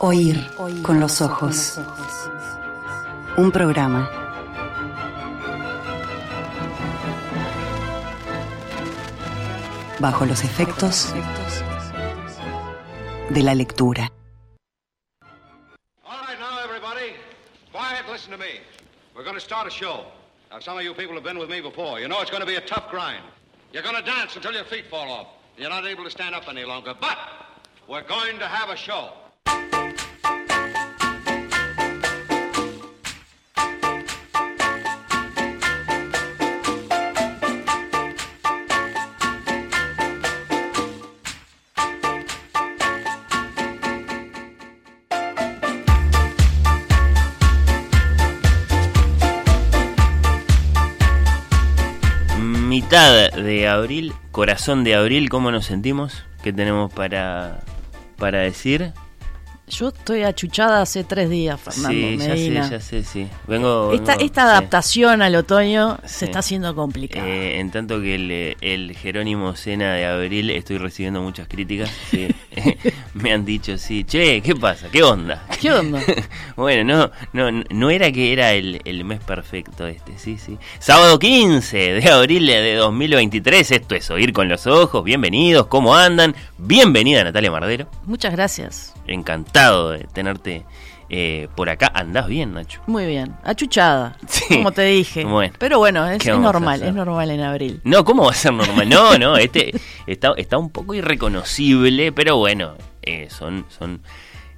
Oír con los ojos. Un programa. Bajo los efectos de la lectura. All right, now, everybody, quiet, listen to me. We're going to start a show. Now, some of you people have been with me before. You know it's going to be a tough grind. You're going to dance until your feet fall off. You're not able to stand up any longer. But we're going to have a show. De abril, corazón de abril, ¿cómo nos sentimos? ¿Qué tenemos para, para decir? Yo estoy achuchada hace tres días, Fernando sí, ya sé, Medina. ya sé, sí. Vengo, Esta, vengo- esta sí. adaptación al otoño Sí. se está haciendo complicada. Eh, en tanto que el, el Jerónimo Cena de abril estoy recibiendo muchas críticas. sí. Me han dicho, sí, che, ¿qué pasa? ¿Qué onda? ¿Qué onda? bueno, no, no, no era que era el, el mes perfecto este, sí, sí. Sábado 15 de abril de 2023, esto es Oír con los Ojos, bienvenidos, ¿cómo andan? Bienvenida Natalia Mardero, Muchas gracias. encantado de tenerte eh, por acá. ¿Andás bien, Nacho? Muy bien. Achuchada, Sí. como te dije. Bueno. Pero bueno, es, ¿Qué es vamos a normal, es normal en abril. No, ¿cómo va a ser normal? No, no, este está, está un poco irreconocible, pero bueno, eh, son, son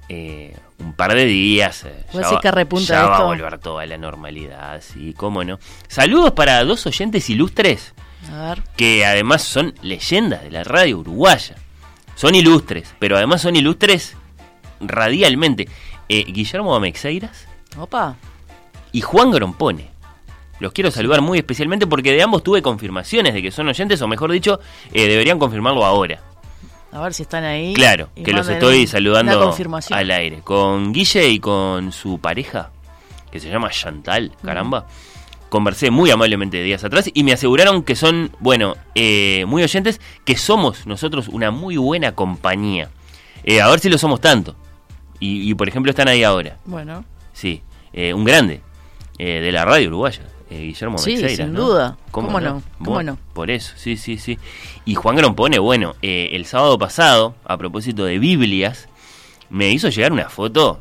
eh, un par de días. ¿Vos decís que repunta ya va a volver toda la normalidad, sí, cómo no. Saludos para dos oyentes ilustres, A ver. que además son leyendas de la radio uruguaya. Son ilustres, pero además son ilustres radialmente. Eh, Guillermo Amexeiras Opa. y Juan Grompone. Los quiero saludar muy especialmente porque de ambos tuve confirmaciones de que son oyentes, o mejor dicho, eh, deberían confirmarlo ahora. A ver si están ahí. Claro, que los estoy saludando al aire. Con Guille y con su pareja, que se llama Chantal, caramba. Conversé muy amablemente días atrás y me aseguraron que son, bueno, eh, muy oyentes, que somos nosotros una muy buena compañía. Eh, a ver si lo somos tanto. Y, y, por ejemplo están ahí ahora. Bueno, Sí, eh, un grande eh, de la radio uruguaya, eh, Guillermo Sí, sin ¿no? duda. ¿Cómo no? ¿Cómo Bueno, no? Por eso, sí, sí, sí. Y Juan Grompone, bueno, eh, el sábado pasado, a propósito de Biblias, me hizo llegar una foto.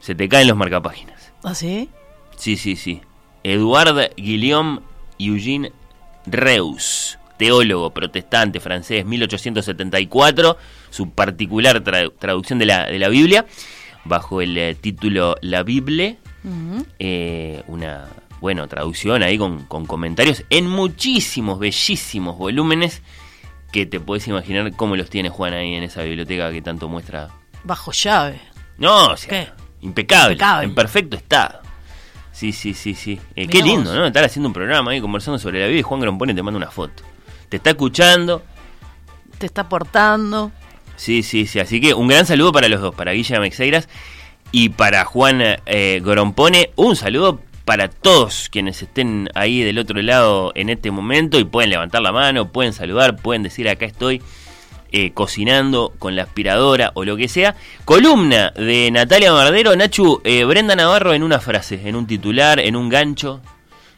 Se te caen los marcapáginas. ¿ah, sí? Sí, sí, sí. Eduard Guillaume Eugene Reus, teólogo protestante francés, 1874, su particular tra- traducción de la, de la Biblia, bajo el eh, título La Bible, Ujú. eh, una, bueno, traducción ahí con, con comentarios en muchísimos, bellísimos volúmenes que te puedes imaginar cómo los tiene Juan ahí en esa biblioteca que tanto muestra. Bajo llave. No, o sea, ¿Qué? impecable, Impecable. en perfecto estado. Sí, sí, sí, sí. Eh, qué lindo, vos. ¿no? Estar haciendo un programa ahí conversando sobre la vida y Juan Grompone te manda una foto. Te está escuchando. Te está aportando. Sí, sí, sí. Así que un gran saludo para los dos, para Guilla Mexeiras y para Juan eh, Grompone. Un saludo para todos quienes estén ahí del otro lado en este momento y pueden levantar la mano, pueden saludar, pueden decir acá estoy eh, cocinando con la aspiradora o lo que sea. Columna de Natalia Mardero, Nachu, eh, Brenda Navarro en una frase, en un titular, en un gancho.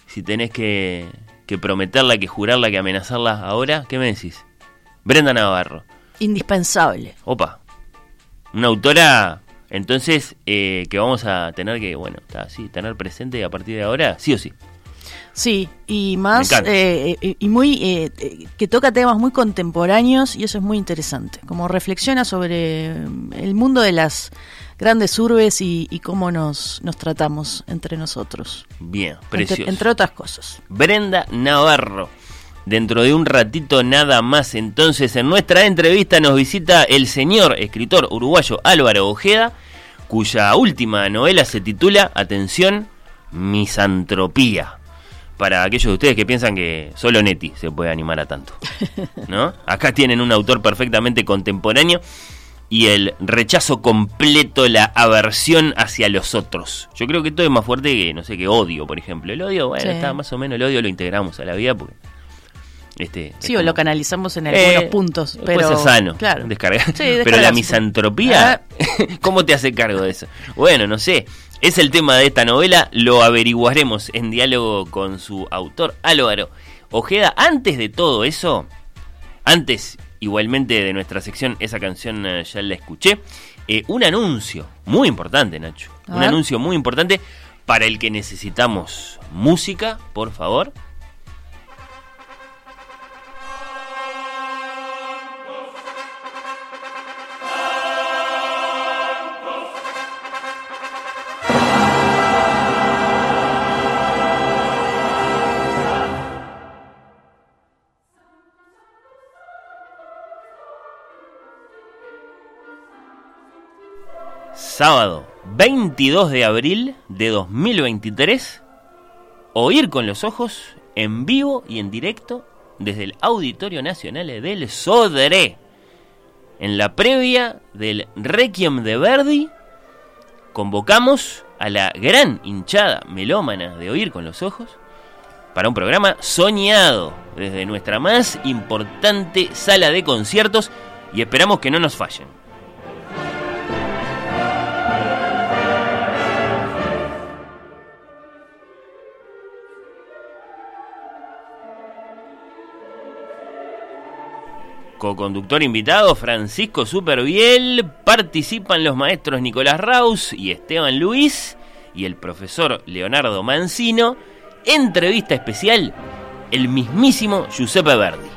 Si tenés que, que prometerla, que jurarla, que amenazarla ahora, ¿qué me decís? Brenda Navarro. Indispensable. Opa. Una autora, entonces, eh, que vamos a tener que, bueno, así, tener presente a partir de ahora, sí o sí. Sí, y más, eh, eh, y muy, eh, que toca temas muy contemporáneos y eso es muy interesante. Como reflexiona sobre eh, el mundo de las grandes urbes y, y cómo nos, nos tratamos entre nosotros. Bien, Entre, precioso. entre otras cosas. Brenda Navarro. Dentro de un ratito nada más, entonces en nuestra entrevista nos visita el señor escritor uruguayo Álvaro Ojeda, cuya última novela se titula, atención, Misantropía. Para aquellos de ustedes que piensan que solo Neti se puede animar a tanto. ¿No? Acá tienen un autor perfectamente contemporáneo y el rechazo completo, la aversión hacia los otros. Yo creo que esto es más fuerte que, no sé, que odio, por ejemplo. El odio, bueno, Sí. está más o menos, el odio lo integramos a la vida porque Este, es Sí, o lo canalizamos en Eh, algunos puntos. Puede Pero, ser sano. Claro. descargar. Sí, pero la misantropía, ¿cómo te hace cargo de eso? Bueno, no sé. Es el tema de esta novela, lo averiguaremos en diálogo con su autor, Álvaro Ojeda. Antes de todo eso, antes igualmente de nuestra sección, esa canción eh, ya la escuché, eh, un anuncio muy importante, Nacho. A un ver. anuncio muy importante para el que necesitamos música, por favor. Sábado 22 de abril de 2023, Oír con los ojos en vivo y en directo desde el Auditorio Nacional del Sodre. En la previa del Requiem de Verdi, convocamos a la gran hinchada melómana de Oír con los ojos para un programa soñado desde nuestra más importante sala de conciertos y esperamos que no nos fallen. Co-conductor invitado Francisco Superviel, participan los maestros Nicolás Raus y Esteban Luis y el profesor Leonardo Mancino, entrevista especial, el mismísimo Giuseppe Verdi.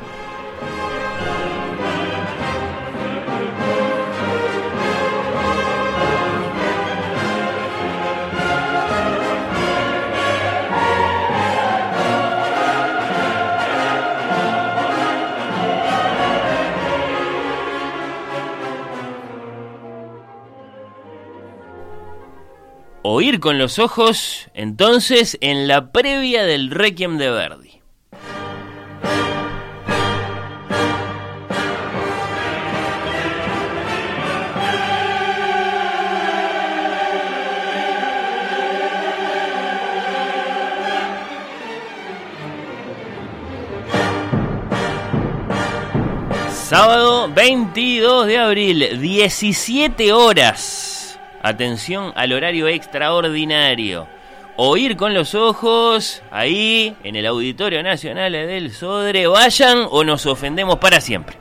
Oír con los ojos, entonces, en la previa del Requiem de Verdi. Sábado 22 de abril, 17 horas. Atención al horario extraordinario. Oír con los ojos, ahí, en el Auditorio Nacional del Sodre. Vayan o nos ofendemos para siempre.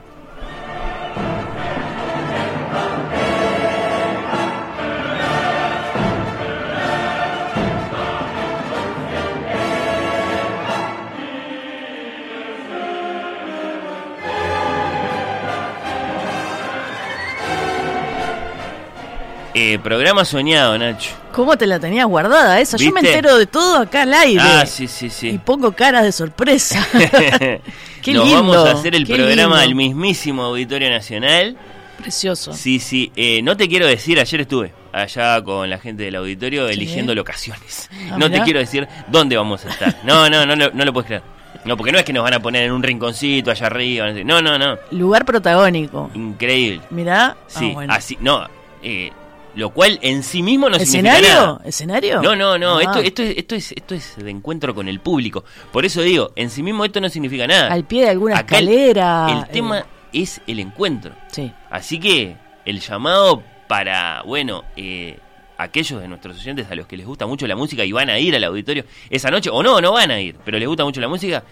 Eh, programa soñado, Nacho. ¿Cómo te la tenías guardada esa? Yo me entero de todo acá al aire. Ah, sí, sí, sí. Y pongo caras de sorpresa. Qué Nos lindo, vamos a hacer el qué programa al mismísimo Auditorio Nacional. Precioso. Sí, sí. Eh, no te quiero decir, ayer estuve allá con la gente del auditorio eligiendo locaciones. Ah, no te quiero decir dónde vamos a estar. No, no, no, no, no lo puedes creer. No, porque no es que nos van a poner en un rinconcito allá arriba. No, no, no. Lugar protagónico. Increíble. Mirá. ah, Sí, bueno. así. No, eh, lo cual en sí mismo no significa ¿Escenario? nada. ¿Escenario? No, no, no, Ah, esto, esto, es, esto, es, esto es de encuentro con el público. Por eso digo, en sí mismo esto no significa nada. Al pie de alguna Acá el- escalera. El, tema eh, es el encuentro. sí. Así que el llamado para, bueno, eh, aquellos de nuestros oyentes a los que les gusta mucho la música y van a ir al auditorio esa noche, o no, no van a ir, pero les gusta mucho la música,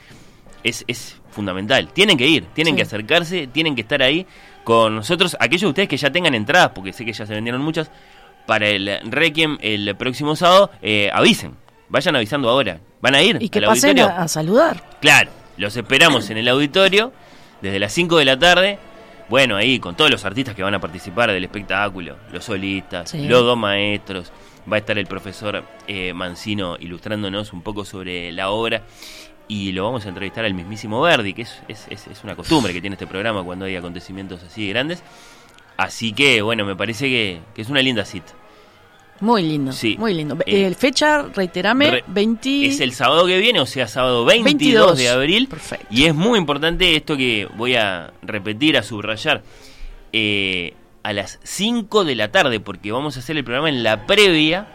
es, es fundamental. Tienen que ir, tienen Sí. que acercarse, tienen que estar ahí con nosotros. Aquellos de ustedes que ya tengan entradas, porque sé que ya se vendieron muchas, para el Requiem el próximo sábado, eh, avisen. Vayan avisando ahora. ¿Van a ir Y que al pasen auditorio? a, a saludar. Claro, los esperamos en el auditorio desde las 5 de la tarde. Bueno, ahí con todos los artistas que van a participar del espectáculo, los solistas, Sí. los dos maestros. Va a estar el profesor eh, Mancino ilustrándonos un poco sobre la obra. Y lo vamos a entrevistar al mismísimo Verdi, que es, es, es- es una costumbre que tiene este programa cuando hay acontecimientos así de grandes. Así que, bueno, me parece que, que es una linda cita. Muy lindo. Sí. Muy lindo. Eh, el fecha, reiterame, re- 20... Es el sábado que viene, o sea, sábado 22, 22. de abril. Perfecto. Y es muy importante esto que voy a repetir, a subrayar. eh, a las 5 de la tarde, porque vamos a hacer el programa en la previa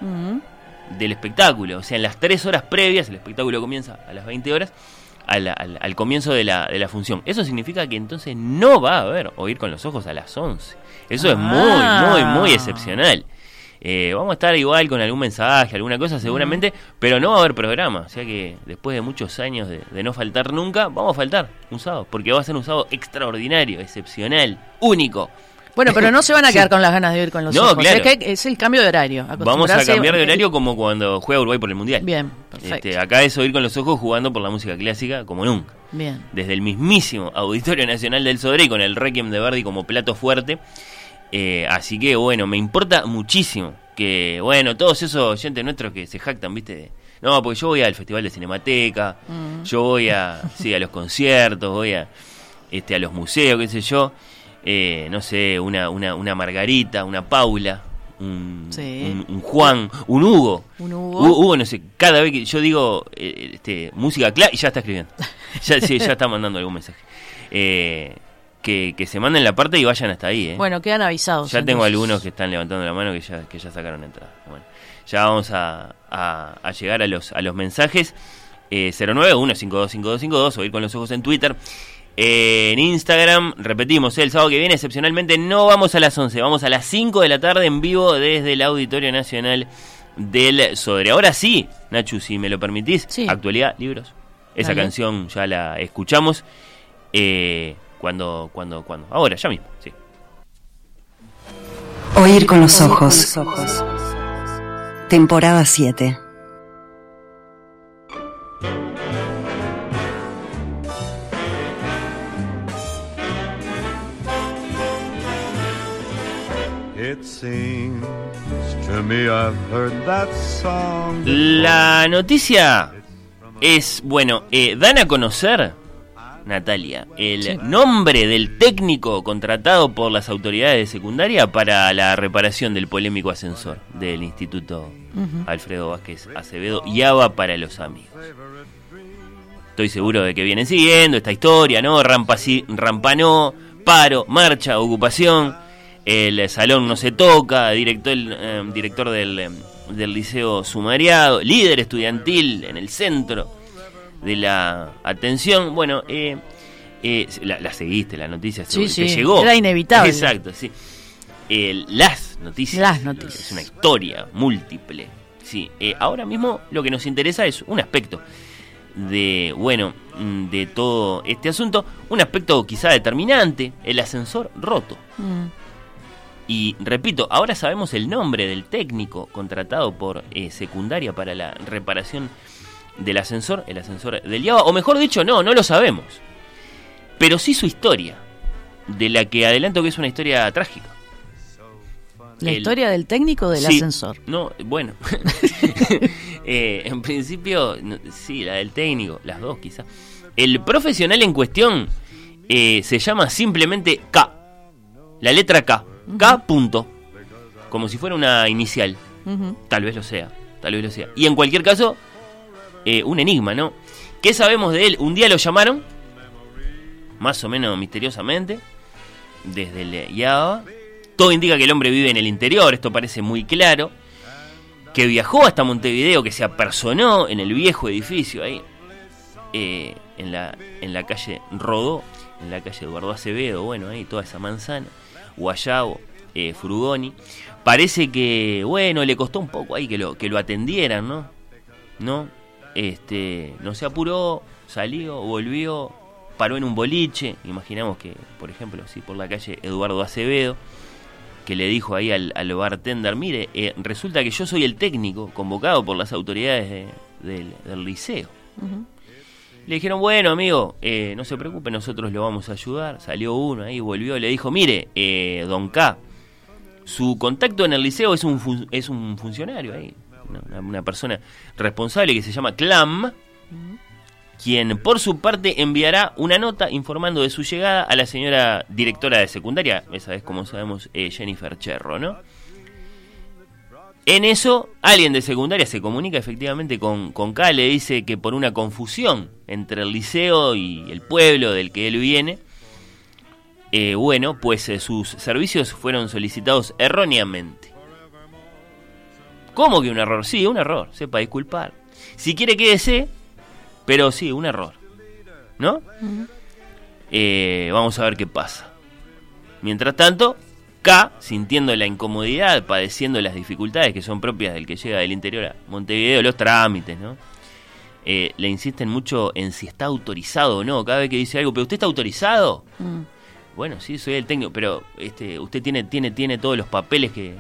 del espectáculo. O sea, en las 3 horas previas, el espectáculo comienza a las 20 horas. al, al- al comienzo de la, de la función. Eso significa que entonces no va a haber oír con los ojos a las 11. Eso es muy, Ah. muy, muy excepcional. Eh, vamos a estar igual con algún mensaje, alguna cosa seguramente, pero no va a haber programa. O sea que después de muchos años de, de no faltar nunca, vamos a faltar un sábado, porque va a ser un sábado extraordinario, excepcional, único. Bueno, pero no se van a quedar con las ganas de ir con los No, ojos. claro. Es, que es el cambio de horario. Vamos a cambiar de horario como cuando juega Uruguay por el Mundial. Bien, perfecto. Este, acá es oír con los ojos jugando por la música clásica como nunca. Bien. Desde el mismísimo Auditorio Nacional del Sodre y con el Requiem de Verdi como plato fuerte. Eh, así que bueno, me importa muchísimo que, bueno, todos esos oyentes nuestros que se jactan, ¿viste? de, no, porque yo voy al Festival de Cinemateca, Mm. yo voy a, sí, a los conciertos, voy a, este, a los museos, qué sé yo. Eh, no sé, una, una, una Margarita, una Paula, un, Sí. un- un Juan, un Hugo. Un Hugo. Hu- Hugo, no sé, cada vez que yo digo eh, este, música y ya está escribiendo. ya, sí, ya está mandando algún mensaje. Eh, que, que se manden la parte y vayan hasta ahí. ¿eh? Bueno, quedan avisados. ya tengo algunos que están levantando la mano que ya, que ya sacaron entrada. Bueno, ya vamos a, a- a llegar a los, a los mensajes. Eh, 091-525252 o ir con los ojos en Twitter en Instagram. Repetimos, ¿eh? el sábado que viene excepcionalmente no vamos a las 11, vamos a las 5 de la tarde en vivo desde el Auditorio Nacional del Sodre. Ahora sí, Nachu, si me lo permitís, actualidad, libros. Esa canción ya la escuchamos. Eh, cuando, cuando, cuando. Ahora, ya mismo, sí. Oír con los ojos. Con los ojos. Temporada 7. La noticia es, bueno, eh, dan a conocer, Natalia, el Sí. nombre del técnico contratado por las autoridades de secundaria para la reparación del polémico ascensor del Instituto Alfredo Vázquez Acevedo y ABA para los amigos. Estoy seguro de que vienen siguiendo esta historia, ¿no? Rampa sí, rampa no, paro, marcha, ocupación, el salón no se toca, director, eh, director del, eh, del liceo sumariado, líder estudiantil en el centro de la atención. Bueno, eh, eh, la, la seguiste, la noticia Sí, sí, llegó. era inevitable. Exacto, sí. El- las noticias. Las noticias. Es una historia múltiple. Sí, eh, ahora mismo lo que nos interesa es un aspecto de, bueno, mm, de todo este asunto, un aspecto quizá determinante, el ascensor roto. Mm. Y repito, ahora sabemos el nombre del técnico contratado por eh, secundaria para la reparación del ascensor, el ascensor del IABA, o mejor dicho, no, no lo sabemos. Pero sí su historia, de la que adelanto que es una historia trágica. La El- historia del técnico del Sí, ascensor. No, bueno. Eh, en principio, no, sí, la del técnico, las dos quizás. El profesional en cuestión eh, se llama simplemente K. La letra K. K punto. Como si fuera una inicial. Tal vez lo sea. Tal vez lo sea. Y en cualquier caso, eh, un enigma, ¿no? ¿Qué sabemos de él? Un día lo llamaron, más o menos misteriosamente, desde el IABA. Todo indica que el hombre vive en el interior, esto parece muy claro. Que viajó hasta Montevideo, que se apersonó en el viejo edificio ahí, eh, en, la, en la calle Rodó, en la calle Eduardo Acevedo, bueno, ahí toda esa manzana, Guayabo, eh, Frugoni. Parece que, bueno, le costó un poco ahí que lo, que lo atendieran, ¿no? ¿No? Este, no se apuró, salió, volvió, paró en un boliche, imaginamos que, por ejemplo, sí, por la calle Eduardo Acevedo, que le dijo ahí al, al bartender, mire, eh, resulta que yo soy el técnico convocado por las autoridades de- del, del liceo. Le dijeron, bueno, amigo, eh, no se preocupe, nosotros lo vamos a ayudar. Salió uno ahí, volvió le dijo, mire, eh, don K, su contacto en el liceo es un, fun- es un funcionario ahí, una persona responsable que se llama Clam, quien por su parte enviará una nota informando de su llegada a la señora directora de secundaria, esa es como sabemos eh, Jennifer Cherro, ¿no? En eso, alguien de secundaria se comunica efectivamente con, con K, le dice que por una confusión entre el liceo y el pueblo del que él viene, eh, bueno, pues eh, sus servicios fueron solicitados erróneamente. ¿Cómo que un error? Sí, un error, sepa disculpar. Si quiere quédese, pero sí, un error. ¿no? Eh, vamos a ver qué pasa. Mientras tanto, K, sintiendo la incomodidad, padeciendo las dificultades que son propias del que llega del interior a Montevideo, los trámites, ¿no? Eh, le insisten mucho en si está autorizado o no. Cada vez que dice algo, ¿pero usted está autorizado? Mm. Bueno, sí, soy el técnico, pero este, usted tiene, tiene, tiene todos los papeles que,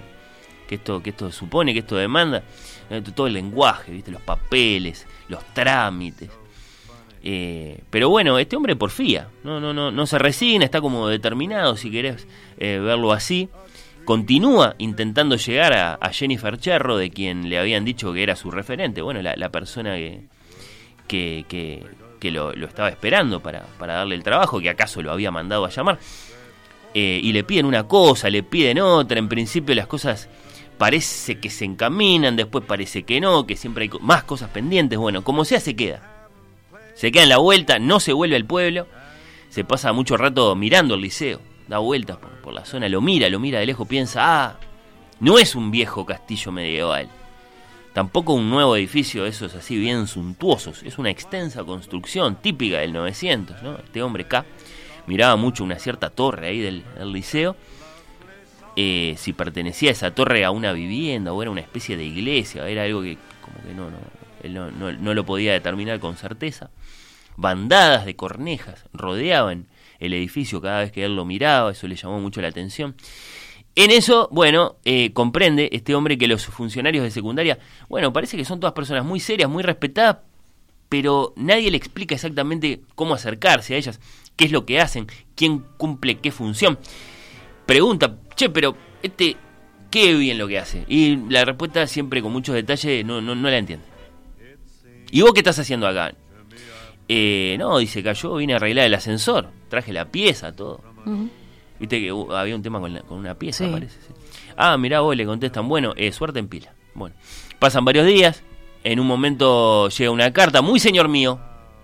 que esto, que esto supone, que esto demanda, todo el lenguaje, ¿viste? los papeles, los trámites. Eh, pero bueno, este hombre porfía, no, no, no, no se resigna, está como determinado, si querés eh, verlo así. Continúa intentando llegar a, Jennifer Cherro, de quien le habían dicho que era su referente, bueno, la, persona que, que, que, que lo, estaba esperando para, para darle el trabajo, que acaso lo había mandado a llamar. Eh, y le piden una cosa, le piden otra, en principio las cosas parece que se encaminan, después parece que no, que siempre hay más cosas pendientes, bueno, como sea se queda. Se queda en la vuelta, no se vuelve al pueblo, se pasa mucho rato mirando el liceo, da vueltas por, la zona, lo mira, lo mira de lejos, piensa, ah, no es un viejo castillo medieval, tampoco un nuevo edificio, de esos así bien suntuosos, es una extensa construcción típica del 900, ¿no? Este hombre K miraba mucho una cierta torre ahí del, liceo, eh, si pertenecía esa torre a una vivienda o era una especie de iglesia, era algo que como que no, no, él no, lo podía determinar con certeza. Bandadas de cornejas rodeaban el edificio cada vez que él lo miraba, eso le llamó mucho la atención. En eso, bueno, eh, comprende este hombre que los funcionarios de secundaria, bueno, parece que son todas personas muy serias, muy respetadas, pero nadie le explica exactamente cómo acercarse a ellas, qué es lo que hacen, quién cumple qué función. Pregunta, che, pero este, qué bien lo que hace. Y la respuesta siempre con muchos detalles no, no, no la entiende. ¿Y vos qué estás haciendo acá? Eh, no, dice que yo vine a arreglar el ascensor, traje la pieza, todo. Viste que uh, había un tema con, la- con una pieza, Sí. parece. sí. Ah, mirá vos, le contestan, bueno, eh, suerte en pila. Bueno, pasan varios días, en un momento llega una carta, muy señor mío,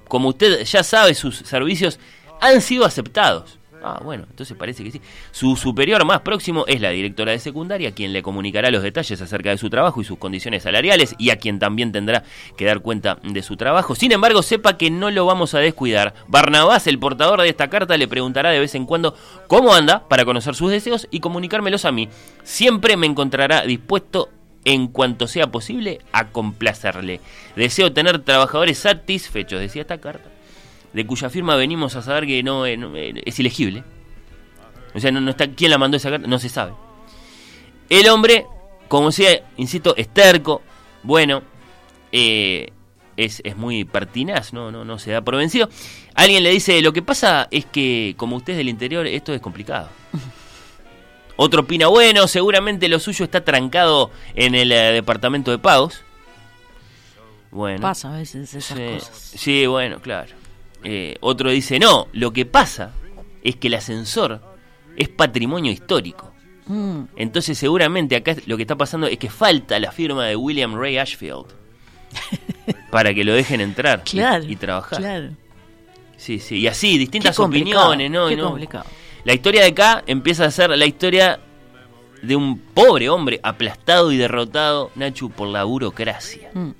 como usted ya sabe, sus servicios han sido aceptados. Ah, bueno, entonces parece que sí. Su superior más próximo es la directora de secundaria, quien le comunicará los detalles acerca de su trabajo y sus condiciones salariales, y a quien también tendrá que dar cuenta de su trabajo. Sin embargo, sepa que no lo vamos a descuidar. Barnabás, el portador de esta carta, le preguntará de vez en cuando cómo anda para conocer sus deseos y comunicármelos a mí. Siempre me encontrará dispuesto en cuanto sea posible a complacerle. Deseo tener trabajadores satisfechos, decía esta carta de cuya firma venimos a saber que no, eh, no, eh, es ilegible. O sea, no, no está quién la mandó esa carta, no se sabe. El hombre, como sea, insisto, es terco, bueno, eh, es, es muy pertinaz, no, no, no se da por vencido. Alguien le dice, lo que pasa es que como usted es del interior, esto es complicado. Otro opina, bueno, seguramente lo suyo está trancado en el eh, departamento de pagos. Bueno. Pasa a veces esas Sí, cosas. sí, bueno, claro. Eh, otro dice, no, lo que pasa es que el ascensor es patrimonio histórico. Mm, Entonces seguramente acá lo que está pasando es que falta la firma de William Ray Ashfield para que lo dejen entrar y- claro. y, trabajar. Claro. Sí, sí, y así, distintas opiniones, ¿no? qué ¿no? La historia de acá empieza a ser la historia de un pobre hombre aplastado y derrotado, Nachu, por la burocracia. Mm.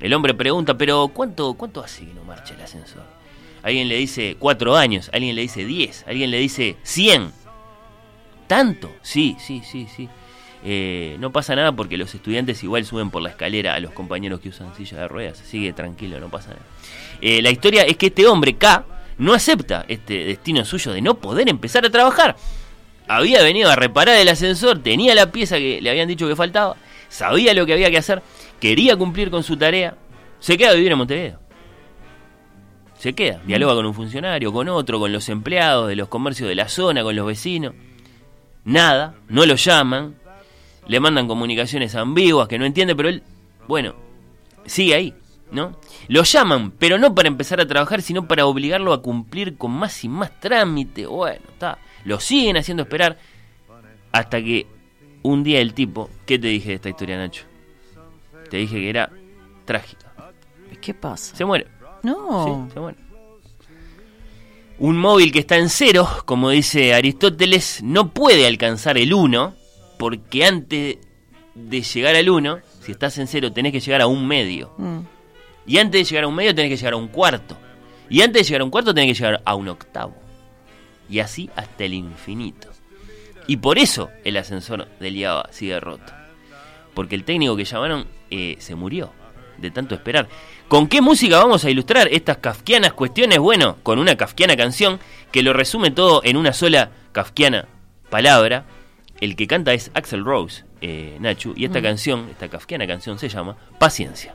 El hombre pregunta, pero ¿cuánto, cuánto hace que no marcha el ascensor? Alguien le dice cuatro años, alguien le dice diez, alguien le dice cien. ¿Tanto? Sí, sí, sí, sí. Eh, no pasa nada porque los estudiantes igual suben por la escalera a los compañeros que usan silla de ruedas. Sigue tranquilo, no pasa nada. Eh, la historia es que este hombre K no acepta este destino suyo de no poder empezar a trabajar. Había venido a reparar el ascensor, tenía la pieza que le habían dicho que faltaba, sabía lo que había que hacer, quería cumplir con su tarea, se queda a vivir en Montevideo. Se queda, dialoga con un funcionario, con otro, con los empleados de los comercios de la zona, con los vecinos. Nada, no lo llaman, le mandan comunicaciones ambiguas que no entiende, pero él, bueno, sigue ahí, ¿no? Lo llaman, pero no para empezar a trabajar, sino para obligarlo a cumplir con más y más trámite. Bueno, está. Lo siguen haciendo esperar hasta que un día el tipo, ¿qué te dije de esta historia, Nacho? Te dije que era trágica. ¿Qué pasa? Se muere. No. Sí, se muere. Un móvil que está en cero, como dice Aristóteles, no puede alcanzar el 1, porque antes de llegar al 1, si estás en cero, tenés que llegar a un medio. Mm. Y antes de llegar a un medio, tenés que llegar a un cuarto. Y antes de llegar a un cuarto tenía que llegar a un octavo. Y así hasta el infinito. Y por eso el ascensor del IABA sigue roto. Porque el técnico que llamaron eh, se murió de tanto esperar. ¿Con qué música vamos a ilustrar estas kafkianas cuestiones? Bueno, con una kafkiana canción que lo resume todo en una sola kafkiana palabra. El que canta es Axel Rose, eh, Nachu, y esta canción, esta kafkiana canción se llama Paciencia.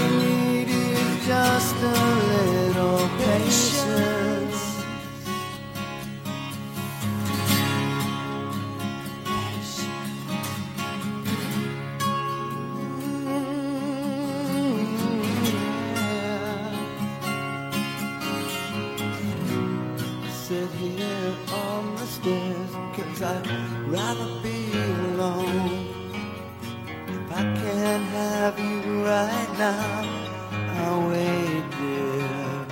I'd rather be alone. If I can't have you right now, I'll wait there.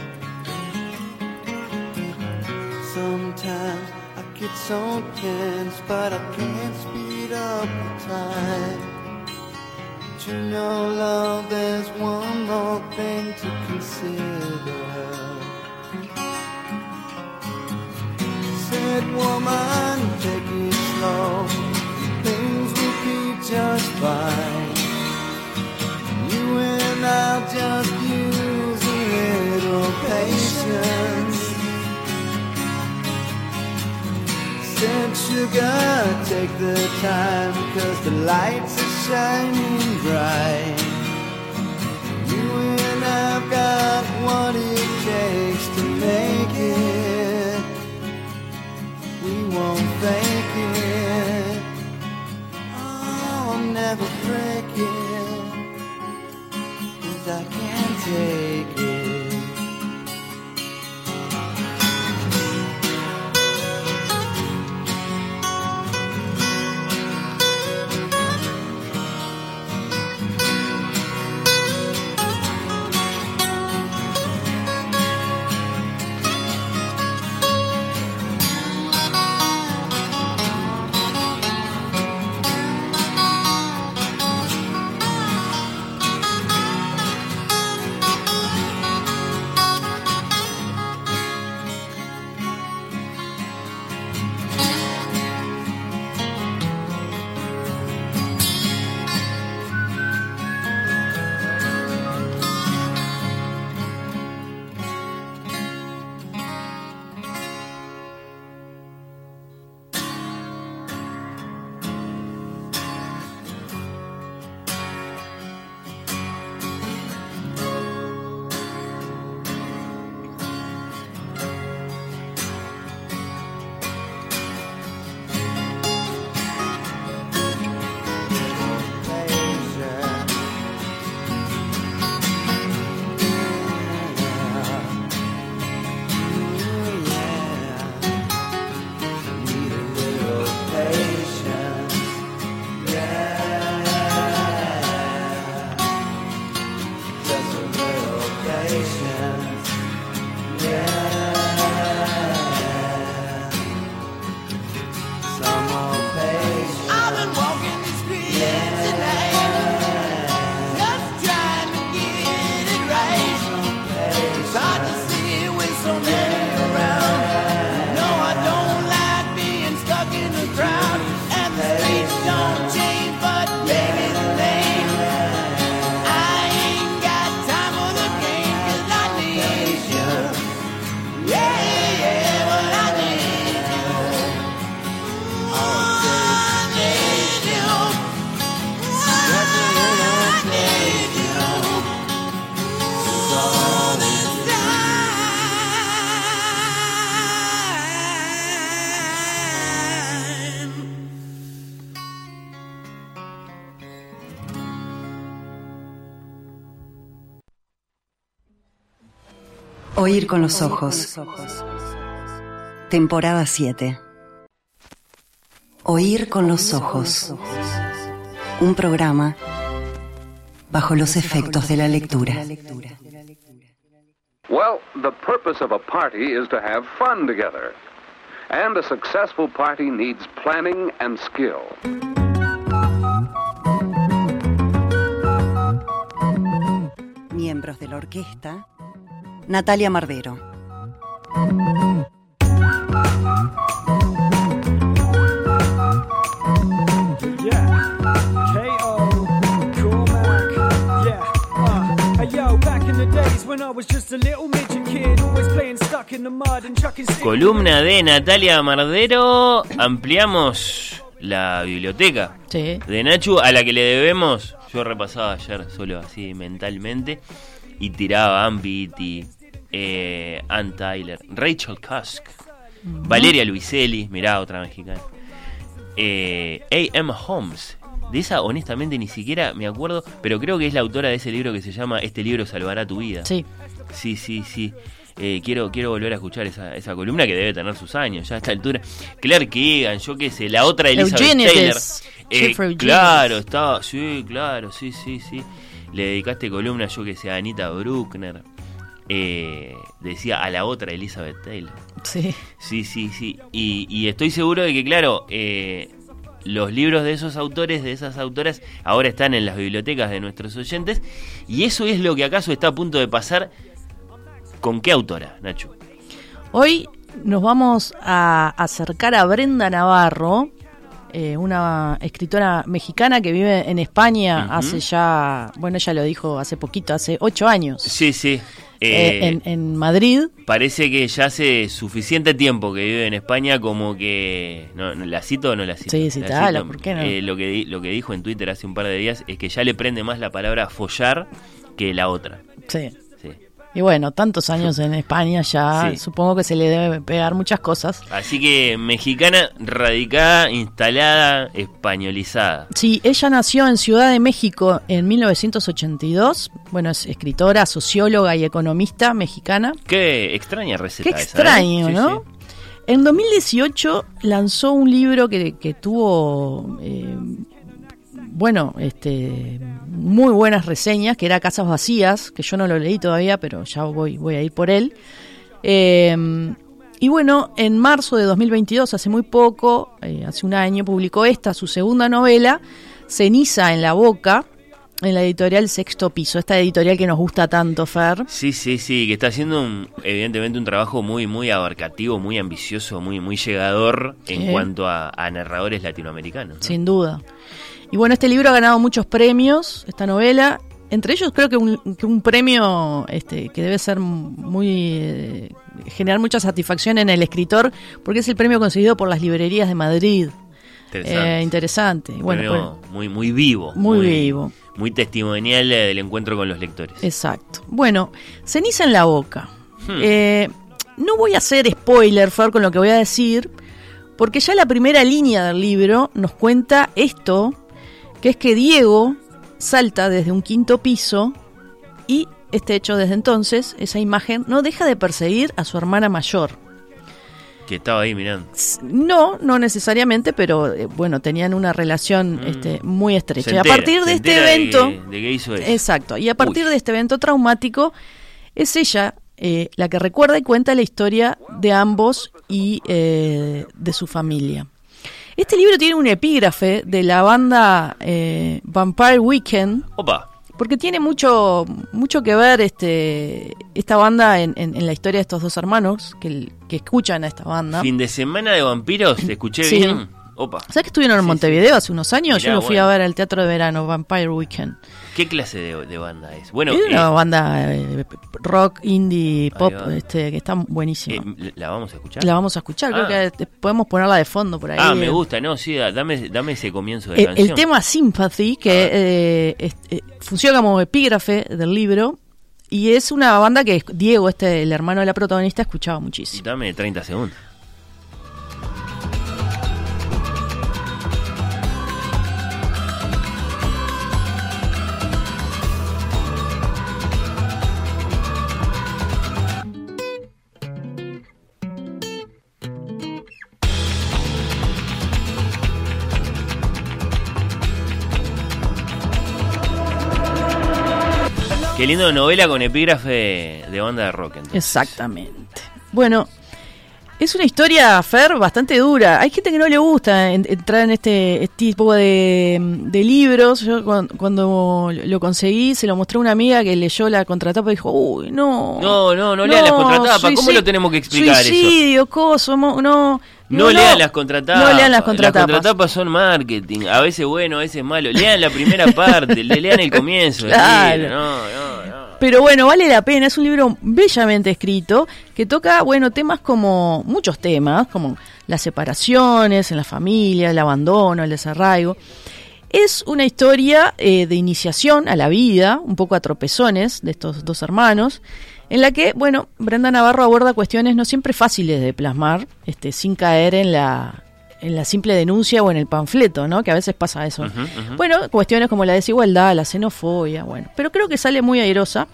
Sometimes I get so tense, but I can't speed up the time. But you know, love, there's one more thing to consider. Said woman, take it slow. Things will be just fine. You and I'll just use a little patience. Said sugar, take the time, cause the lights are shining bright. You and I've got what it takes to make it. Won't fake it. Oh, I'll never break it. Cause I can't take it. Oír con los ojos. Temporada 7. Oír con los ojos. Un programa bajo los efectos de la lectura. Well, the purpose of a party is to have fun together. And a successful party needs planning and skill. Miembros de la orquesta. Natalia Mardero. Columna de Natalia Mardero. Ampliamos la biblioteca Sí. de Nachu a la que le debemos. Yo repasaba ayer solo así mentalmente y tiraba Beatty, eh, Ann Tyler, Rachel Cusk, Valeria Luiselli, mirá otra mexicana, eh, A.M. Holmes. De esa honestamente ni siquiera me acuerdo, pero creo que es la autora de ese libro que se llama Este libro salvará tu vida. Sí. Sí, sí, sí. Eh, quiero, quiero volver a escuchar esa, esa columna que debe tener sus años ya a esta altura. Clark Keegan, yo qué sé, la otra Elizabeth Eugenides. Taylor. Eh, claro, estaba, sí, claro, sí, sí, sí. Le dedicaste columna, yo que sé, a Anita Bruckner. Eh, decía a la otra Elizabeth Taylor. Sí. Sí, sí, sí. Y, y estoy seguro de que, claro, eh, los libros de esos autores, de esas autoras, ahora están en las bibliotecas de nuestros oyentes. Y eso es lo que acaso está a punto de pasar. ¿Con qué autora, Nacho? Hoy nos vamos a acercar a Brenda Navarro, eh, una escritora mexicana que vive en España hace ya, bueno, ella lo dijo hace poquito, hace ocho años, Sí, sí. Eh, Eh, en, en Madrid. Parece que ya hace suficiente tiempo que vive en España como que... No, no, ¿La cito o no la cito? Sí, La citala. ¿por qué no? Eh, lo, que, lo que dijo en Twitter hace un par de días es que ya le prende más la palabra follar que la otra. Sí. Y bueno, tantos años en España ya, Sí. supongo que se le debe pegar muchas cosas. Así que mexicana, radicada, instalada, españolizada. Sí, ella nació en Ciudad de México en 1982. Bueno, es escritora, socióloga y economista mexicana. Qué extraña receta Qué esa, ¿eh? extraño, Sí, ¿no? sí. En 2018 lanzó un libro que, que tuvo, eh, bueno, este, muy buenas reseñas, que era Casas Vacías, que yo no lo leí todavía, pero ya voy, voy a ir por él. Eh, y bueno, en marzo de 2022, hace muy poco, eh, hace un año, publicó esta, su segunda novela, Ceniza en la Boca, en la editorial Sexto Piso, esta editorial que nos gusta tanto, Fer. Sí, sí, sí, que está haciendo un- evidentemente un trabajo muy, muy abarcativo, muy ambicioso, muy, muy llegador en Sí. cuanto a, a narradores latinoamericanos. ¿no? Sin duda. Y bueno, este libro ha ganado muchos premios, esta novela. Entre ellos creo que un, que un premio este, que debe ser muy... eh, generar mucha satisfacción en el escritor, porque es el premio conseguido por las librerías de Madrid. Interesante. Eh, interesante. Bueno, premio pues, muy, muy vivo. Muy vivo. Muy testimonial eh, del encuentro con los lectores. exacto. Bueno, ceniza en la boca. Hmm. Eh, no voy a hacer spoiler, Fer, con lo que voy a decir, porque ya la primera línea del libro nos cuenta esto, que es que Diego salta desde un quinto piso y este hecho desde entonces, esa imagen, no deja de perseguir a su hermana mayor. Que estaba ahí mirando. No, no necesariamente, pero eh, bueno, tenían una relación Mm. este, muy estrecha. Y a partir de este de evento... que- de que hizo eso. Exacto. Y a partir Uy. de este evento traumático, es ella eh, la que recuerda y cuenta la historia de ambos y eh, de su familia. Este libro tiene un epígrafe de la banda eh, Vampire Weekend, Opa. porque tiene mucho, mucho que ver este, esta banda en, en- en la historia de estos dos hermanos que, que escuchan a esta banda. Fin de semana de vampiros, ¿te escuché Sí. bien? Opa. ¿Sabes que estuvieron en Sí, Montevideo hace unos años? Mirá, Yo lo fui bueno. a ver al Teatro de Verano, Vampire Weekend. ¿Qué clase de, de banda es? Bueno, es una eh, banda eh, rock, indie, pop, este, que está buenísima. eh, ¿la vamos a escuchar? la vamos a escuchar, Ah. creo que podemos ponerla de fondo por ahí. Ah, me gusta, no, sí, da- dame, dame ese comienzo de El, canción. el tema Sympathy, que eh, es- eh, funciona como epígrafe del libro, y es una banda que Diego, este, el hermano de la protagonista, escuchaba muchísimo. Dame 30 segundos. Qué lindo novela con epígrafe de banda de rock. entonces. Exactamente. Bueno, es una historia, Fer, bastante dura. Hay gente que no le gusta en- entrar en este tipo de, de libros. Yo cuan- cuando, lo conseguí, se lo mostré a una amiga que leyó la contratapa y dijo, uy, no. No, no, no lean las contratapas. ¿Cómo lo tenemos que explicar eso? Suicidio, coso, mo- no. Lean las contratapas. No lean las contratapas. Las contratapas son marketing. A veces bueno, a veces malo. Lean la primera parte, le- lean el comienzo. Claro. No, no, no. Pero bueno, vale la pena, es un libro bellamente escrito que toca, bueno, temas como, muchos temas, como las separaciones en la familia, el abandono, el desarraigo. Es una historia eh, de iniciación a la vida, un poco a tropezones de estos dos hermanos, en la que, bueno, Brenda Navarro aborda cuestiones no siempre fáciles de plasmar, este, sin caer en la, en la simple denuncia o en el panfleto, ¿no? Que a veces pasa eso. Bueno, cuestiones como la desigualdad, la xenofobia, bueno, pero creo que sale muy airosa.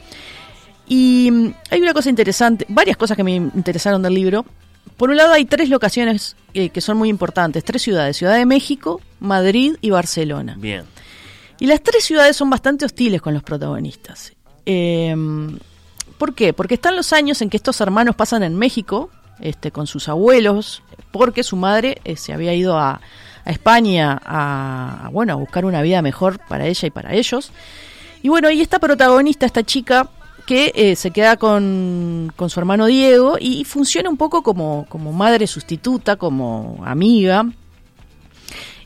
Y mm, hay una cosa interesante, varias cosas que me interesaron del libro. Por un lado hay tres locaciones eh, que son muy importantes, tres ciudades, Ciudad de México, Madrid y Barcelona. Bien. Y las tres ciudades son bastante hostiles con los protagonistas. Eh, ¿Por qué? Porque están los años en que estos hermanos pasan en México, este, con sus abuelos, porque su madre eh, se había ido a, España a, bueno, a buscar una vida mejor para ella y para ellos. Y bueno, y esta protagonista, esta chica, que eh, se queda con, con su hermano Diego y funciona un poco como, como madre sustituta, como amiga.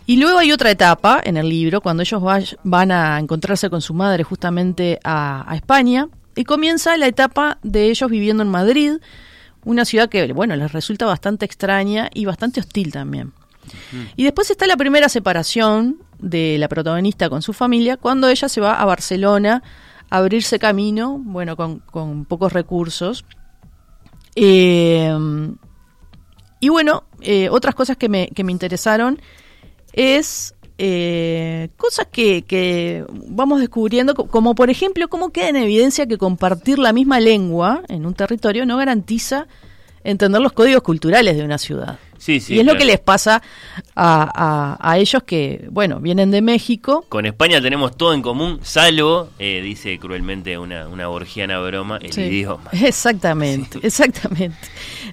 Y luego hay otra etapa en el libro, cuando ellos vay- van a encontrarse con su madre justamente a España, y comienza la etapa de ellos viviendo en Madrid, una ciudad que, bueno, les resulta bastante extraña y bastante hostil también. Y después está la primera separación de la protagonista con su familia, cuando ella se va a Barcelona a abrirse camino, bueno, con, con pocos recursos. Eh, y bueno, eh, otras cosas que me, que me interesaron es eh, cosas que, que vamos descubriendo, co- como por ejemplo, cómo queda en evidencia que compartir la misma lengua en un territorio no garantiza entender los códigos culturales de una ciudad. Sí, sí. y es lo que les pasa a, a- a ellos que, bueno, vienen de México. Con España tenemos todo en común, salvo, eh, dice cruelmente una, una borgiana broma, el Sí. idioma. Exactamente, exactamente.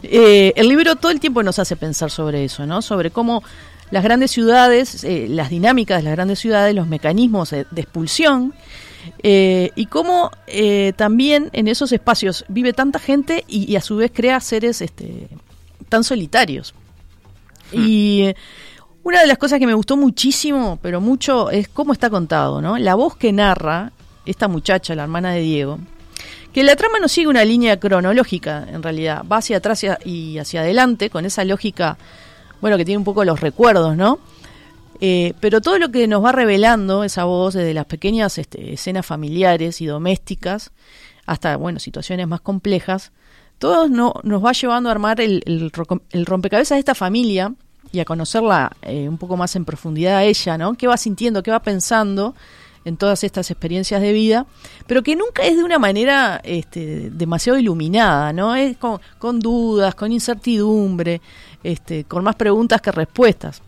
Eh, el libro todo el tiempo nos hace pensar sobre eso, ¿no? Sobre cómo las grandes ciudades, eh, las dinámicas de las grandes ciudades, los mecanismos de, de expulsión, eh, y cómo eh, también en esos espacios vive tanta gente y, y a su vez crea seres este, tan solitarios. Y eh, una de las cosas que me gustó muchísimo, pero mucho, es cómo está contado, ¿no? La voz que narra esta muchacha, la hermana de Diego, que la trama no sigue una línea cronológica, en realidad, va hacia atrás y y hacia adelante, con esa lógica, bueno, que tiene un poco los recuerdos, ¿no? Eh, pero todo lo que nos va revelando esa voz, desde las pequeñas este, escenas familiares y domésticas hasta, bueno, situaciones más complejas, todo no, nos va llevando a armar el, el ro- el rompecabezas de esta familia y a conocerla eh, un poco más en profundidad a ella, ¿no? ¿Qué va sintiendo, qué va pensando en todas estas experiencias de vida? Pero que nunca es de una manera este, demasiado iluminada, ¿no? Es con, con dudas, con incertidumbre, este, con más preguntas que respuestas.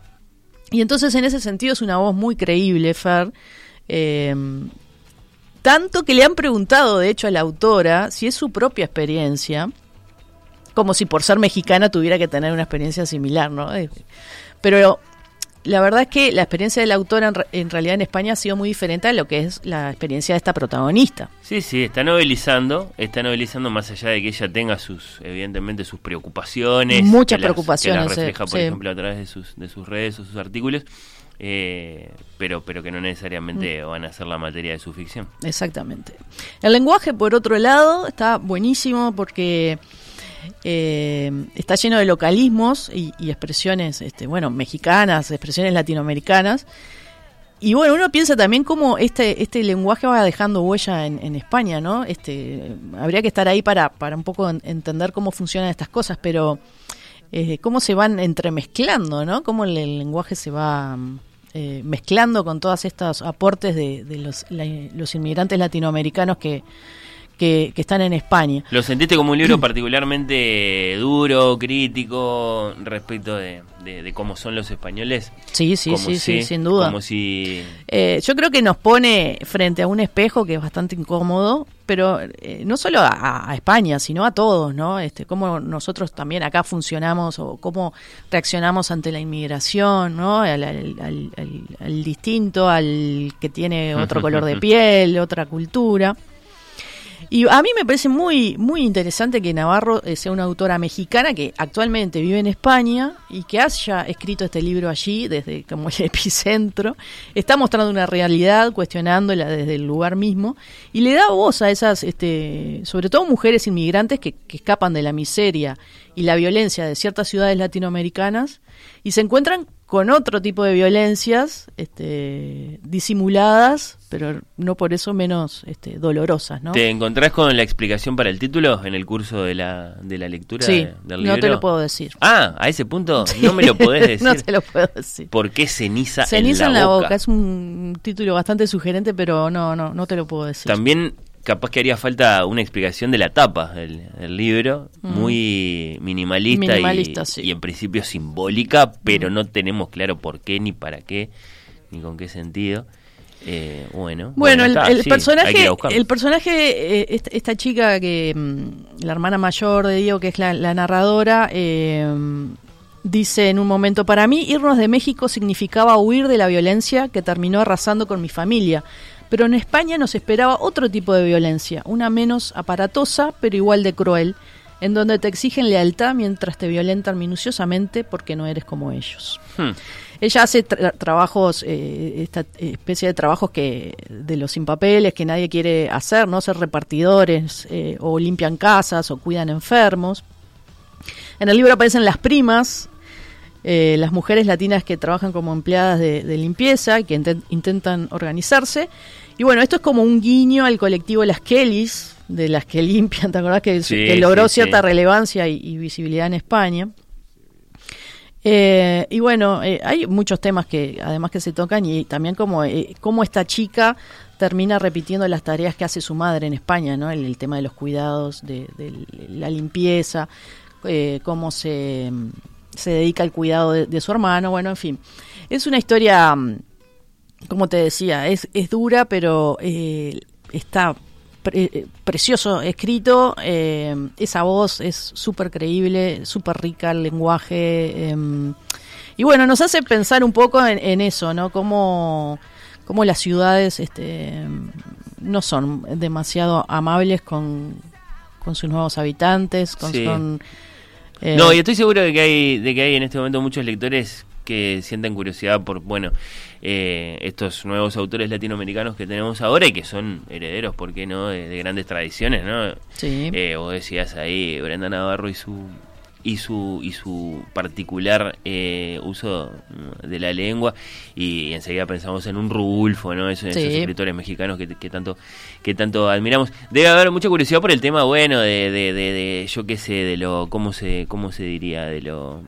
Y entonces en ese sentido es una voz muy creíble, Fer. Eh, tanto que le han preguntado, de hecho, a la autora si es su propia experiencia, como si por ser mexicana tuviera que tener una experiencia similar, ¿no? Eh, Pero la verdad es que la experiencia de la autora en, en realidad en España ha sido muy diferente a lo que es la experiencia de esta protagonista. Sí, sí, está novelizando, está novelizando más allá de que ella tenga sus, evidentemente, sus preocupaciones. Muchas que las- preocupaciones, Que las refleja, sí, por sí. ejemplo, a través de sus, de sus redes o sus artículos, eh, pero, pero que no necesariamente Mm. van a ser la materia de su ficción. Exactamente. El lenguaje, por otro lado, está buenísimo porque eh, está lleno de localismos y, expresiones, este, bueno, mexicanas, expresiones latinoamericanas. Y bueno, uno piensa también cómo este, este lenguaje va dejando huella en, España, ¿no? Este, habría que estar ahí para, para un poco en- entender cómo funcionan estas cosas, pero eh, cómo se van entremezclando, ¿no? Cómo el, lenguaje se va eh, mezclando con todos estos aportes de, los inmigrantes latinoamericanos que, que, que están en España. ¿Lo sentiste como un libro particularmente duro, crítico respecto de, de- de cómo son los españoles? Sí, sí, Como sí, si- sí, sin duda. Como si... Eh, yo creo que nos pone frente a un espejo que es bastante incómodo, pero eh, no solo a, a España, sino a todos, ¿no? Este, cómo nosotros también acá funcionamos o cómo reaccionamos ante la inmigración, ¿no? Al, al- al- al- al distinto, al que tiene otro color de piel, otra cultura. Y a mí me parece muy muy interesante que Navarro eh, sea una autora mexicana que actualmente vive en España y que haya escrito este libro allí desde como el epicentro. Está mostrando una realidad, cuestionándola desde el lugar mismo y le da voz a esas, este, sobre todo mujeres inmigrantes que, que escapan de la miseria y la violencia de ciertas ciudades latinoamericanas y se encuentran con otro tipo de violencias este, disimuladas, pero no por eso menos este, dolorosas, ¿no? ¿Te encontrás con la explicación para el título en el curso de la, de la lectura Sí, de- del libro? no te lo puedo decir. Ah, a ese punto no me lo podés decir. no te lo puedo decir. ¿Por qué ceniza, Ceniza en la, boca? Es un título bastante sugerente, pero no, no, no te lo puedo decir. También capaz que haría falta una explicación de la tapa del, del libro, muy minimalista, y- Minimalista, sí. y, en principio simbólica, pero no tenemos claro por qué, ni para qué, ni con qué sentido. Eh, bueno, Bueno, el, está, sí, personaje, el personaje, eh, esta, esta chica que, mm, la hermana mayor de Diego, que es la, la narradora, eh, dice en un momento, para mí irnos de México significaba huir de la violencia que terminó arrasando con mi familia. Pero en España nos esperaba otro tipo de violencia, una menos aparatosa, pero igual de cruel, en donde te exigen lealtad mientras te violentan minuciosamente porque no eres como ellos. Hmm. Ella hace tra- trabajos, eh, esta especie de trabajos que de los sin papeles que nadie quiere hacer, no ser repartidores eh, o limpian casas o cuidan enfermos. En el libro aparecen las primas, eh, las mujeres latinas que trabajan como empleadas de, de limpieza y que inten- intentan organizarse. Y bueno, esto es como un guiño al colectivo Las Kellys, de las que limpian, ¿te acordás? Que, Sí, que logró sí, cierta sí. relevancia y, y visibilidad en España. Eh, y bueno, eh, hay muchos temas que además que se tocan y también como eh, cómo esta chica termina repitiendo las tareas que hace su madre en España, ¿no? El, el tema de los cuidados, de, de la limpieza, cómo se, se dedica al cuidado de, de su hermano, bueno, en fin. Es una historia, mm, como te decía, es, es dura, pero eh, está pre- eh, precioso escrito, eh, esa voz es súper creíble, súper rica el lenguaje. eh, y bueno, nos hace pensar un poco en, en eso, ¿no? Cómo, cómo las ciudades este, no son demasiado amables con, con sus nuevos habitantes, con, Sí. con, eh, No, y estoy seguro de que hay de que hay en este momento muchos lectores que sienten curiosidad por, bueno, eh, estos nuevos autores latinoamericanos que tenemos ahora y que son herederos, ¿por qué no?, de, de grandes tradiciones, ¿no? Sí. Eh, vos decías ahí, Brenda Navarro y su y su y su particular eh, uso de la lengua y enseguida pensamos en un Rulfo, ¿no? Esos, esos Sí. escritores mexicanos que, que tanto que tanto admiramos. Debe haber mucha curiosidad por el tema, bueno, de, de, de, de, yo qué sé, de lo cómo se cómo se diría, de lo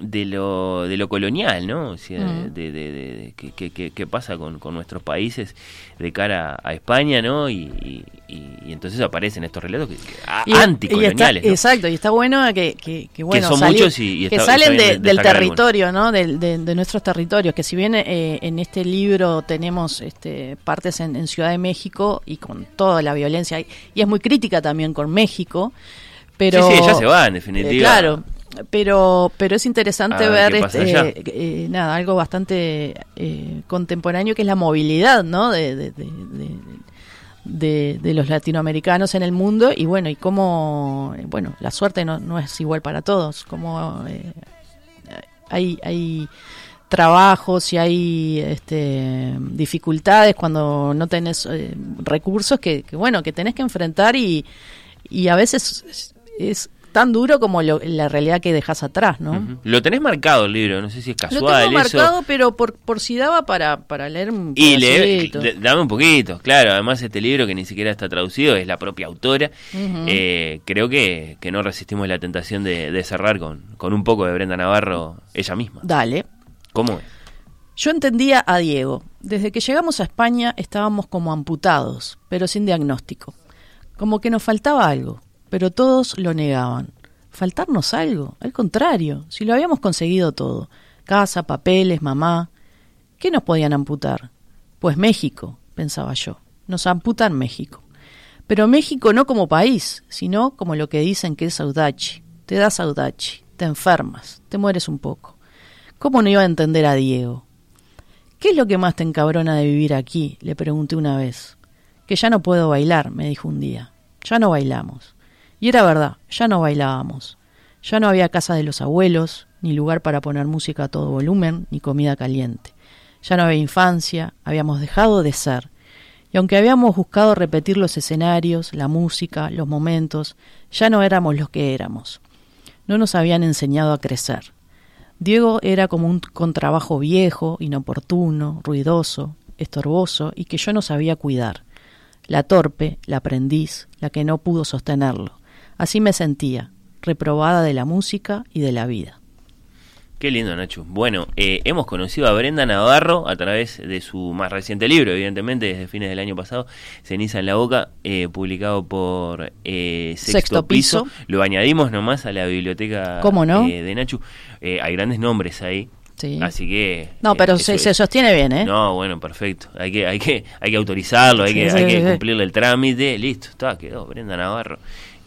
de lo de lo colonial, ¿no? O sea, Mm. de, de, de- de qué- pasa con, con nuestros países de cara a España, ¿no? Y, y, entonces aparecen estos relatos que, que- Y- está- anticoloniales, ¿no? Exacto, y está bueno que, que, que, bueno, son salir- muchos y- que salen está de- bien del territorio, ¿no? Del- de, nuestros territorios, que si bien eh, en este libro tenemos este, partes en, en Ciudad de México y con toda la violencia, y, y es muy crítica también con México, pero... Sí, sí, ya se va, en definitiva. Eh, claro, pero pero es interesante ver este, eh, nada algo bastante eh, contemporáneo que es la movilidad no de, de, de- de- de- de los latinoamericanos en el mundo y bueno y cómo bueno la suerte no, no es igual para todos como eh, hay hay trabajos y hay este, dificultades cuando no tenés eh, recursos que, que, bueno que tenés que enfrentar y, y a veces es, es tan duro como lo- la realidad que dejas atrás no. Lo tenés marcado el libro, no sé si es lo casual tengo eso. marcado pero por por si daba para para leer un Y le, pedacito. le- dame un poquito, claro. Además, este libro que ni siquiera está traducido es la propia autora. Eh, creo que, que no resistimos la tentación de, de cerrar con, con un poco de Brenda Navarro ella misma. dale ¿Cómo es? Yo entendía a Diego. Desde que llegamos a España estábamos como amputados, pero sin diagnóstico. como que nos faltaba algo, pero todos lo negaban. ¿Faltarnos algo? Al contrario, si lo habíamos conseguido todo. Casa, papeles, mamá. ¿Qué nos podían amputar? Pues México, pensaba yo. Nos amputan México. Pero México no como país, sino como lo que dicen que es saudachi. Te das saudachi, te enfermas, te mueres un poco. ¿Cómo no iba a entender a Diego? ¿Qué es lo que más te encabrona de vivir aquí? le pregunté una vez. Que ya no puedo bailar, me dijo un día. Ya no bailamos. Y era verdad, ya no bailábamos. Ya no había casa de los abuelos, ni lugar para poner música a todo volumen, ni comida caliente. Ya no había infancia, habíamos dejado de ser. Y aunque habíamos buscado repetir los escenarios, la música, los momentos, ya no éramos los que éramos. No nos habían enseñado a crecer. Diego era como un contrabajo viejo, inoportuno, ruidoso, estorboso y que yo no sabía cuidar. La torpe, la aprendiz, la que no pudo sostenerlo. Así me sentía, reprobada de la música y de la vida. Qué lindo, Nacho. Bueno, eh, hemos conocido a Brenda Navarro a través de su más reciente libro, evidentemente, desde fines del año pasado, Ceniza en la Boca, eh, publicado por eh, Sexto, Sexto Piso. Lo añadimos nomás a la biblioteca ¿Cómo no? eh, de Nacho. Eh, hay grandes nombres ahí. Sí. Así que. No, pero se, se sostiene bien, ¿eh? No, bueno, perfecto. Hay que, hay que, hay que autorizarlo, hay que, sí, hay que cumplirle el trámite. Listo, está, quedó. Brenda Navarro,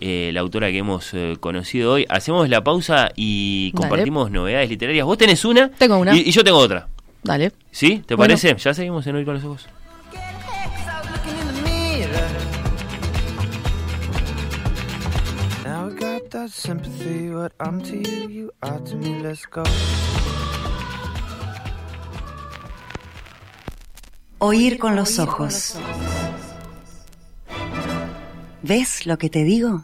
eh, la autora que hemos eh, conocido hoy. Hacemos la pausa y Dale. compartimos novedades literarias. Vos tenés una. Tengo una. Y, y yo tengo otra. Dale. ¿Sí? ¿Te Bueno. parece? Ya seguimos en Oír con los Ojos. Now I got that sympathy. What I'm to you, you are to me. Let's go. Oír con los ojos. ¿Ves lo que te digo?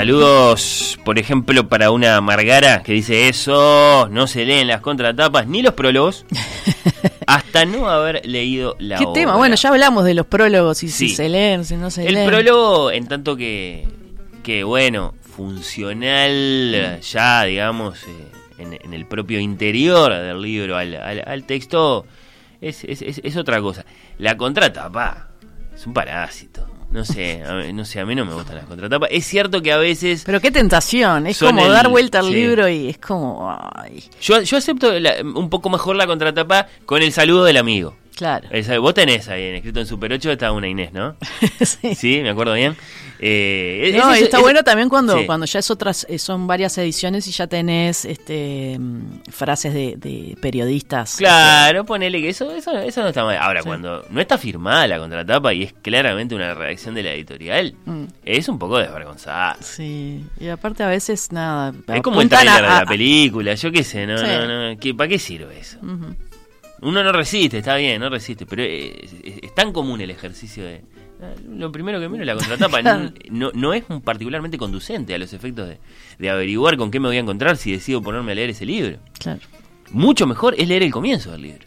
Saludos, por ejemplo, para una Margara que dice eso, no se leen las contratapas ni los prólogos hasta no haber leído la ¿Qué obra. tema? Bueno, ya hablamos de los prólogos y Sí. si se leen, si no se El leen. prólogo, en tanto que, que bueno, funcional ya, digamos, eh, en, en el propio interior del libro al, al- al texto, es, es- es- es otra cosa. La contratapa es un parásito. No sé, a mí, no sé, a mí no me gustan las contratapas. Es cierto que a veces... Pero qué tentación, es como el- dar vuelta al sí. libro y es como... Ay, Yo, yo acepto la- un poco mejor la contratapa con el saludo del amigo. Claro. Esa- vos tenés ahí en escrito en Super 8 está una Inés, ¿no? Sí. Sí, me acuerdo bien. Eh, No, es- y está es- bueno también cuando, sí. cuando ya es otras, eh, son varias ediciones y ya tenés este mm, frases de, de periodistas. Claro, ponele que eso, eso, eso no está mal. Ahora, Sí. cuando no está firmada la contratapa y es claramente una redacción de la editorial, Mm. es un poco desvergonzada. Sí, y aparte a veces nada. Es como el trailer a- de a- la película, yo qué sé, no, no, no, ¿qué- ¿para qué sirve eso? Ujú. Uno no resiste, está bien, no resiste, pero es, es- es tan común el ejercicio de... ah, Lo primero que miro es la contratapa, no, no, no es un particularmente conducente a los efectos de, de averiguar con qué me voy a encontrar si decido ponerme a leer ese libro. Claro. Mucho mejor es leer el comienzo del libro.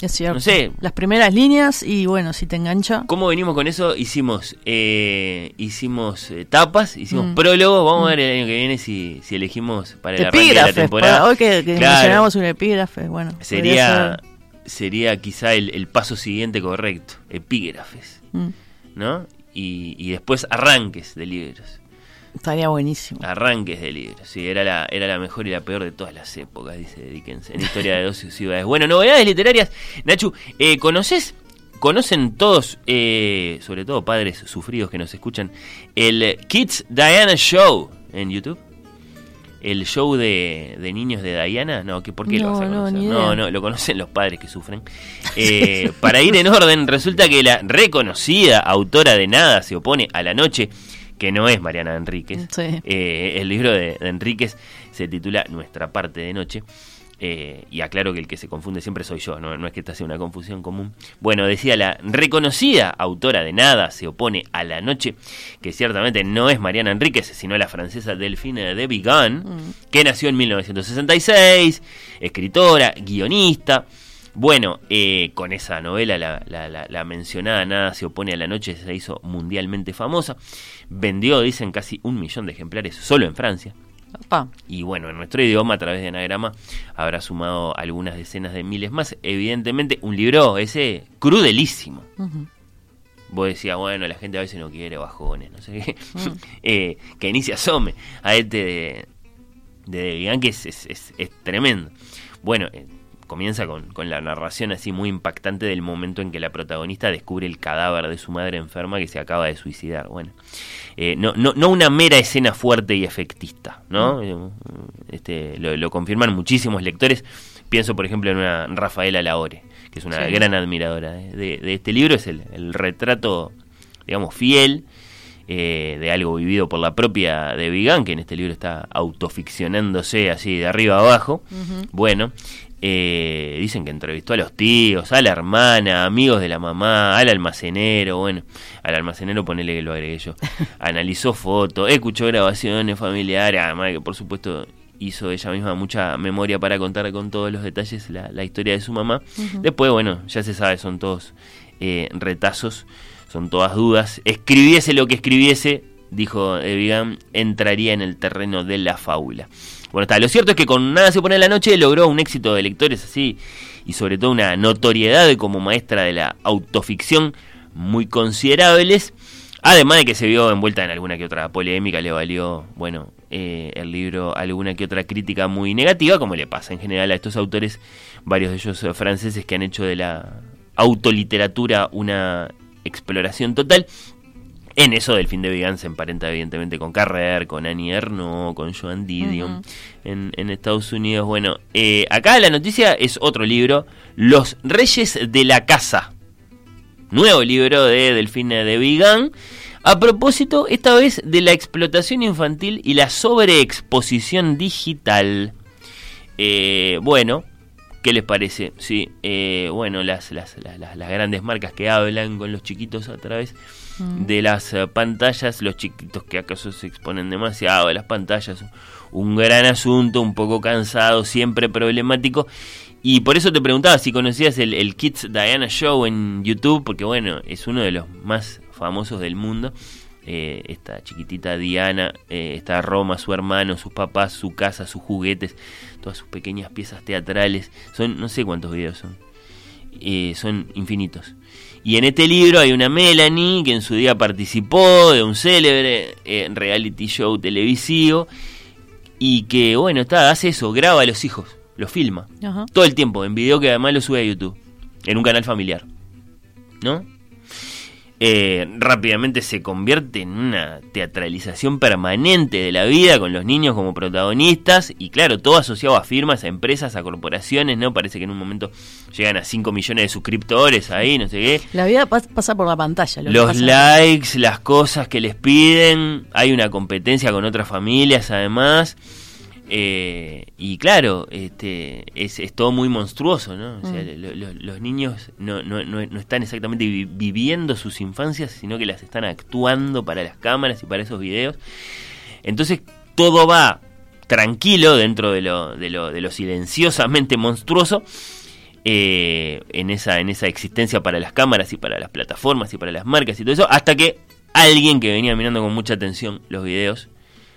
Es cierto. No sé. Las primeras líneas y bueno, si te engancha. ¿Cómo venimos con eso? Hicimos eh, hicimos eh, tapas, hicimos prólogos. Vamos a ver el año que viene si, si elegimos para el arranque de la temporada. para- hoy que, que Claro. mencionamos un epígrafe, bueno. sería ser. Sería quizá el, el paso siguiente correcto. Epígrafes, Mm, ¿no? Y, y después arranques de libros. estaría buenísimo. Arranques de libros. Sí, era la, era la mejor y la peor de todas las épocas, dice Dickens, en Historia de dos ciudades. Bueno, novedades literarias. Nachu, eh, ¿conoces, conocen todos, eh, sobre todo padres sufridos que nos escuchan, el Kids Diana Show en YouTube? ¿El show de, de niños de Diana? No, ¿qué, ¿por qué lo No, vas a no, conocer? no, no, lo conocen los padres que sufren. Eh, para ir en orden, resulta que la reconocida autora de Nada se opone a la noche, que no es Mariana Enríquez, Sí. eh, el libro de, de Enríquez se titula Nuestra parte de noche. Eh, y aclaro que el que se confunde siempre soy yo, no, no es que esta sea una confusión común. Bueno, decía la reconocida autora de Nada se opone a la noche, que ciertamente no es Mariana Enríquez, sino la francesa Delphine de Vigan, que nació en 1966, escritora, guionista. Bueno, eh, con esa novela, la, la- la- la mencionada Nada se opone a la noche, se hizo mundialmente famosa. Vendió, dicen, casi un millón de ejemplares solo en Francia. Opa. Y bueno, en nuestro idioma, a través de anagrama, habrá sumado algunas decenas de miles más. Evidentemente, un libro ese crudelísimo. Vos decías, bueno, la gente a veces no quiere bajones, no sé qué. Eh, que inicia Some a este de, de De que es, es, es- es tremendo. Bueno, eh, comienza con, con la narración así muy impactante del momento en que la protagonista descubre el cadáver de su madre enferma que se acaba de suicidar. Bueno, eh, no, no, no una mera escena fuerte y efectista, ¿no? Eh, Este, lo, lo confirman muchísimos lectores. Pienso, por ejemplo, en una Rafaela Laore, que es una Sí. gran admiradora de, de- de este libro. Es el, el retrato, digamos, fiel eh, de algo vivido por la propia de Vigan, que en este libro está autoficcionándose así de arriba a abajo. Bueno, eh, dicen que entrevistó a los tíos, a la hermana, amigos de la mamá, al almacenero, bueno, al almacenero ponele que lo agregué yo. Analizó fotos, escuchó grabaciones familiares, además de que por supuesto hizo ella misma mucha memoria para contar con todos los detalles la, la historia de su mamá. Después, bueno, ya se sabe, son todos eh, retazos, son todas dudas. Escribiese lo que escribiese, dijo Evigan, entraría en el terreno de la fábula. Bueno, está. Lo cierto es que con Nada se pone en la noche logró un éxito de lectores así y sobre todo una notoriedad como maestra de la autoficción muy considerables. Además de que se vio envuelta en alguna que otra polémica, le valió, bueno, eh, el libro alguna que otra crítica muy negativa, como le pasa en general a estos autores, varios de ellos eh, franceses que han hecho de la autoliteratura una exploración total. En eso del fin de Vigan se emparenta evidentemente con Carrer, con Annie Ernaux, con Joan Didion en, en Estados Unidos. Bueno, eh, acá la noticia es otro libro, Los Reyes de la Casa. Nuevo libro de Delfina de Vigan. A propósito, esta vez de la explotación infantil y la sobreexposición digital. Eh, bueno, ¿qué les parece? Sí, eh, bueno, las, las, las, las- las grandes marcas que hablan con los chiquitos a través de las eh, pantallas, los chiquitos que acaso se exponen demasiado a las pantallas, un gran asunto, un poco cansado, siempre problemático. Y por eso te preguntaba si conocías el, el Kids Diana Show en YouTube, porque bueno, es uno de los más famosos del mundo. Eh, esta chiquitita Diana, eh, está Roma, su hermano, sus papás, su casa, sus juguetes, todas sus pequeñas piezas teatrales. Son, no sé cuántos videos son. Eh, son infinitos. Y en este libro hay una Melanie que en su día participó de un célebre eh, reality show televisivo y que, bueno, está, hace eso, graba a los hijos, los filma. Ajá. Todo el tiempo, en video que además lo sube a YouTube, en un canal familiar. ¿No? Eh, rápidamente se convierte en una teatralización permanente de la vida con los niños como protagonistas y claro, todo asociado a firmas, a empresas, a corporaciones, ¿no? Parece que en un momento llegan a 5 millones de suscriptores ahí, no sé qué. La vida pas- pasa por la pantalla. lo Los likes, las cosas que les piden, hay una competencia con otras familias además. Eh, y claro, este, es, es todo muy monstruoso, ¿no? O sea, lo- lo- los niños no, no, no, no están exactamente vi- viviendo sus infancias, sino que las están actuando para las cámaras y para esos videos. Entonces todo va tranquilo dentro de lo, de lo, de lo silenciosamente monstruoso eh, en, esa, en esa existencia para las cámaras y para las plataformas y para las marcas y todo eso, hasta que alguien que venía mirando con mucha atención los videos,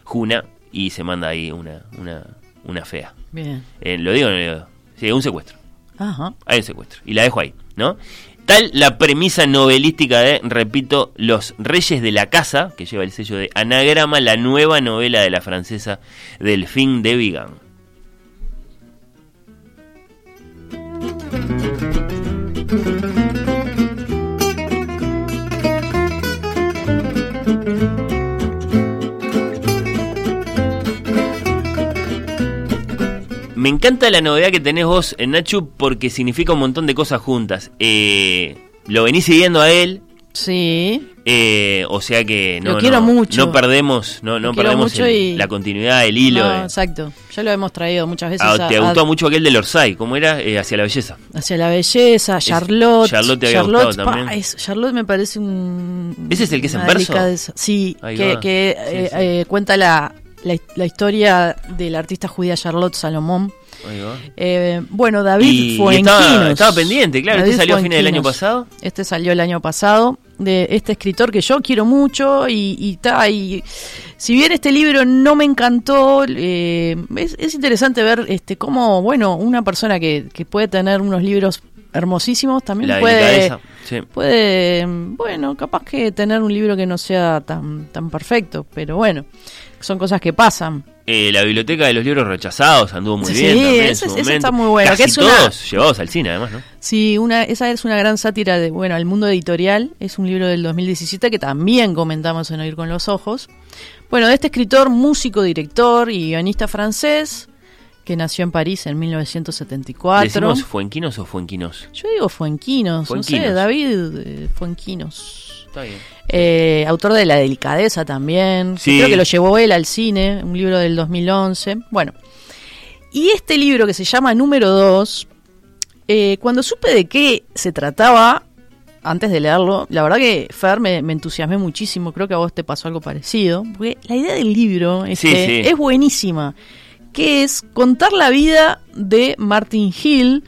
Juna, y se manda ahí una, una, una fea. Bien. Eh, ¿Lo digo o no lo digo? Sí, un secuestro. Ajá. Hay un secuestro. Y la dejo ahí, ¿no? Tal la premisa novelística de, repito, Los Reyes de la Casa, que lleva el sello de Anagrama, la nueva novela de la francesa Delphine de Vigan. Me encanta la novedad que tenés vos, en Nachu, porque significa un montón de cosas juntas. Eh, lo venís siguiendo a él, Sí. Eh, o sea que no, Lo quiero no, mucho. no perdemos, no, no perdemos el- y- la continuidad del hilo. No, de- exacto. Ya lo hemos traído muchas veces. Ah, a- te a- gustó mucho aquel del Orsay, ¿cómo era? Eh, hacia la belleza. Hacia la belleza, Charlotte. Charlotte te había gustado pa, también. es- Charlotte me parece un. ¿Ese es el que es en verso? Sí, Ahí que, va. que, Sí, eh, sí. eh, cuenta la, la, la historia de la artista judía Charlotte Salomón. Eh, bueno, David Y- y Fuenquinos. estaba- estaba pendiente, claro, David este salió a fines del año pasado. Este salió el año pasado, de este escritor que yo quiero mucho y, y, ta, y si bien este libro no me encantó, eh, es, es interesante ver este cómo, bueno, una persona que, que puede tener unos libros hermosísimos también La puede, sí. puede, bueno, capaz que tener un libro que no sea tan, tan perfecto, pero bueno, son cosas que pasan. Eh, la biblioteca de los libros rechazados anduvo muy Sí, bien. también en ese- su ese momento. está muy bueno, Casi que es una- todos llevados al cine, además, ¿no? Sí, una, esa es una gran sátira de, bueno, al mundo editorial. Es un libro del 2017 que también comentamos en Oír con los Ojos. Bueno, de este escritor, músico, director y guionista francés, que nació en París en 1974. ¿Decimos Fuenquinos o Fuenquinos? Yo digo Fuenquinos, no sé, David eh, Fuenquinos. Está bien. Eh, autor de La Delicadeza también. Sí. Creo que lo llevó él al cine, un libro del 2011. Bueno, y este libro que se llama Número 2, eh, cuando supe de qué se trataba, antes de leerlo, la verdad que Fer me, me entusiasmé muchísimo. Creo que a vos te pasó algo parecido. Porque la idea del libro este, Sí, sí. es buenísima. Que es contar la vida de Martin Hill,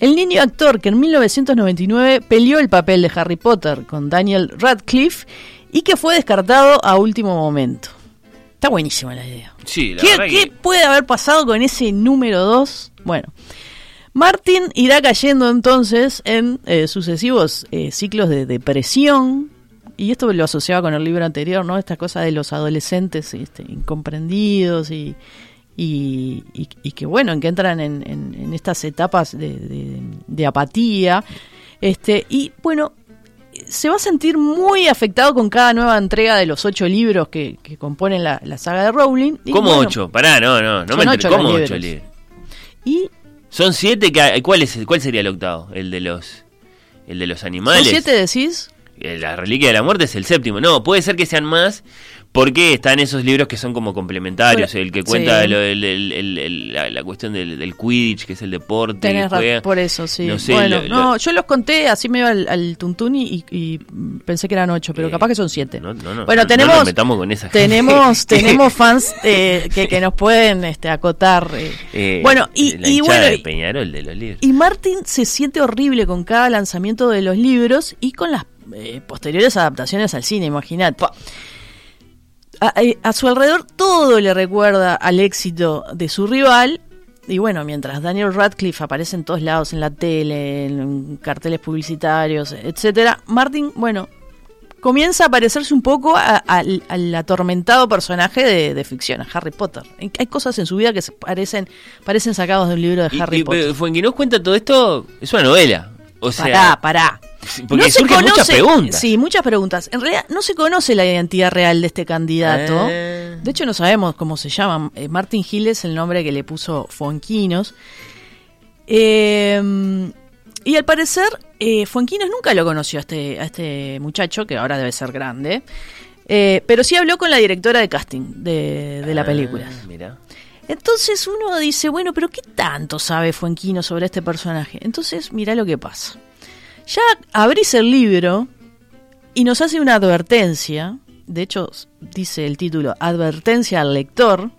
el niño actor que en 1999 peleó el papel de Harry Potter con Daniel Radcliffe y que fue descartado a último momento. Está buenísima la idea. Sí, la ¿Qué, verdad qué que- puede haber pasado con ese número 2? Bueno, Martin irá cayendo entonces en eh, sucesivos eh, ciclos de depresión. Y esto lo asociaba con el libro anterior, ¿no? Esta cosa de los adolescentes este, incomprendidos y, y, y- y que, bueno, en que entran en, en- en estas etapas de, de- de apatía. Este, y, bueno, se va a sentir muy afectado con cada nueva entrega de los ocho libros que, que componen la, la saga de Rowling. Y, ¿Cómo bueno, ocho? Pará, no, no, no son me ocho ¿Cómo libros. ocho libros? Y Son siete, que- ¿cuál, es, ¿cuál sería el octavo? ¿El de los el de los ¿Son animales? siete decís? Eh, La Reliquia de la Muerte es el séptimo. No, puede ser que sean más porque están esos libros que son como complementarios. Bueno, el que cuenta sí. lo- el- el- el- el- la, la cuestión del, del Quidditch, que es el deporte. Tenés juega. por eso, sí. No sé, bueno, lo- no, lo- yo los conté así medio al, al tuntún y, y pensé que eran ocho, pero Eh, capaz que son siete. no, no, no, bueno, no tenemos, nos metamos con esa gente. tenemos, tenemos fans eh, que, que nos pueden este, acotar. eh. Eh, bueno, y, la y bueno, de Peñarol de los libros. y Martin se siente horrible con cada lanzamiento de los libros y con las eh, posteriores adaptaciones al cine, imagínate. A, eh, a su alrededor todo le recuerda al éxito de su rival. Y bueno, mientras Daniel Radcliffe aparece en todos lados, en la tele, en carteles publicitarios, etcétera, Martin, bueno, comienza a parecerse un poco a- al, al atormentado personaje de, de ficción, a Harry Potter. Hay cosas en su vida que se parecen, parecen sacados de un libro de Y- Harry y, Potter. pero Fuenquinos cuenta todo esto, es una novela. O sea, pará, pará. porque No se surgen muchas preguntas. Sí, muchas preguntas. En realidad no se conoce la identidad real de este candidato. Eh. De hecho no sabemos cómo se llama. Eh, Martin Hill es el nombre que le puso Fuenquinos. Eh, y al parecer eh, Fuenquinos nunca lo conoció a este, a este muchacho, que ahora debe ser grande. Eh, pero sí habló con la directora de casting de, de la Ah, película. mirá. Entonces uno dice, bueno, pero ¿qué tanto sabe Fuenquino sobre este personaje? Entonces, mira lo que pasa. Ya abrís el libro y nos hace una advertencia. De hecho, dice el título, advertencia al lector.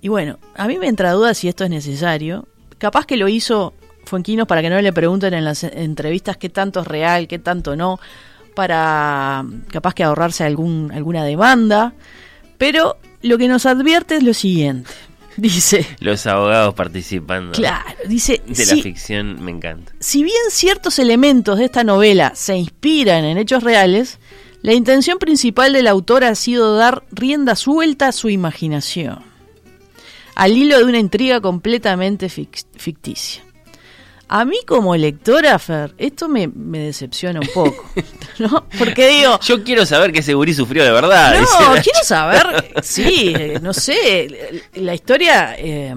Y bueno, a mí me entra duda si esto es necesario. Capaz que lo hizo Fuenquinos para que no le pregunten en las entrevistas qué tanto es real, qué tanto no, para capaz que ahorrarse alguna demanda. Pero lo que nos advierte es lo siguiente. Dice, Los abogados participando claro, dice, de si, la ficción me encanta. si bien ciertos elementos de esta novela se inspiran en hechos reales, la intención principal del autor ha sido dar rienda suelta a su imaginación, al hilo de una intriga completamente fic- ficticia. A mí como lectora, Fer, esto me, me decepciona un poco, ¿no? Porque digo, Yo quiero saber que ese gurí sufrió de verdad. no, quiero saber, sí, eh, no sé, la historia eh,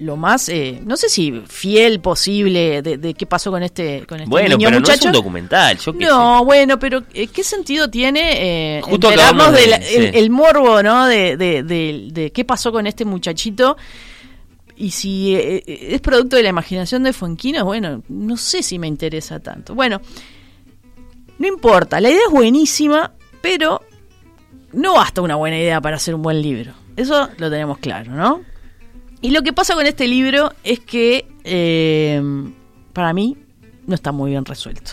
lo más, eh, no sé si fiel posible de, de qué pasó con este, con este Bueno, niño pero no es muchacho. un documental, yo qué No, bueno, pero eh, ¿qué sentido tiene eh, Justo enterarnos acabamos de- de la- el, morbo, ¿no? De, de, de- de qué pasó con este muchachito. Y si eh, eh, es producto de la imaginación de Fuenquinos, bueno, no sé si me interesa tanto. Bueno, no importa, la idea es buenísima, pero no basta una buena idea para hacer un buen libro. Eso lo tenemos claro, ¿no? Y lo que pasa con este libro es que, eh, para mí, no está muy bien resuelto.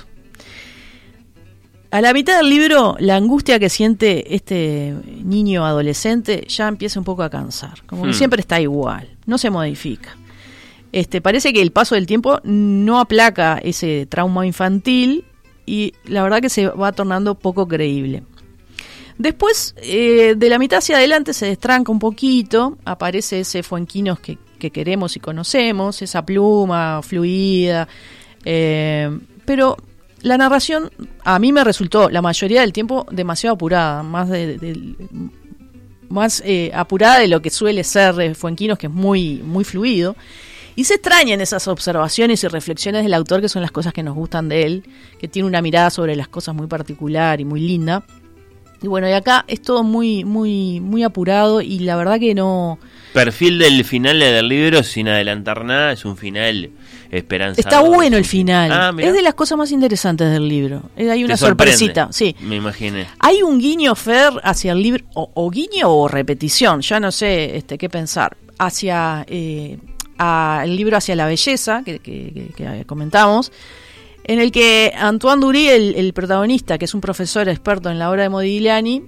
A la mitad del libro, la angustia que siente este niño adolescente ya empieza un poco a cansar. Como que Hmm. siempre está igual, no se modifica. Este, parece que el paso del tiempo no aplaca ese trauma infantil y la verdad que se va tornando poco creíble. Después, eh, de la mitad hacia adelante se destranca un poquito, aparece ese Fuenquinos que, que queremos y conocemos, esa pluma fluida, eh, pero la narración a mí me resultó la mayoría del tiempo demasiado apurada, más de, más eh, apurada de lo que suele ser Fuenquinos, que es muy, muy fluido. Y se extrañan esas observaciones y reflexiones del autor, que son las cosas que nos gustan de él, que tiene una mirada sobre las cosas muy particular y muy linda. Y bueno, y acá es todo muy, muy, muy apurado y la verdad que no... Perfil del final del libro, sin adelantar nada, es un final esperanzador. Está bueno el final. Ah, es de las cosas más interesantes del libro. Hay una sorpresita, sí. Me imaginé. Hay un guiño, Fer, hacia el libro, o, o guiño o repetición, ya no sé este, qué pensar, hacia eh, a- el libro Hacia la Belleza, que, que- que- que comentamos, en el que Antoine Dury, el, el protagonista, que es un profesor experto en la obra de Modigliani,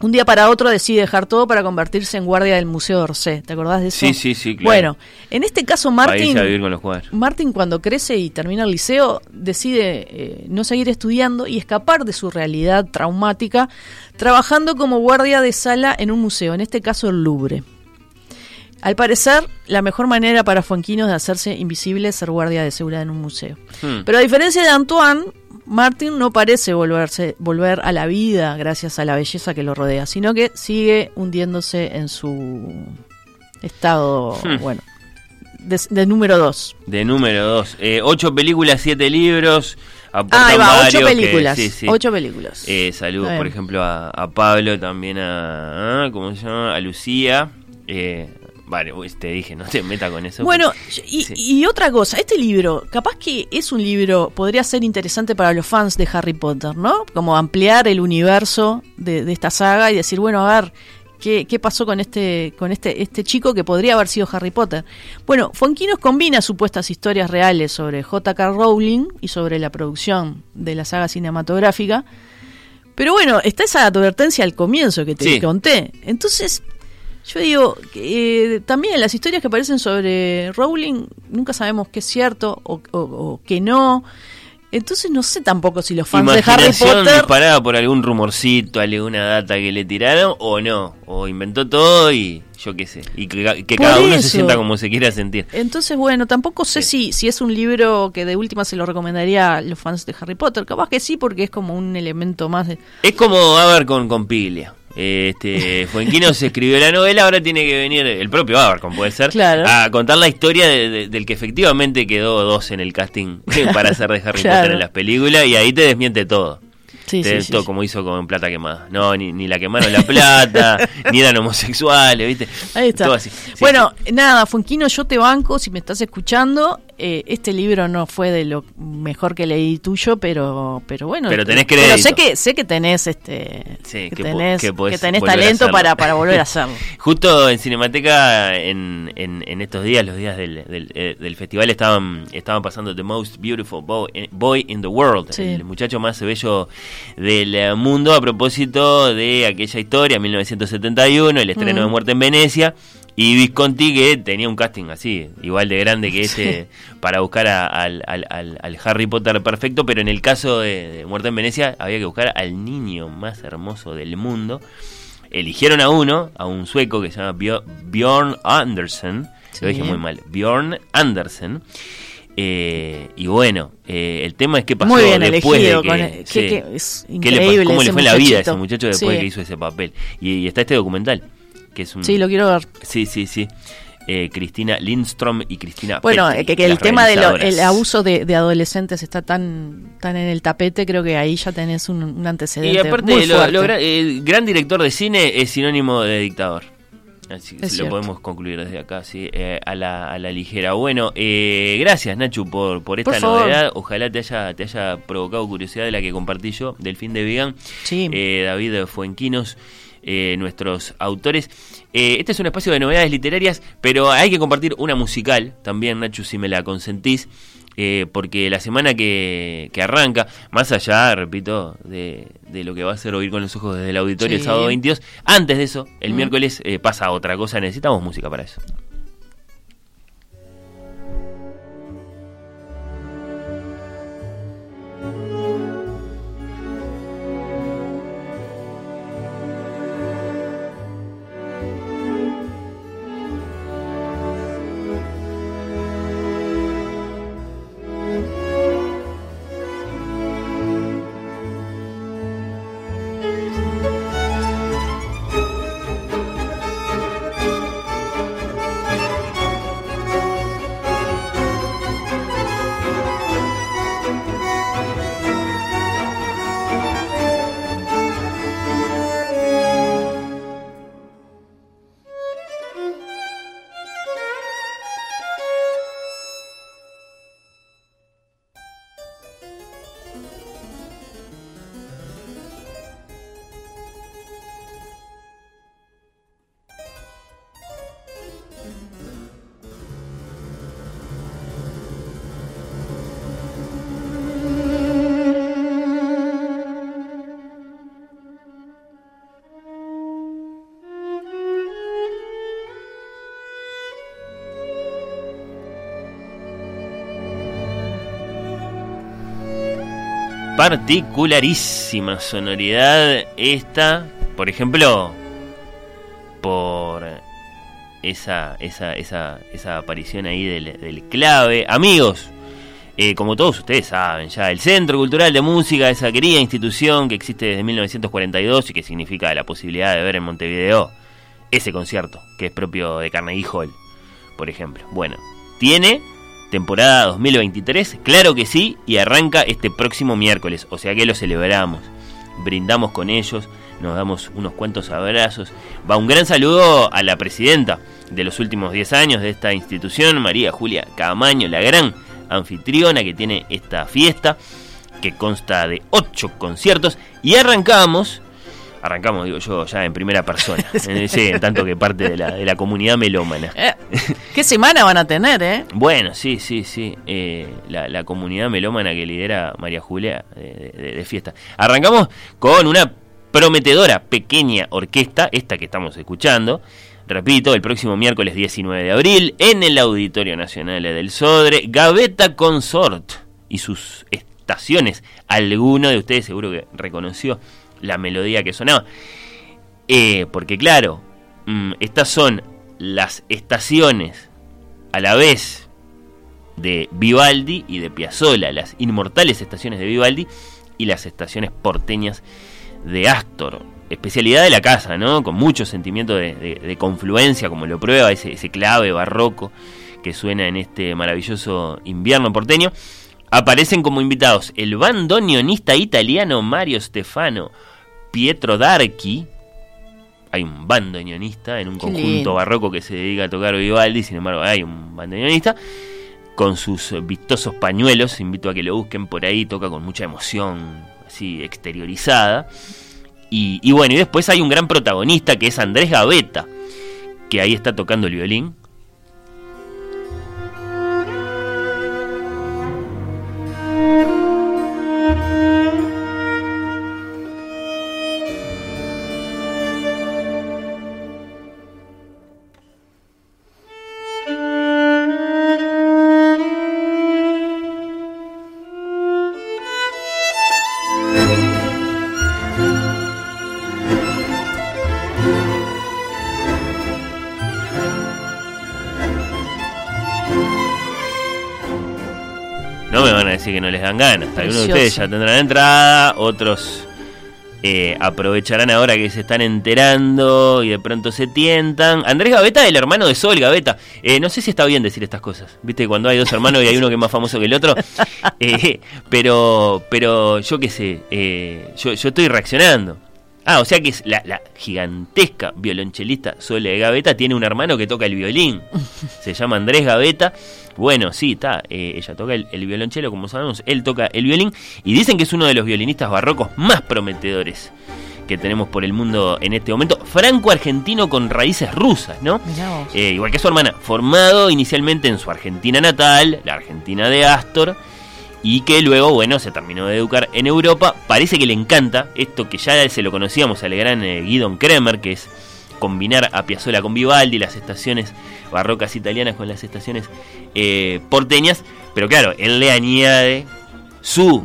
un día para otro decide dejar todo para convertirse en guardia del Museo d'Orsay. ¿Te acordás de eso? Sí, sí, sí, claro. Bueno, en este caso Martin... Martin cuando crece y termina el liceo decide eh, no seguir estudiando y escapar de su realidad traumática trabajando como guardia de sala en un museo, en este caso el Louvre. Al parecer, la mejor manera para Fuenquinos de hacerse invisible es ser guardia de seguridad en un museo. Hmm. Pero a diferencia de Antoine, Martin no parece volverse, volver a la vida gracias a la belleza que lo rodea, sino que sigue hundiéndose en su estado, Hmm. bueno, de, de número dos. De número dos. Eh, ocho películas, siete libros. Ah, va, varios ocho que- películas. sí, sí. Ocho películas. Eh, saludos, por ejemplo, a, a Pablo, también a, ¿cómo se llama? A Lucía. Eh, vale, te dije, no te metas con eso. Bueno, y, sí. y otra cosa, este libro, capaz que es un libro, podría ser interesante para los fans de Harry Potter, ¿no? Como ampliar el universo de, de esta saga y decir, bueno, a ver, ¿qué, qué pasó con este, con este, este chico que podría haber sido Harry Potter? Bueno, Fonquinos combina supuestas historias reales sobre J.K. Rowling y sobre la producción de la saga cinematográfica. Pero bueno, está esa advertencia al comienzo que te Sí. conté. Entonces, yo digo, que, eh, también las historias que aparecen sobre Rowling, nunca sabemos qué es cierto o, o- o qué no. Entonces no sé tampoco si los fans de Harry Potter... disparada por algún rumorcito, alguna data que le tiraron, o no. O inventó todo y yo qué sé. Y que, cada uno se sienta como se quiera sentir. Entonces, bueno, tampoco sé si, si es un libro que de última se lo recomendaría a los fans de Harry Potter. Capaz que sí, porque es como un elemento más de... Es como, a ver, con, con Piglia. Este, Fuenquino se escribió la novela, ahora tiene que venir el propio Abercon, puede ser, Claro. a contar la historia de- de- del que efectivamente quedó dos en el casting para hacer de Harry Claro. Potter en las películas y ahí te desmiente todo. Sí, Te- sí, todo sí. como hizo con Plata Quemada. No, ni, ni la quemaron la plata, ni eran homosexuales, ¿viste? Ahí está. Todo así. Sí, bueno, nada, Funquino, yo te banco si me estás escuchando. Eh, este libro no fue de lo mejor que leí tuyo, pero pero bueno. Pero tenés Pero crédito. sé que sé que tenés este Sí, que, que tenés que que, tenés talento para, para volver a hacerlo. Justo en Cinemateca, en, en, en estos días, los días del, del, eh, del festival, estaban, estaban pasando The Most Beautiful Boy, eh, in the World, Sí. el muchacho más bello del eh, mundo, a propósito de aquella historia, 1971, el estreno Mm. de Muerte en Venecia. Y Visconti que tenía un casting así, igual de grande que este, para buscar a- al, al- al- al Harry Potter perfecto, pero en el caso de, de Muerte en Venecia había que buscar al niño más hermoso del mundo. Eligieron a uno, a un sueco que se llama Bjor- Bjorn Andersen, Sí. lo dije muy mal, Bjorn Andersen. Eh, y bueno, eh, el tema es qué pasó Muy bien después elegido, de que, el- que- sí. que es ¿Qué le pasó? increíble ¿Cómo le ese fue la vida a ese muchacho después Sí. de que hizo ese papel? Y, y está este documental, que es un... Sí, lo quiero ver. Sí, sí, sí. eh, Cristina Lindstrom y Cristina Bueno, que, que el tema del realizadoras. abuso de, de adolescentes está tan, tan en el tapete, creo que ahí ya tenés un, un antecedente. Y aparte, muy lo- el gran director de cine es sinónimo de dictador. Así que lo cierto. podemos concluir desde acá, sí, eh, a, la, a la ligera. Bueno, eh, gracias Nachu por, por esta Por novedad. Ojalá te haya, te haya provocado curiosidad de la que compartí yo, del fin de vegan. Sí. Eh, David Fuenquinos, eh, nuestros autores. Eh, este es un espacio de novedades literarias, pero hay que compartir una musical también, Nachu, si me la consentís. eh, porque la semana que, que arranca, más allá, repito, de, de lo que va a ser oír con los ojos desde el auditorio el sábado 22, antes de eso, el Mm. miércoles eh, pasa otra cosa, necesitamos música para eso. Particularísima sonoridad esta, por ejemplo, por esa, esa, esa, esa aparición ahí del, clave. Amigos, eh, como todos ustedes saben ya, el Centro Cultural de Música, esa querida institución que existe desde 1942 y que significa la posibilidad de ver en Montevideo ese concierto, que es propio de Carnegie Hall, por ejemplo. Bueno, tiene temporada 2023, claro que sí, y arranca este próximo miércoles, o sea que lo celebramos, brindamos con ellos, nos damos unos cuantos abrazos. Va un gran saludo a la presidenta de los últimos 10 años de esta institución, María Julia Camaño, la gran anfitriona que tiene esta fiesta, que consta de 8 conciertos, y arrancamos arrancamos, digo yo, ya en primera persona. Eh, sí, en tanto que parte de la, de la comunidad melómana. Eh, ¿Qué semana van a tener, eh? Bueno, sí, sí, sí. eh, la, la comunidad melómana que lidera María Julia de, de- de fiesta. Arrancamos con una prometedora pequeña orquesta, esta que estamos escuchando. Repito, el próximo miércoles 19 de abril, en el Auditorio Nacional del Sodre, Gaveta Consort y sus estaciones. Alguno de ustedes seguro que reconoció la melodía que sonaba. Eh, porque claro, mm, estas son las estaciones a la vez de Vivaldi y de Piazzolla, las inmortales estaciones de Vivaldi y las estaciones porteñas de Astor. Especialidad de la casa, ¿no? Con mucho sentimiento de, de- confluencia, como lo prueba ese, ese clave barroco que suena en este maravilloso invierno porteño. Aparecen como invitados el bandoneonista italiano Mario Stefano Pietro Darchi. Hay un bandoneonista en un Qué conjunto lindo. barroco que se dedica a tocar Vivaldi, sin embargo hay un bandoneonista con sus vistosos pañuelos, invito a que lo busquen por ahí, toca con mucha emoción, así exteriorizada. Y, y bueno, y después hay un gran protagonista que es Andrés Gaveta, que ahí está tocando el violín. Ganas. Algunos de ustedes ya tendrán entrada, otros eh, aprovecharán ahora que se están enterando y de pronto se tientan. Andrés Gaveta, el hermano de Sol Gaveta. Eh, no sé si está bien decir estas cosas. Viste, cuando hay dos hermanos y hay uno que es más famoso que el otro. Eh, pero, pero yo qué sé, eh, yo, yo estoy reaccionando. Ah, o sea que es la, la gigantesca violonchelista Sole Gaveta tiene un hermano que toca el violín. Se llama Andrés Gaveta. Bueno, sí, está. eh, ella toca el, el violonchelo, como sabemos. Él toca el violín. Y dicen que es uno de los violinistas barrocos más prometedores que tenemos por el mundo en este momento. Franco-argentino con raíces rusas, ¿no? Eh, igual que su hermana, formado inicialmente en su Argentina natal, la Argentina de Astor, y que luego, bueno, se terminó de educar en Europa. Parece que le encanta esto que ya se lo conocíamos al gran eh, Guidon Kremer, que es combinar a Piazzolla con Vivaldi, las estaciones barrocas italianas con las estaciones eh, porteñas, pero claro, él le añade su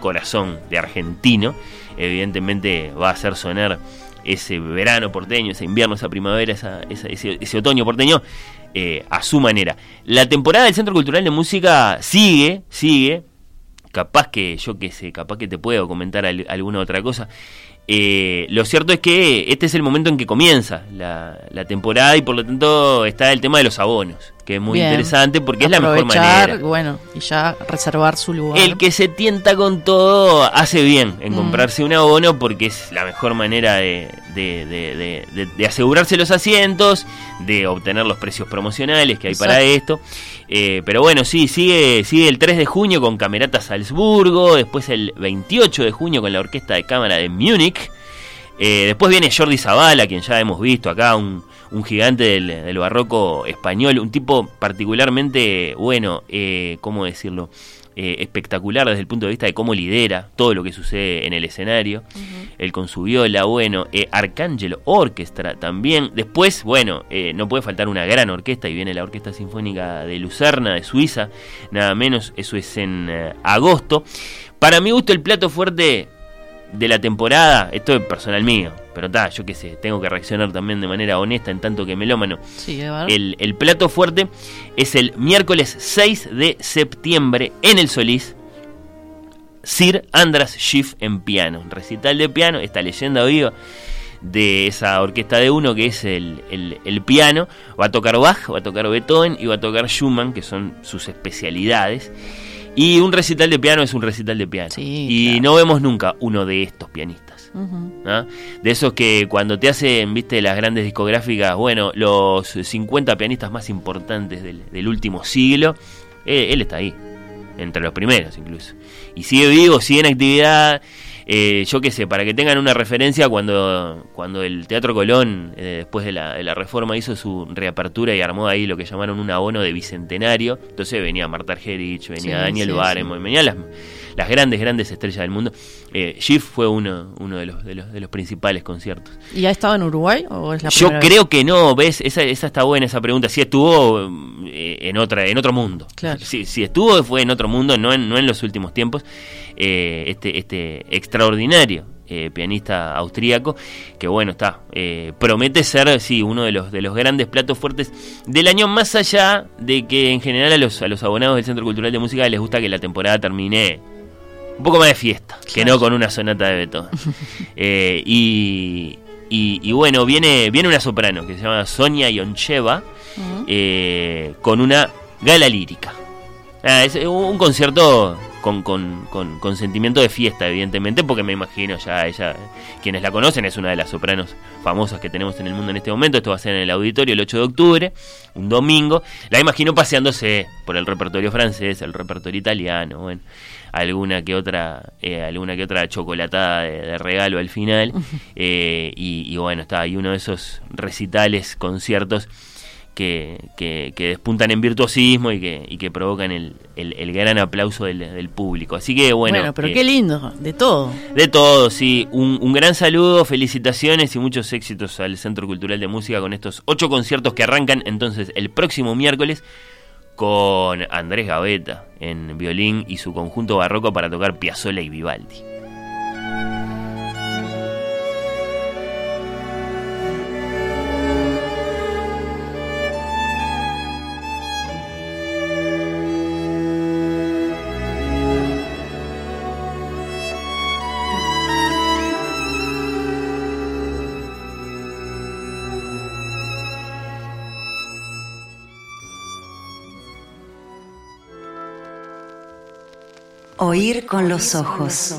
corazón de argentino, evidentemente va a hacer sonar ese verano porteño, ese invierno, esa primavera, esa- esa- ese, ese otoño porteño, eh, a su manera. La temporada del Centro Cultural de Música sigue, sigue, capaz que yo que sé, capaz que te puedo comentar al- alguna otra cosa. Eh, lo cierto es que este es el momento en que comienza la, la temporada y por lo tanto está el tema de los abonos, que es muy Bien. interesante porque es la mejor manera. Bueno, y ya reservar su lugar. El que se tienta con todo hace bien en Mm. comprarse un abono porque es la mejor manera de, de- de- de- de- de asegurarse los asientos, de obtener los precios promocionales que hay para esto. Eh, pero bueno, sí, sigue, sigue el 3 de junio con Camerata Salzburgo, después el 28 de junio con la Orquesta de Cámara de Múnich. Eh, después viene Jordi Zavala, quien ya hemos visto acá, un, un gigante del, del barroco español, un tipo particularmente, bueno, eh, ¿cómo decirlo? Eh, espectacular desde el punto de vista de cómo lidera todo lo que sucede en el escenario. Él con su viola, bueno, eh, Arcángel Orchestra también. Después, bueno, eh, no puede faltar una gran orquesta y viene la Orquesta Sinfónica de Lucerna, de Suiza, nada menos, eso es en eh, agosto. Para mi gusto, el plato fuerte de la temporada, esto es personal mío, pero está, yo qué sé, tengo que reaccionar también de manera honesta en tanto que melómano. Sí. El, el plato fuerte es el miércoles 6 de septiembre en el Solís. Sir Andras Schiff en piano, recital de piano, esta leyenda viva de esa orquesta de uno que es el, el- el piano. Va a tocar Bach, va a tocar Beethoven y va a tocar Schumann, que son sus especialidades. Y un recital de piano es un recital de piano. y no vemos nunca uno de estos pianistas. De esos que cuando te hacen, viste, las grandes discográficas, bueno, los 50 pianistas más importantes del, del último siglo, eh, él está ahí, entre los primeros incluso. Y sigue vivo, sigue en actividad. Eh, yo qué sé, para que tengan una referencia, cuando, cuando el Teatro Colón, eh, después de la, de la reforma, hizo su reapertura y armó ahí lo que llamaron un abono de bicentenario, entonces venía Marta Argerich, venía Sí, Daniel sí, Barenboim, venían las, las grandes, grandes estrellas del mundo. Eh, fue uno, uno de, los, de, los, de los principales conciertos. ¿Y ha estado en Uruguay o es la Yo creo que no, ves, esa, esa está buena esa pregunta. Si estuvo eh, en otra, en otro mundo. Claro. Si, si estuvo fue en otro mundo, no en, no en los últimos tiempos. Eh, este, este extraordinario eh, pianista austríaco, que bueno, está, eh, promete ser, sí, uno de los, de los grandes platos fuertes del año, más allá de que en general a los, a los abonados del Centro Cultural de Música les gusta que la temporada termine un poco más de fiesta, que no con una sonata de Beethoven. Eh, y, y, y bueno, viene, viene una soprano que se llama Sonia Yoncheva eh, con una gala lírica. Ah, es un concierto con, con, con, con sentimiento de fiesta, evidentemente, porque me imagino ya ella, quienes la conocen, es una de las sopranos famosas que tenemos en el mundo en este momento. Esto va a ser en el auditorio el 8 de octubre, un domingo. La imagino paseándose por el repertorio francés, el repertorio italiano, bueno, alguna que otra, eh, alguna que otra chocolatada de, de regalo al final. Eh, y, y bueno, está ahí uno de esos recitales, conciertos que, que, que despuntan en virtuosismo y que, y que provocan el, el, el gran aplauso del, del público. Así que bueno, Bueno, pero eh, qué lindo, de todo. de todo, sí. Un, un gran saludo, felicitaciones y muchos éxitos al Centro Cultural de Música con estos ocho conciertos que arrancan entonces el próximo miércoles con Andrés Gaveta en violín y su conjunto barroco para tocar Piazzolla y Vivaldi. Oír con los ojos.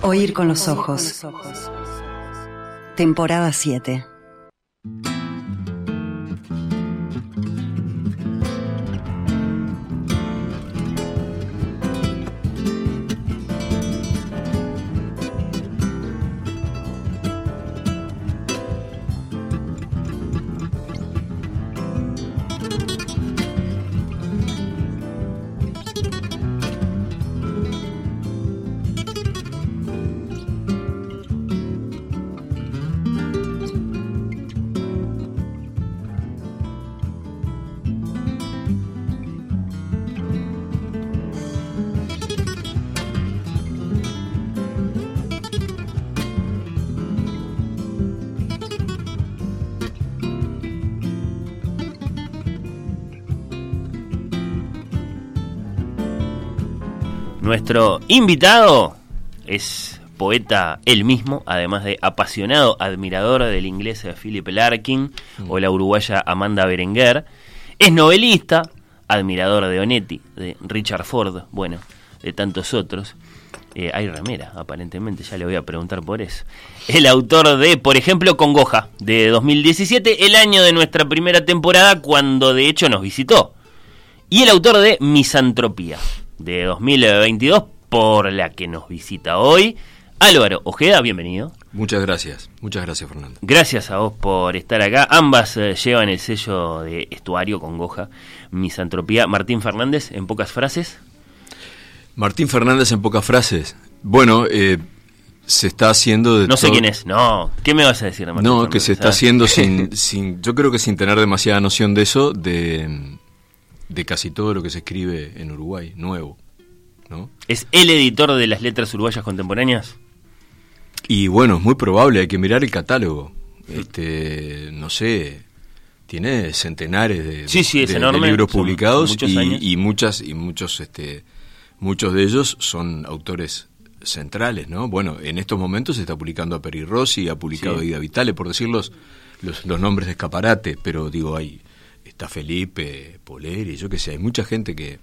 Oír con los ojos. Temporada 7. Nuestro invitado es poeta él mismo, además de apasionado admirador del inglés Philip Larkin o la uruguaya Amanda Berenguer. Es novelista, admirador de Onetti, de Richard Ford, bueno, de tantos otros. Eh, hay remera, aparentemente, ya le voy a preguntar por eso. El autor de, por ejemplo, Congoja, de 2017, el año de nuestra primera temporada, cuando de hecho nos visitó. Y el autor de Misantropía, de 2022, por la que nos visita hoy. Álvaro Ojeda, bienvenido. Muchas gracias, muchas gracias Fernando. Gracias a vos por estar acá. Ambas eh, llevan el sello de estuario Congoja, Misantropía. Martín Fernández, en pocas frases. Martín Fernández en pocas frases. Bueno, eh, se está haciendo de No sé quién es, no. ¿Qué me vas a decir, Martín No, Fernández? que se está Ah. haciendo sin, sin, yo creo que sin tener demasiada noción de eso, de, de casi todo lo que se escribe en Uruguay, nuevo, ¿no? ¿Es el editor de las letras uruguayas contemporáneas? Y bueno, es muy probable, hay que mirar el catálogo. Este, no sé, tiene centenares de, Sí, sí, de- libros publicados y, muchas y muchos este muchos de ellos son autores centrales, ¿no? Bueno, en estos momentos se está publicando a Peri Rossi, ha publicado Sí. Ida Vitale, por decir los, los, los nombres de escaparate, pero digo, hay está Felipe, Poleri, yo qué sé, hay mucha gente que...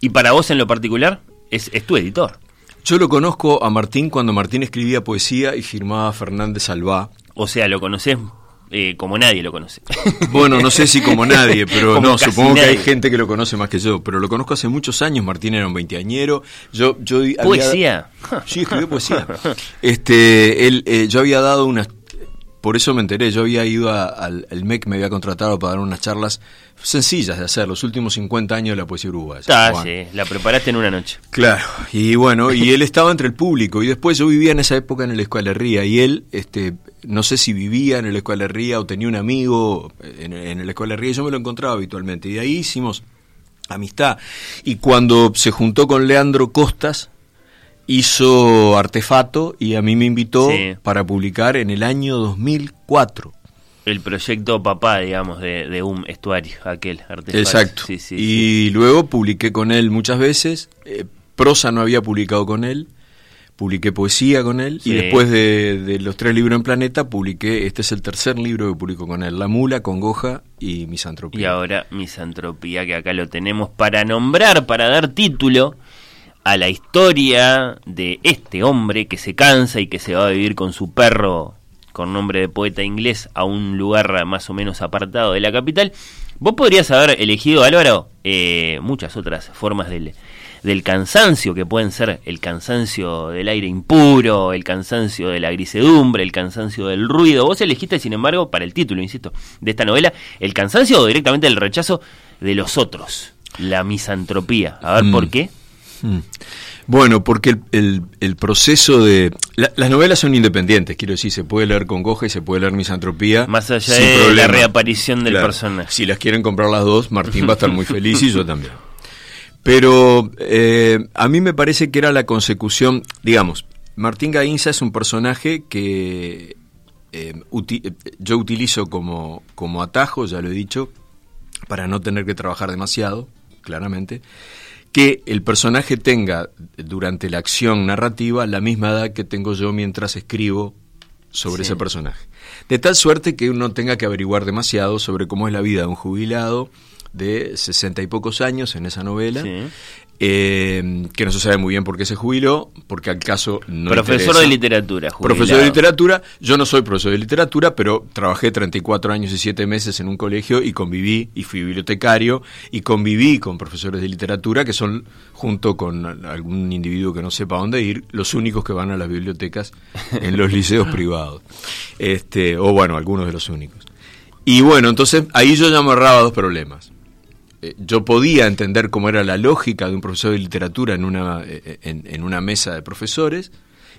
Y para vos en lo particular, es, es tu editor. Yo lo conozco a Martín cuando Martín escribía poesía y firmaba Fernández Albá, O sea, lo conoces eh, como nadie lo conoce. Bueno, no sé si como nadie, pero Como no, supongo que hay gente que lo conoce más que yo, pero lo conozco hace muchos años, Martín era un veinteañero, yo, yo había- ¿Poesía? Sí, escribió poesía. Este, él, eh, yo había dado unas, por eso me enteré, yo había ido a- al el MEC, me había contratado para dar unas charlas sencillas de hacer, los últimos 50 años de la poesía uruguaya. Juan. sí, la preparaste en una noche. Claro, y bueno, y él estaba entre el público, y después yo vivía en esa época en el Escualería, y él, este, no sé si vivía en el Escualería o tenía un amigo en, en el Escualería, y yo me lo encontraba habitualmente, y de ahí hicimos amistad. Y cuando se juntó con Leandro Costas, hizo Artefato, y a mí me invitó Sí. para publicar en el año 2004. El proyecto papá, digamos, de, de un estuario, aquel artefacto. Exacto. Sí, sí, y luego publiqué con él muchas veces. eh, prosa no había publicado con él. Publiqué poesía con él. Y después de, de los tres libros en Planeta, publiqué. Este es el tercer libro que publico con él: La Mula, Congoja y Misantropía. Y ahora Misantropía, que acá lo tenemos para nombrar, para dar título a la historia de este hombre que se cansa y que se va a vivir con su perro con nombre de poeta inglés a un lugar más o menos apartado de la capital. Vos podrías haber elegido, Álvaro, eh, muchas otras formas del, del cansancio, que pueden ser el cansancio del aire impuro, el cansancio de la grisedumbre, el cansancio del ruido. Vos elegiste, sin embargo, para el título, insisto, de esta novela, el cansancio o directamente el rechazo de los otros, la misantropía. A ver, Mm. ¿por qué? Mm. Bueno, porque el, el- el proceso de... la- las novelas son independientes, quiero decir, se puede leer Congoja y se puede leer Misantropía. Más allá de la reaparición del Claro. personaje. Si las quieren comprar las dos, Martín va a estar muy feliz y yo también. Pero eh, a mí me parece que era la consecución, digamos, Martín Gainza es un personaje que eh, uti- eh, yo utilizo como, como atajo, ya lo he dicho, para no tener que trabajar demasiado, claramente, que el personaje tenga durante la acción narrativa la misma edad que tengo yo mientras escribo sobre Sí. ese personaje. De tal suerte que uno tenga que averiguar demasiado sobre cómo es la vida de un jubilado de sesenta y pocos años en esa novela. Eh, que no se sabe muy bien por qué se jubiló, porque al caso no Profesor interesa. de literatura, jubilado. Profesor de literatura, yo no soy profesor de literatura, pero trabajé 34 años y 7 meses en un colegio y conviví, y fui bibliotecario, y conviví con profesores de literatura que son, junto con algún individuo que no sepa dónde ir, los únicos que van a las bibliotecas en los liceos privados. Este, o bueno, algunos de los únicos. Y bueno, entonces ahí yo ya me ahorraba dos problemas. Eh, Yo podía entender cómo era la lógica de un profesor de literatura en una, eh, en, en una mesa de profesores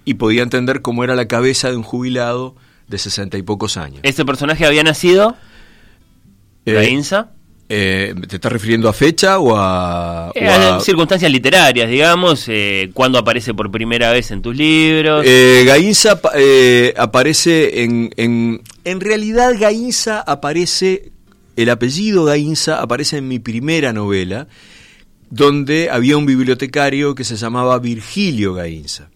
y podía entender cómo era la cabeza de un jubilado de sesenta y pocos años. ¿Ese personaje había nacido? Eh, ¿Gainza? eh, ¿Te estás refiriendo a fecha o a...? o Eh, a- circunstancias literarias, digamos, eh, cuando aparece por primera vez en tus libros. Eh, Gainza pa- eh, aparece en, en... En realidad Gainza aparece... El apellido Gainza aparece en mi primera novela, donde había un bibliotecario que se llamaba Virgilio Gainza.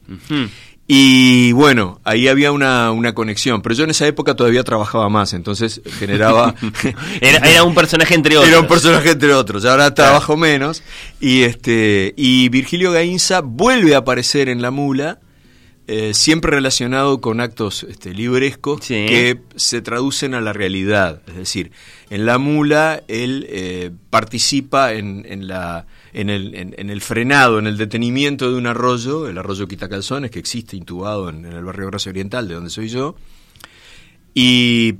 Y bueno, ahí había una, una conexión, pero yo en esa época todavía trabajaba más, entonces generaba... Era, era un personaje entre otros. Era un personaje entre otros, ahora trabajo menos. Y este y Virgilio Gainza vuelve a aparecer en La Mula, eh, siempre relacionado con actos este, librescos Sí. que se traducen a la realidad. Es decir, en La Mula él eh, participa en, en la... En el, en- en el frenado, en el detenimiento de un arroyo, el arroyo Quitacalzones, que existe intubado en, el barrio Gracia Oriental, de donde soy yo, y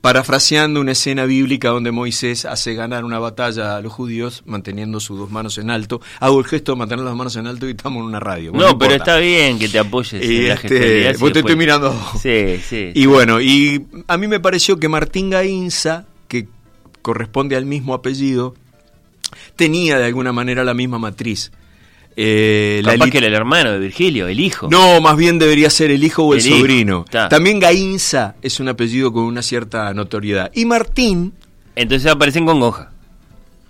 parafraseando una escena bíblica donde Moisés hace ganar una batalla a los judíos manteniendo sus dos manos en alto. Hago el gesto de mantener las manos en alto y estamos en una radio. Bueno, no, pero está bien que te apoyes Y en la este, si vos te después- estoy mirando. Sí, sí. Y bueno, y a mí me pareció que Martín Gainza, que corresponde al mismo apellido, tenía de alguna manera la misma matriz. Eh, la Capaz lit- que era el hermano de Virgilio, el hijo. no, más bien debería ser el hijo o el, sobrino. También Gainza es un apellido con una cierta notoriedad. Y Martín Entonces aparecen con Goja.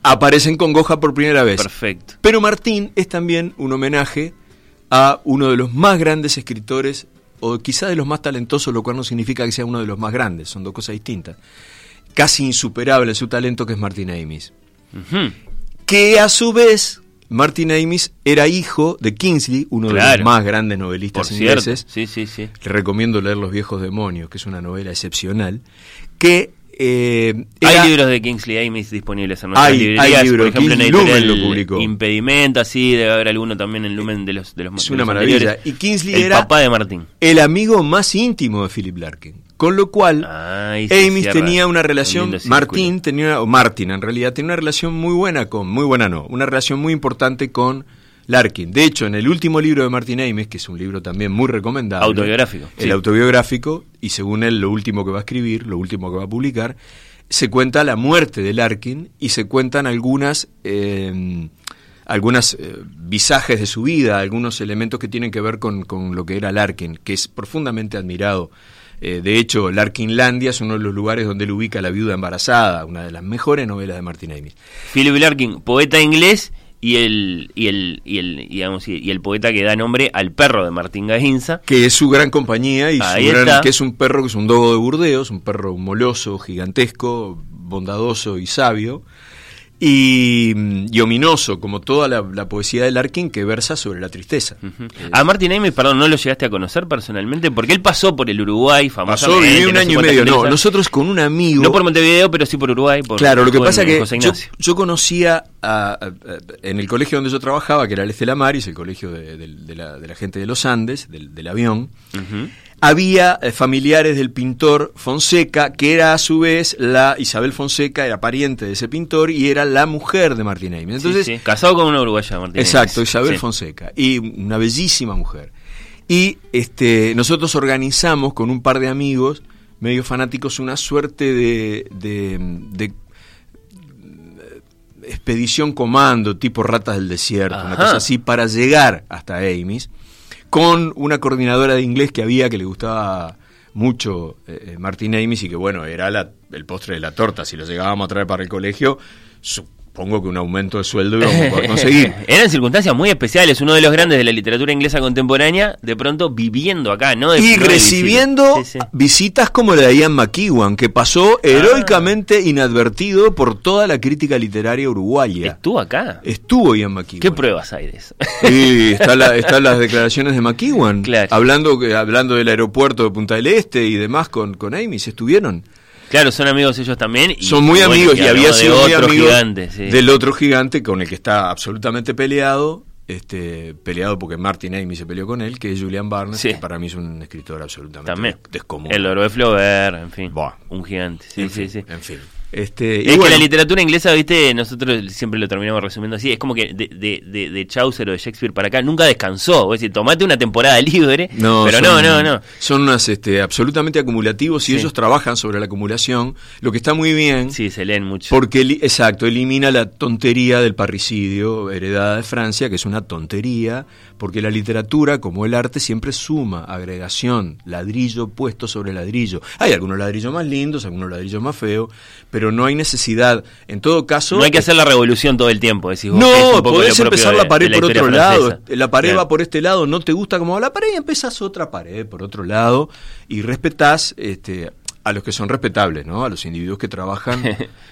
aparece en Congoja por primera vez. Perfecto. Pero Martín es también un homenaje a uno de los más grandes escritores, o quizá de los más talentosos, lo cual no significa que sea uno de los más grandes, son dos cosas distintas. Casi insuperable su talento, que es Martin Amis. Que a su vez, Martin Amis era hijo de Kingsley, uno de los más grandes novelistas Por ingleses. Sí, sí, sí. Le recomiendo leer Los viejos demonios, que es una novela excepcional, que eh, era- Hay libros de Kingsley Amis disponibles en nuestras Hay- librerías, hay libros. por ejemplo en Kingsley editorial Lumen lo publicó. Impedimento, así debe haber alguno también en Lumen de los de los Es de una los maravilla. anteriores. Y Kingsley el era papá de Martín. el amigo más íntimo de Philip Larkin. Con lo cual, Amis tenía una un relación. Martín tenía, o Martin en realidad, tenía una relación muy buena con, muy buena no, una relación muy importante con Larkin. De hecho, en el último libro de Martin Amis, que es un libro también muy recomendable. Autobiográfico, El sí. autobiográfico, y según él, lo último que va a escribir, lo último que va a publicar, se cuenta la muerte de Larkin y se cuentan algunas... eh, algunas eh, visajes de su vida, algunos elementos que tienen que ver con, con lo que era Larkin, que es profundamente admirado. Eh, de hecho, Larkinlandia es uno de los lugares donde él ubica a la viuda embarazada, una de las mejores novelas de Martin Amis. Philip Larkin, poeta inglés y el y el y el digamos, y, el poeta que da nombre al perro de Martín Gainza. Que es su gran compañía y su gran- que es un perro que es un dogo de Burdeos, un perro moloso, gigantesco, bondadoso y sabio. Y, y ominoso, como toda la, la poesía de Larkin que versa sobre la tristeza. Eh, A Martín Amis, perdón, no lo llegaste a conocer personalmente porque él pasó por el Uruguay, Pasó, famosamente. vivió un no año y medio. No, nosotros con un amigo. No por Montevideo, pero sí por Uruguay. Por, Claro, lo que pasa que yo, conocía a- a- a- en el colegio donde yo trabajaba, que era el Estela Maris, el colegio de, de- de la, de la gente de los Andes, del, del avión, Ujú. Había eh, familiares del pintor Fonseca, que era a su vez la Isabel Fonseca, era pariente de ese pintor y era la mujer de Martín Aimee. Entonces, Sí, sí, casado con una uruguaya, Martín Exacto, Amis. Isabel Sí. Fonseca. Y una bellísima mujer. Y este, nosotros organizamos con un par de amigos, medio fanáticos, una suerte de, de- de, eh, expedición comando, tipo ratas del desierto, una cosa así, para llegar hasta Amis, con una coordinadora de inglés que había que le gustaba mucho eh, eh, Martín Amis y que bueno, era la- el postre de la torta, si lo llegábamos a traer para el colegio, su- supongo que un aumento de sueldo íbamos a poder conseguir. Eran circunstancias muy especiales. Uno de los grandes de la literatura inglesa contemporánea, de pronto viviendo acá, ¿no? De- y recibiendo visita. Sí, sí. visitas como la de Ian McEwan, que pasó heroicamente inadvertido por toda la crítica literaria uruguaya. Estuvo acá. Estuvo Ian McEwan. ¿Qué pruebas hay de eso? Sí, está la- están las declaraciones de McEwan, Claro. hablando, hablando del aeropuerto de Punta del Este y demás con, con Amy, se estuvieron. Claro, son amigos ellos también. y- Son muy bueno, amigos y, había sido muy amigo gigante, sí. del otro gigante con el que está absolutamente peleado, este peleado porque Martin Amy se peleó con él, que es Julian Barnes, Sí. que para mí es un escritor absolutamente También. descomunal. El oro de Flaubert, en fin. Buah. Un gigante. Sí, en sí, fin, sí. En fin. Este, y Es que la literatura inglesa, viste, nosotros siempre lo terminamos resumiendo así, es como que de, de, de, de Chaucer o de Shakespeare para acá nunca descansó. Es decir, tomate una temporada libre, No, pero son- no, no, no. Son unas este, absolutamente acumulativos y Sí. ellos trabajan sobre la acumulación, lo que está muy bien. Sí, se leen mucho. Porque, exacto, elimina la tontería del parricidio heredada de Francia, que es una tontería, porque la literatura, como el arte, siempre suma, agregación, ladrillo puesto sobre ladrillo. Hay algunos ladrillos más lindos, algunos ladrillos más feos, pero no hay necesidad. En todo caso... no hay que hacer la revolución todo el tiempo, decís vos, No, podés empezar la pared de la por otro lado. francesa. La pared Claro. va por este lado, no te gusta cómo va la pared y empezás otra pared por otro lado y respetás este, a los que son respetables, ¿no? A los individuos que trabajan,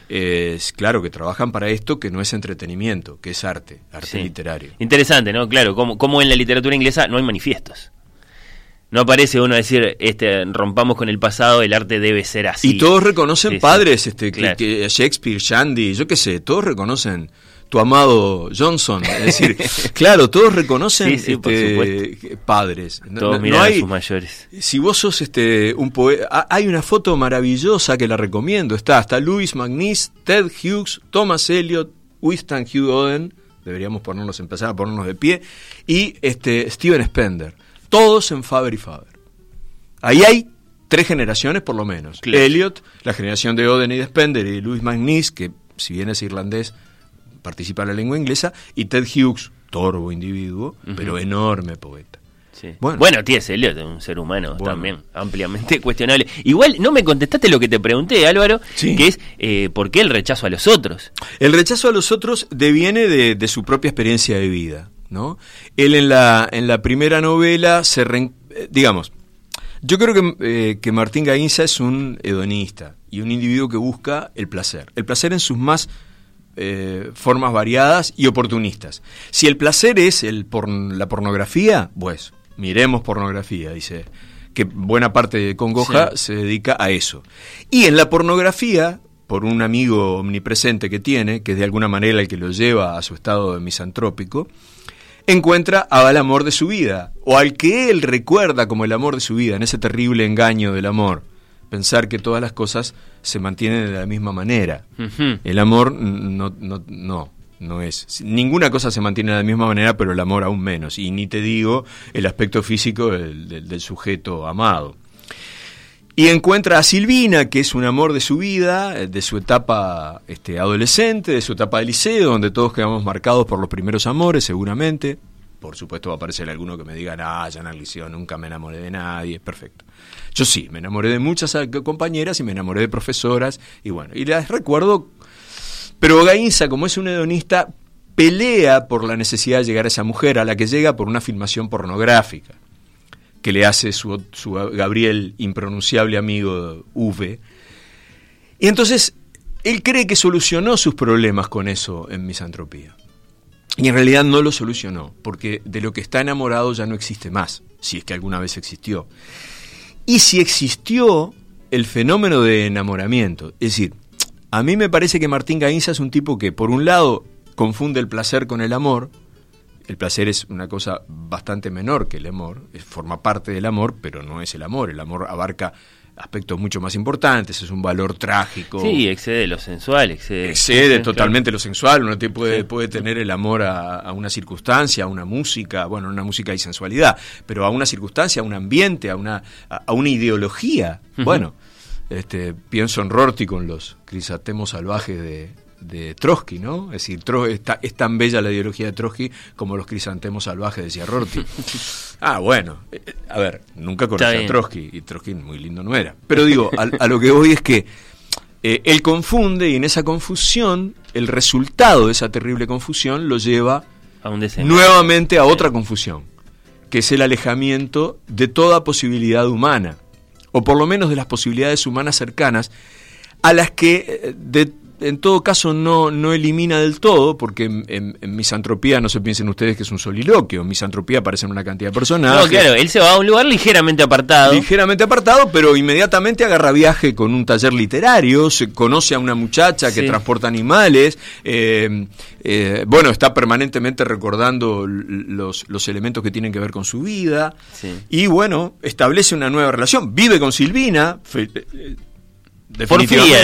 eh, es claro que trabajan para esto que no es entretenimiento, que es arte, arte Sí. literario. Interesante, ¿no? Claro, como, como en la literatura inglesa no hay manifiestos. No aparece uno a decir, este, rompamos con el pasado, el arte debe ser así. Y todos reconocen Sí, padres, este, que- Claro. que, Shakespeare, Shandy, yo qué sé, todos reconocen tu amado Johnson, es decir, claro, todos reconocen Sí, sí, por este, padres. Todos no- a sus mayores. Si vos sos este un poeta, hay una foto maravillosa que la recomiendo. Está hasta Louis McNeese, Ted Hughes, Thomas Eliot, Winston Hugh Oden, deberíamos ponernos empezar a ponernos de pie, y este Steven Spender, todos en Faber y Faber. Ahí hay tres generaciones por lo menos. Claro. Eliot, la generación de Oden y de Spender y Louis McNeese, que si bien es irlandés, participa en la lengua inglesa, y Ted Hughes, torvo individuo, pero enorme poeta. Sí. Bueno. Bueno, T.S. Eliot es un ser humano Bueno. también ampliamente cuestionable. Igual no me contestaste lo que te pregunté, Álvaro, Sí. que es eh, ¿por qué el rechazo a los otros? El rechazo a los otros deviene de, de su propia experiencia de vida, ¿no? Él en la, en la primera novela se... reen- eh, digamos, yo creo que, eh, que Martín Gainza es un hedonista y un individuo que busca el placer. El placer en sus más eh, formas variadas y oportunistas. Si el placer es el la pornografía, pues miremos pornografía, dice que buena parte de Congoja Sí. se dedica a eso. Y en la pornografía, por un amigo omnipresente que tiene, que es de alguna manera el que lo lleva a su estado misantrópico, encuentra al amor de su vida, o al que él recuerda como el amor de su vida, en ese terrible engaño del amor. Pensar que todas las cosas se mantienen de la misma manera. El amor no, no, no, no es. Ninguna cosa se mantiene de la misma manera, pero el amor aún menos. Y ni te digo el aspecto físico del, del- del sujeto amado. Y encuentra a Silvina, que es un amor de su vida, eh, de su etapa este, adolescente, de su etapa de liceo, donde todos quedamos marcados por los primeros amores, seguramente. Por supuesto va a aparecer alguno que me diga, ah, ya en el liceo nunca me enamoré de nadie, perfecto. Yo sí, me enamoré de muchas eh, compañeras y me enamoré de profesoras, y bueno, y las recuerdo pero Gainza, como es un hedonista, pelea por la necesidad de llegar a esa mujer, a la que llega por una filmación pornográfica que le hace su, su Gabriel impronunciable amigo V. Y entonces, él cree que solucionó sus problemas con eso en misantropía. Y en realidad no lo solucionó, porque de lo que está enamorado ya no existe más, si es que alguna vez existió. Y si existió el fenómeno de enamoramiento, es decir, a mí me parece que Martín Gainza es un tipo que, por un lado, confunde el placer con el amor. El placer es una cosa bastante menor que el amor, forma parte del amor, pero no es el amor. El amor abarca aspectos mucho más importantes, es un valor trágico. Sí, excede lo sensual, excede. Excede Sí, totalmente lo sensual, uno te puede, Sí. puede tener el amor a, a una circunstancia, a una música, bueno, una música y sensualidad, pero a una circunstancia, a un ambiente, a una, a, a una ideología. Bueno, este, pienso en Rorty con los crisantemos salvajes de, de Trotsky, ¿no? Es decir, es, ta- es tan bella la ideología de Trotsky como los crisantemos salvajes, decía Rorty. ah, bueno, eh, a ver, nunca conocí a. Trotsky y Trotsky muy lindo no era. Pero digo, a, a lo que voy es que eh, él confunde y en esa confusión el resultado de esa terrible confusión lo lleva A un desenlace. nuevamente a otra confusión, que es el alejamiento de toda posibilidad humana, o por lo menos de las posibilidades humanas cercanas, a las que eh, de- en todo caso no, no elimina del todo, porque en, en- en misantropía no se piensen ustedes que es un soliloquio, en misantropía aparecen una cantidad de personajes. No, claro, él se va a un lugar ligeramente apartado. Ligeramente apartado, pero inmediatamente agarra viaje con un taller literario, se conoce a una muchacha que Sí. transporta animales, eh, eh, bueno, está permanentemente recordando los, los elementos que tienen que ver con su vida, Sí. y bueno, establece una nueva relación, vive con Silvina, fe-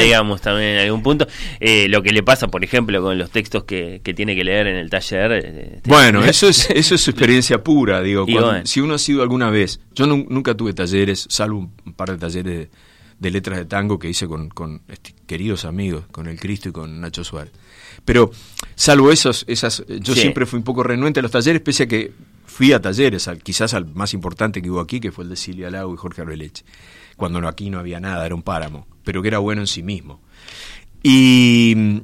eh, digamos, también en algún punto. Eh, lo que le pasa, por ejemplo, con los textos que, que tiene que leer en el taller. eh, Bueno, eso es, eso es su experiencia pura, digo. Cuando- bueno. Si uno ha sido alguna vez, yo nun- nunca tuve talleres, salvo un, un par de talleres de, de letras de tango que hice con, con este, queridos amigos, con el Cristo y con Nacho Suárez. Pero, salvo esos, esas, yo Sí. siempre fui un poco renuente a los talleres, pese a que fui a talleres, al, quizás al más importante que hubo aquí, que fue el de Silvia Lago y Jorge Arbeleche, cuando no, aquí no había nada, era un páramo, pero que era bueno en sí mismo. Y,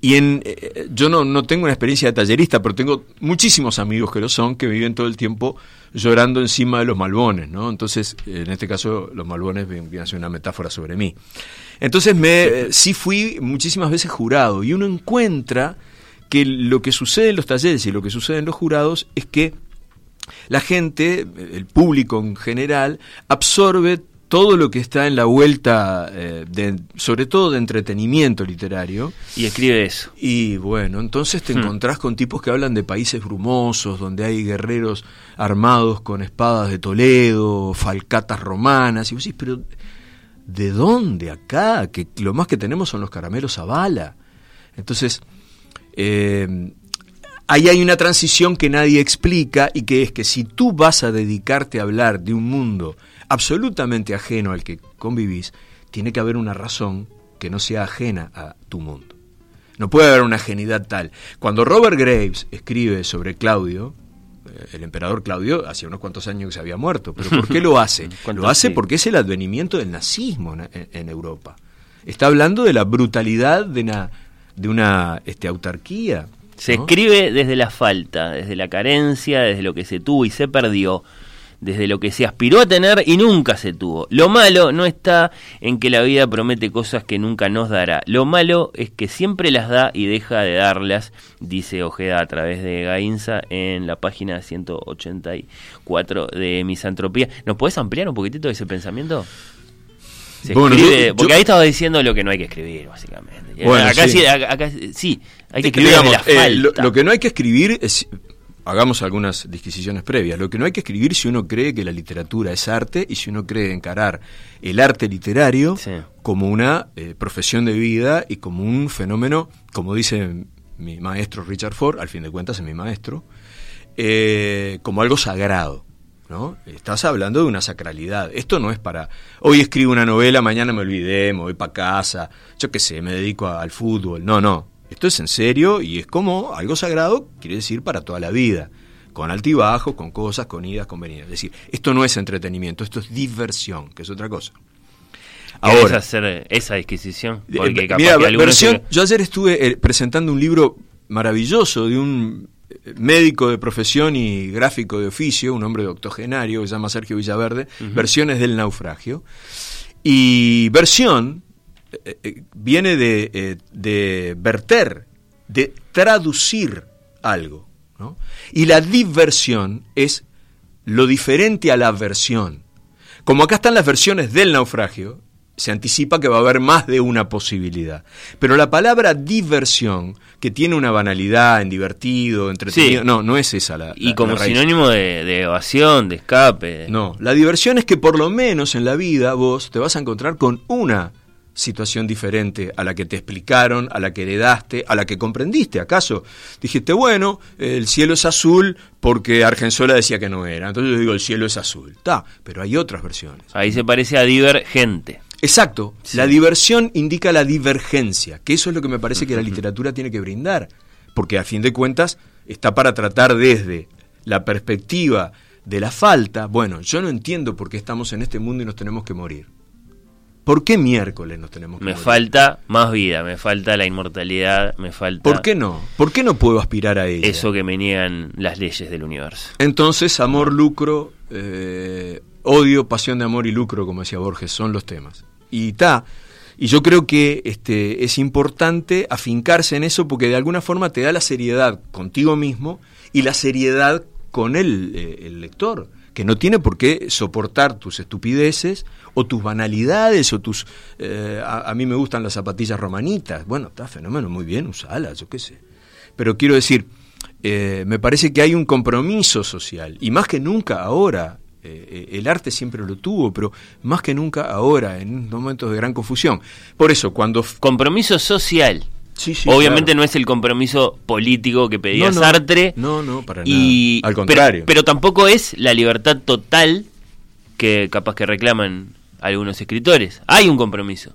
y en, eh, yo no, no tengo una experiencia de tallerista, pero tengo muchísimos amigos que lo son, que viven todo el tiempo llorando encima de los malbones, ¿no? Entonces, en este caso, los malbones vienen a ser una metáfora sobre mí. Entonces, me, eh, sí fui muchísimas veces jurado, y uno encuentra que lo que sucede en los talleres y lo que sucede en los jurados es que la gente, el público en general, absorbe todo lo que está en la vuelta, eh, de, sobre todo de entretenimiento literario. Y escribe eso. Y bueno, entonces te Hmm. encontrás con tipos que hablan de países brumosos, donde hay guerreros armados con espadas de Toledo, falcatas romanas, y vos decís, pero ¿de dónde acá? Que lo más que tenemos son los caramelos a bala. Entonces, eh, ahí hay una transición que nadie explica y que es que si tú vas a dedicarte a hablar de un mundo absolutamente ajeno al que convivís, tiene que haber una razón que no sea ajena a tu mundo. No puede haber una ajenidad tal. Cuando Robert Graves escribe sobre Claudio, eh, el emperador Claudio, hacía unos cuantos años que se había muerto, pero ¿por qué lo hace? ¿Cuánto Lo hace porque es el advenimiento del nazismo en, en- en Europa. Está hablando de la brutalidad de una, de una este, autarquía. Se ¿no? escribe desde la falta, desde la carencia, desde lo que se tuvo y se perdió, desde lo que se aspiró a tener y nunca se tuvo. Lo malo no está en que la vida promete cosas que nunca nos dará. Lo malo es que siempre las da y deja de darlas, dice Ojeda a través de Gainza en la página 184 de Misantropía. ¿Nos podés ampliar un poquitito ese pensamiento? Se Bueno, escribe- yo- porque yo- ahí estaba diciendo lo que no hay que escribir, básicamente. Bueno, acá sí. acá, acá sí, hay que escribir Digamos, la eh, lo, falta. lo que no hay que escribir es, hagamos algunas disquisiciones previas, lo que no hay que escribir si uno cree que la literatura es arte y si uno cree encarar el arte literario Sí. como una eh, profesión de vida y como un fenómeno, como dice mi maestro Richard Ford, al fin de cuentas es mi maestro, eh, como algo sagrado. ¿no? Estás hablando de una sacralidad. Esto no es para. Hoy escribo una novela, mañana me olvidé, me voy para casa, yo qué sé, me dedico a- al fútbol. No, no. Esto es en serio y es como algo sagrado, quiere decir para toda la vida. Con altibajos, con cosas, con idas, con venidas. Es decir, esto no es entretenimiento, esto es diversión, que es otra cosa. ¿Querés Ahora, hacer esa disquisición? eh, Porque capaz mira, que versión, se- yo ayer estuve eh, presentando un libro maravilloso de un eh, médico de profesión y gráfico de oficio, un hombre octogenario que se llama Sergio Villaverde, Versiones del naufragio. Y versión eh, eh, viene de, eh, de verter, de traducir algo. ¿no? Y la diversión es lo diferente a la versión. Como acá están las versiones del naufragio, se anticipa que va a haber más de una posibilidad. Pero la palabra diversión, que tiene una banalidad en divertido, entretenido, Sí. no, no es esa la. Y la- como la raíz. sinónimo de, de evasión, de escape. No, la diversión es que por lo menos en la vida vos te vas a encontrar con una situación diferente a la que te explicaron, a la que heredaste, a la que comprendiste. ¿Acaso dijiste, bueno, el cielo es azul porque Argensola decía que no era? Entonces yo digo, el cielo es azul. Está, pero hay otras versiones. Ahí se parece a divergente. Exacto, la diversión indica la divergencia, que eso es lo que me parece que la literatura tiene que brindar, porque a fin de cuentas está para tratar desde la perspectiva de la falta, bueno, yo no entiendo por qué estamos en este mundo y nos tenemos que morir. ¿Por qué miércoles nos tenemos que Me morir? falta más vida, me falta la inmortalidad, me falta ¿Por qué no? ¿Por qué no puedo aspirar a ella? eso que me niegan las leyes del universo. Entonces, amor, lucro, eh, odio, pasión de amor y lucro, como decía Borges, son los temas. Y ta. Y yo creo que este, es importante afincarse en eso porque de alguna forma te da la seriedad contigo mismo y la seriedad con el, eh, el lector, que no tiene por qué soportar tus estupideces o tus banalidades o tus... eh, a, a mí me gustan las zapatillas romanitas. Bueno, está fenómeno, muy bien, usalas, yo qué sé. Pero quiero decir, eh, me parece que hay un compromiso social, y más que nunca ahora, eh, el arte siempre lo tuvo, pero más que nunca ahora, en momentos de gran confusión. Por eso, cuando... Compromiso social. Sí, sí, Obviamente claro. no es el compromiso político que pedía No, no. Sartre. No, no, para y, nada. Al pero- contrario. Pero, tampoco es la libertad total que capaz que reclaman algunos escritores. Hay un compromiso.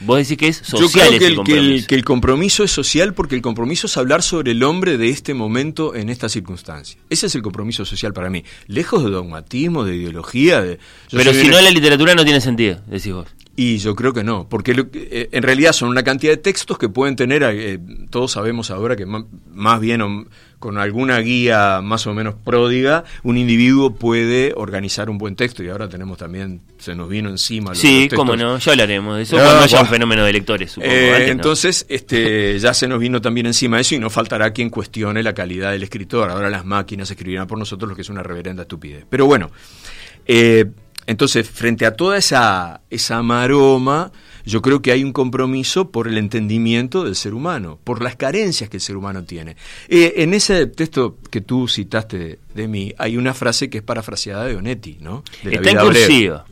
Vos decís que es social Yo creo ese que el, que, compromiso. el, que el compromiso es social porque el compromiso es hablar sobre el hombre de este momento en esta circunstancia. Ese es el compromiso social para mí. Lejos de dogmatismo, de ideología. De, Pero si no, la literatura no tiene sentido, decís vos. Y yo creo que no, porque lo eh, en realidad son una cantidad de textos que pueden tener, eh, todos sabemos ahora que más bien o- con alguna guía más o menos pródiga, un individuo puede organizar un buen texto y ahora tenemos también, se nos vino encima. los- Sí, los cómo no, ya hablaremos de eso No, cuando haya un fenómeno de lectores, supongo. Eh, antes no. entonces, este, ya se nos vino también encima eso y no faltará quien cuestione la calidad del escritor. Ahora las máquinas escribirán por nosotros lo que es una reverenda estupidez. Pero bueno, eh, entonces, frente a toda esa, esa maroma, yo creo que hay un compromiso por el entendimiento del ser humano, por las carencias que el ser humano tiene. Eh, en ese texto que tú citaste de, de mí, hay una frase que es parafraseada de Onetti, ¿no? De Está en cursiva.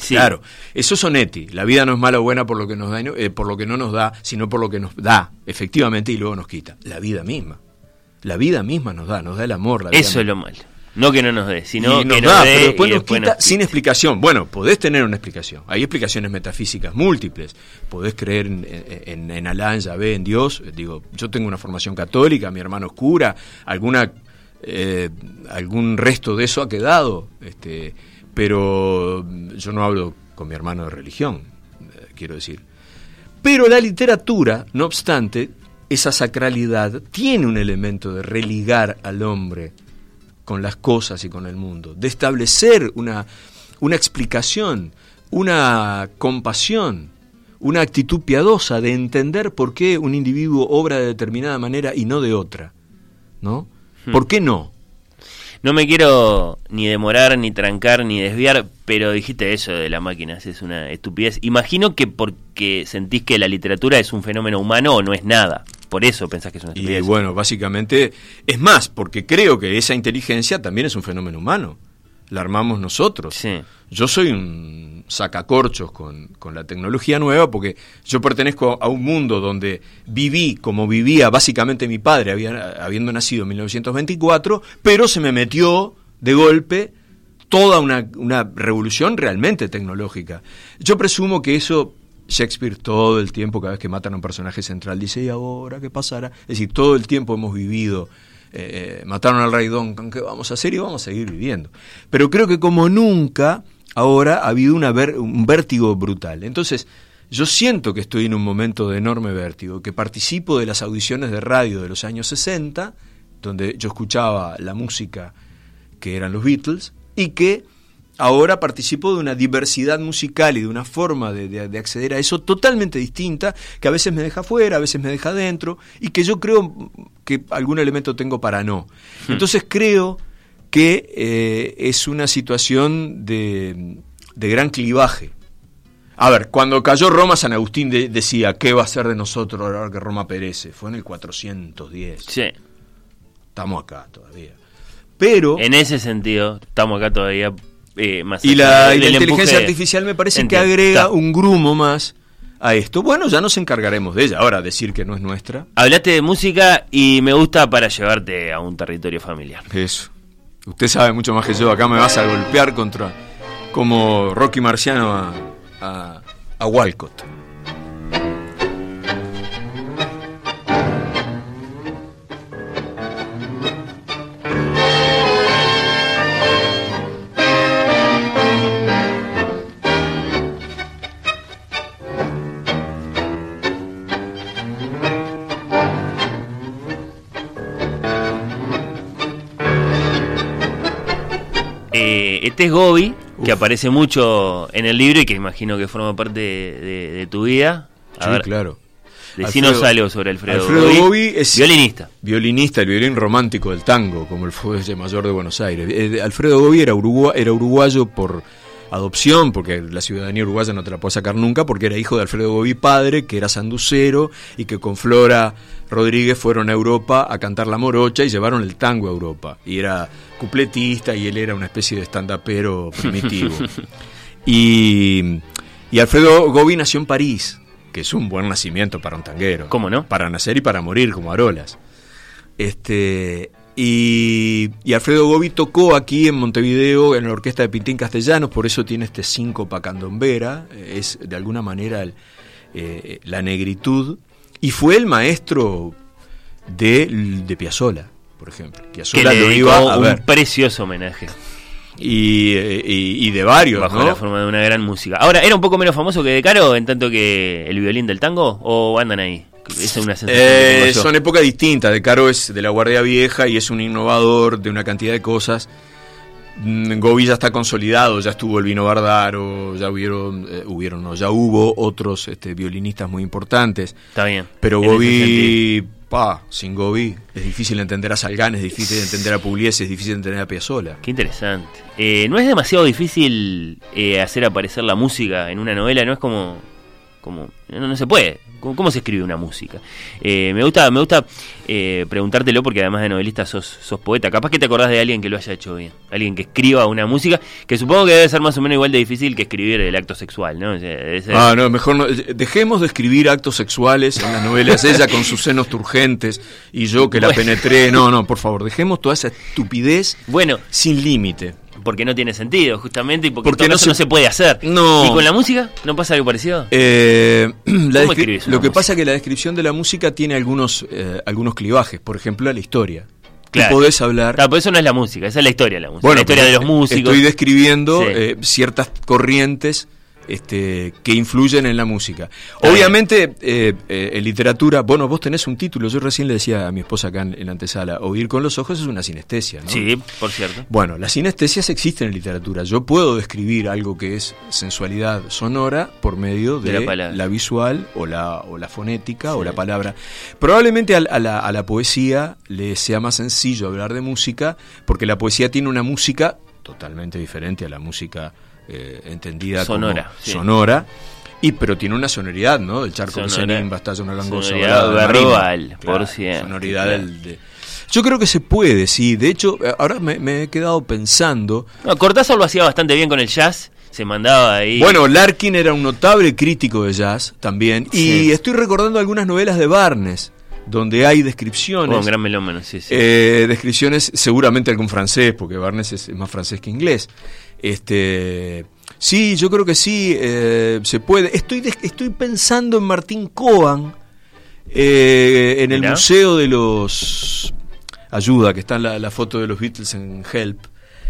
Sí. Claro, eso es Onetti. La vida no es mala o buena por lo que nos da, eh, por lo que no nos da, sino por lo que nos da, efectivamente, y luego nos quita. La vida misma. La vida misma nos da, nos da el amor. La vida Eso es lo malo. No que no nos dé, sino y nos que nos da, dé pero después y nos después quita nos sin explicación. Bueno, podés tener una explicación. Hay explicaciones metafísicas múltiples. Podés creer en, en, en Alá, en Yahvé, en Dios. Digo, yo tengo una formación católica, mi hermano es cura, alguna, eh, algún resto de eso ha quedado. Este, pero yo no hablo con mi hermano de religión, eh, quiero decir. Pero la literatura, no obstante, esa sacralidad tiene un elemento de religar al hombre con las cosas y con el mundo, de establecer una, una explicación, una compasión, una actitud piadosa, de entender por qué un individuo obra de determinada manera y no de otra. ¿No? Hmm. ¿Por qué no? No me quiero ni demorar, ni trancar, ni desviar, pero dijiste eso de la máquina, es una estupidez. Imagino que porque sentís que la literatura es un fenómeno humano o no es nada. Por eso pensás que es una Y estupidez. bueno, básicamente es más, porque creo que esa inteligencia también es un fenómeno humano. La armamos nosotros. Sí. Yo soy un sacacorchos con, con la tecnología nueva porque yo pertenezco a un mundo donde viví como vivía básicamente mi padre, había- habiendo nacido en 1924, pero se me metió de golpe toda una, una revolución realmente tecnológica. Yo presumo que eso Shakespeare todo el tiempo, cada vez que matan a un personaje central, dice, ¿y ahora qué pasará? Es decir, todo el tiempo hemos vivido, eh, mataron al rey Duncan, ¿qué vamos a hacer? Y vamos a seguir viviendo. Pero creo que como nunca, ahora ha habido un vértigo brutal. Entonces, yo siento que estoy en un momento de enorme vértigo, que participo de las audiciones de radio de los años 60, donde yo escuchaba la música que eran los Beatles, y que ahora participo de una diversidad musical y de una forma de, de- de acceder a eso totalmente distinta, que a veces me deja fuera, a veces me deja dentro, y que yo creo que algún elemento tengo para no. Entonces creo que eh, es una situación de, de gran clivaje. A ver, cuando cayó Roma, San Agustín de- decía, ¿qué va a ser de nosotros ahora que Roma perece? Fue en el 410. Sí. Estamos acá todavía. Pero... En ese sentido, estamos acá todavía eh, más Y la, del y la inteligencia artificial me parece Entiendo. que agrega un grumo más a esto. Bueno, ya nos encargaremos de ella. Ahora, decir que no es nuestra, Hablaste de música y me gusta para llevarte a un territorio familiar. eso. Usted sabe mucho más que yo. Acá me vas a golpear contra. como Rocky Marciano a, a, a Walcott. Eh, este es Gobi, que aparece mucho en el libro y que imagino que forma parte de, de- de tu vida. A Sí, ver, claro. Decinos algo sobre Alfredo, Alfredo Gobi, Gobi es violinista. Violinista, el violín romántico del tango, como el fuelle mayor de Buenos Aires. Eh, Alfredo Gobi era, era uruguayo por adopción, porque la ciudadanía uruguaya no te la puede sacar nunca, porque era hijo de Alfredo Gobi padre, que era sanducero, y que con Flora Rodríguez fueron a Europa a cantar la morocha y llevaron el tango a Europa. Y era cupletista y él era una especie de stand-upero primitivo. y, y Alfredo Gobi nació en París, que es un buen nacimiento para un tanguero. ¿Cómo no? Para nacer y para morir, como Arolas. Este, y, y Alfredo Gobi tocó aquí en Montevideo en la orquesta de Pintín Castellanos, por eso tiene este síncopa candombera, eh, es de alguna manera el, eh, la negritud, y fue el maestro de, de Piazzolla, por ejemplo. Que Piazzolla le lo dedicó iba a un ver. precioso homenaje. Y, eh, y- y de varios, Bajo ¿no? la forma de una gran música. Ahora, ¿era un poco menos famoso que De Caro en tanto que el violín del tango? ¿O andan ahí? Esa es una Eh, son épocas distintas. De Caro es de la Guardia Vieja y es un innovador de una cantidad de cosas. Mm, Gobi ya está consolidado, ya estuvo el Vino Bardaro, ya hubieron, eh, hubieron no, ya hubo otros este, violinistas muy importantes. Está bien. Pero Gobi, pa, sin Gobi es difícil entender a Salgán, es difícil entender a Pugliese, es difícil entender a Piazzolla. Qué interesante. Eh, ¿No es demasiado difícil eh, hacer aparecer la música en una novela? ¿No es como... como no, no se puede. ¿Cómo, cómo se escribe una música? Eh, me gusta, me gusta eh, preguntártelo porque además de novelista sos, sos poeta. Capaz que te acordás de alguien que lo haya hecho bien. Alguien que escriba una música que supongo que debe ser más o menos igual de difícil que escribir el acto sexual, ¿no? Ser- Ah, no, mejor no. Dejemos de escribir actos sexuales en las novelas. Ella con sus senos turgentes y yo que la Bueno. penetré. No, no, por favor, dejemos toda esa estupidez Bueno, sin límite. Porque no tiene sentido, justamente, y porque, no se- no se puede hacer. No. ¿Y con la música no pasa algo parecido? Eh, la ¿Cómo descri- escribís una lo que música? pasa es que la descripción de la música tiene algunos, eh, algunos clivajes. Por ejemplo, la historia. Claro. Tú podés hablar. Claro, pero eso no es la música, esa es la historia de la música. Bueno, la historia de los músicos. Estoy describiendo Sí. eh, ciertas corrientes este, que influyen en la música. Obviamente, eh, eh, en literatura, bueno, vos tenés un título. Yo recién le decía a mi esposa acá en, en la antesala: oír con los ojos es una sinestesia, ¿no? Sí, por cierto. Bueno, las sinestesias existen en literatura. Yo puedo describir algo que es sensualidad sonora por medio de, De la visual o la, o la fonética o la palabra. Probablemente a, la, a la poesía le sea más sencillo hablar de música porque la poesía tiene una música totalmente diferente a la música eh, entendida Sonora, como sí. sonora. Y pero tiene una sonoridad, ¿no? Del charco de Sonora- Senín, Bastalla, una gangosa, sonoridad de verbal, por siempre, Sonoridad claro. del- de- Yo creo que se puede, sí. De hecho, eh, ahora me, me he quedado pensando. No, Cortázar lo hacía bastante bien con el jazz, se mandaba ahí. Bueno, Larkin era un notable crítico de jazz también. Sí. Y estoy recordando algunas novelas de Barnes, donde hay descripciones. Oh, un gran melómano, sí, sí. eh, descripciones, seguramente algún francés, porque Barnes es más francés que inglés. Este. Sí, yo creo que sí, eh, se puede. Estoy, estoy pensando en Martín Coan, eh, en el. Museo de los... Ayuda, que está la, la foto de los Beatles en Help.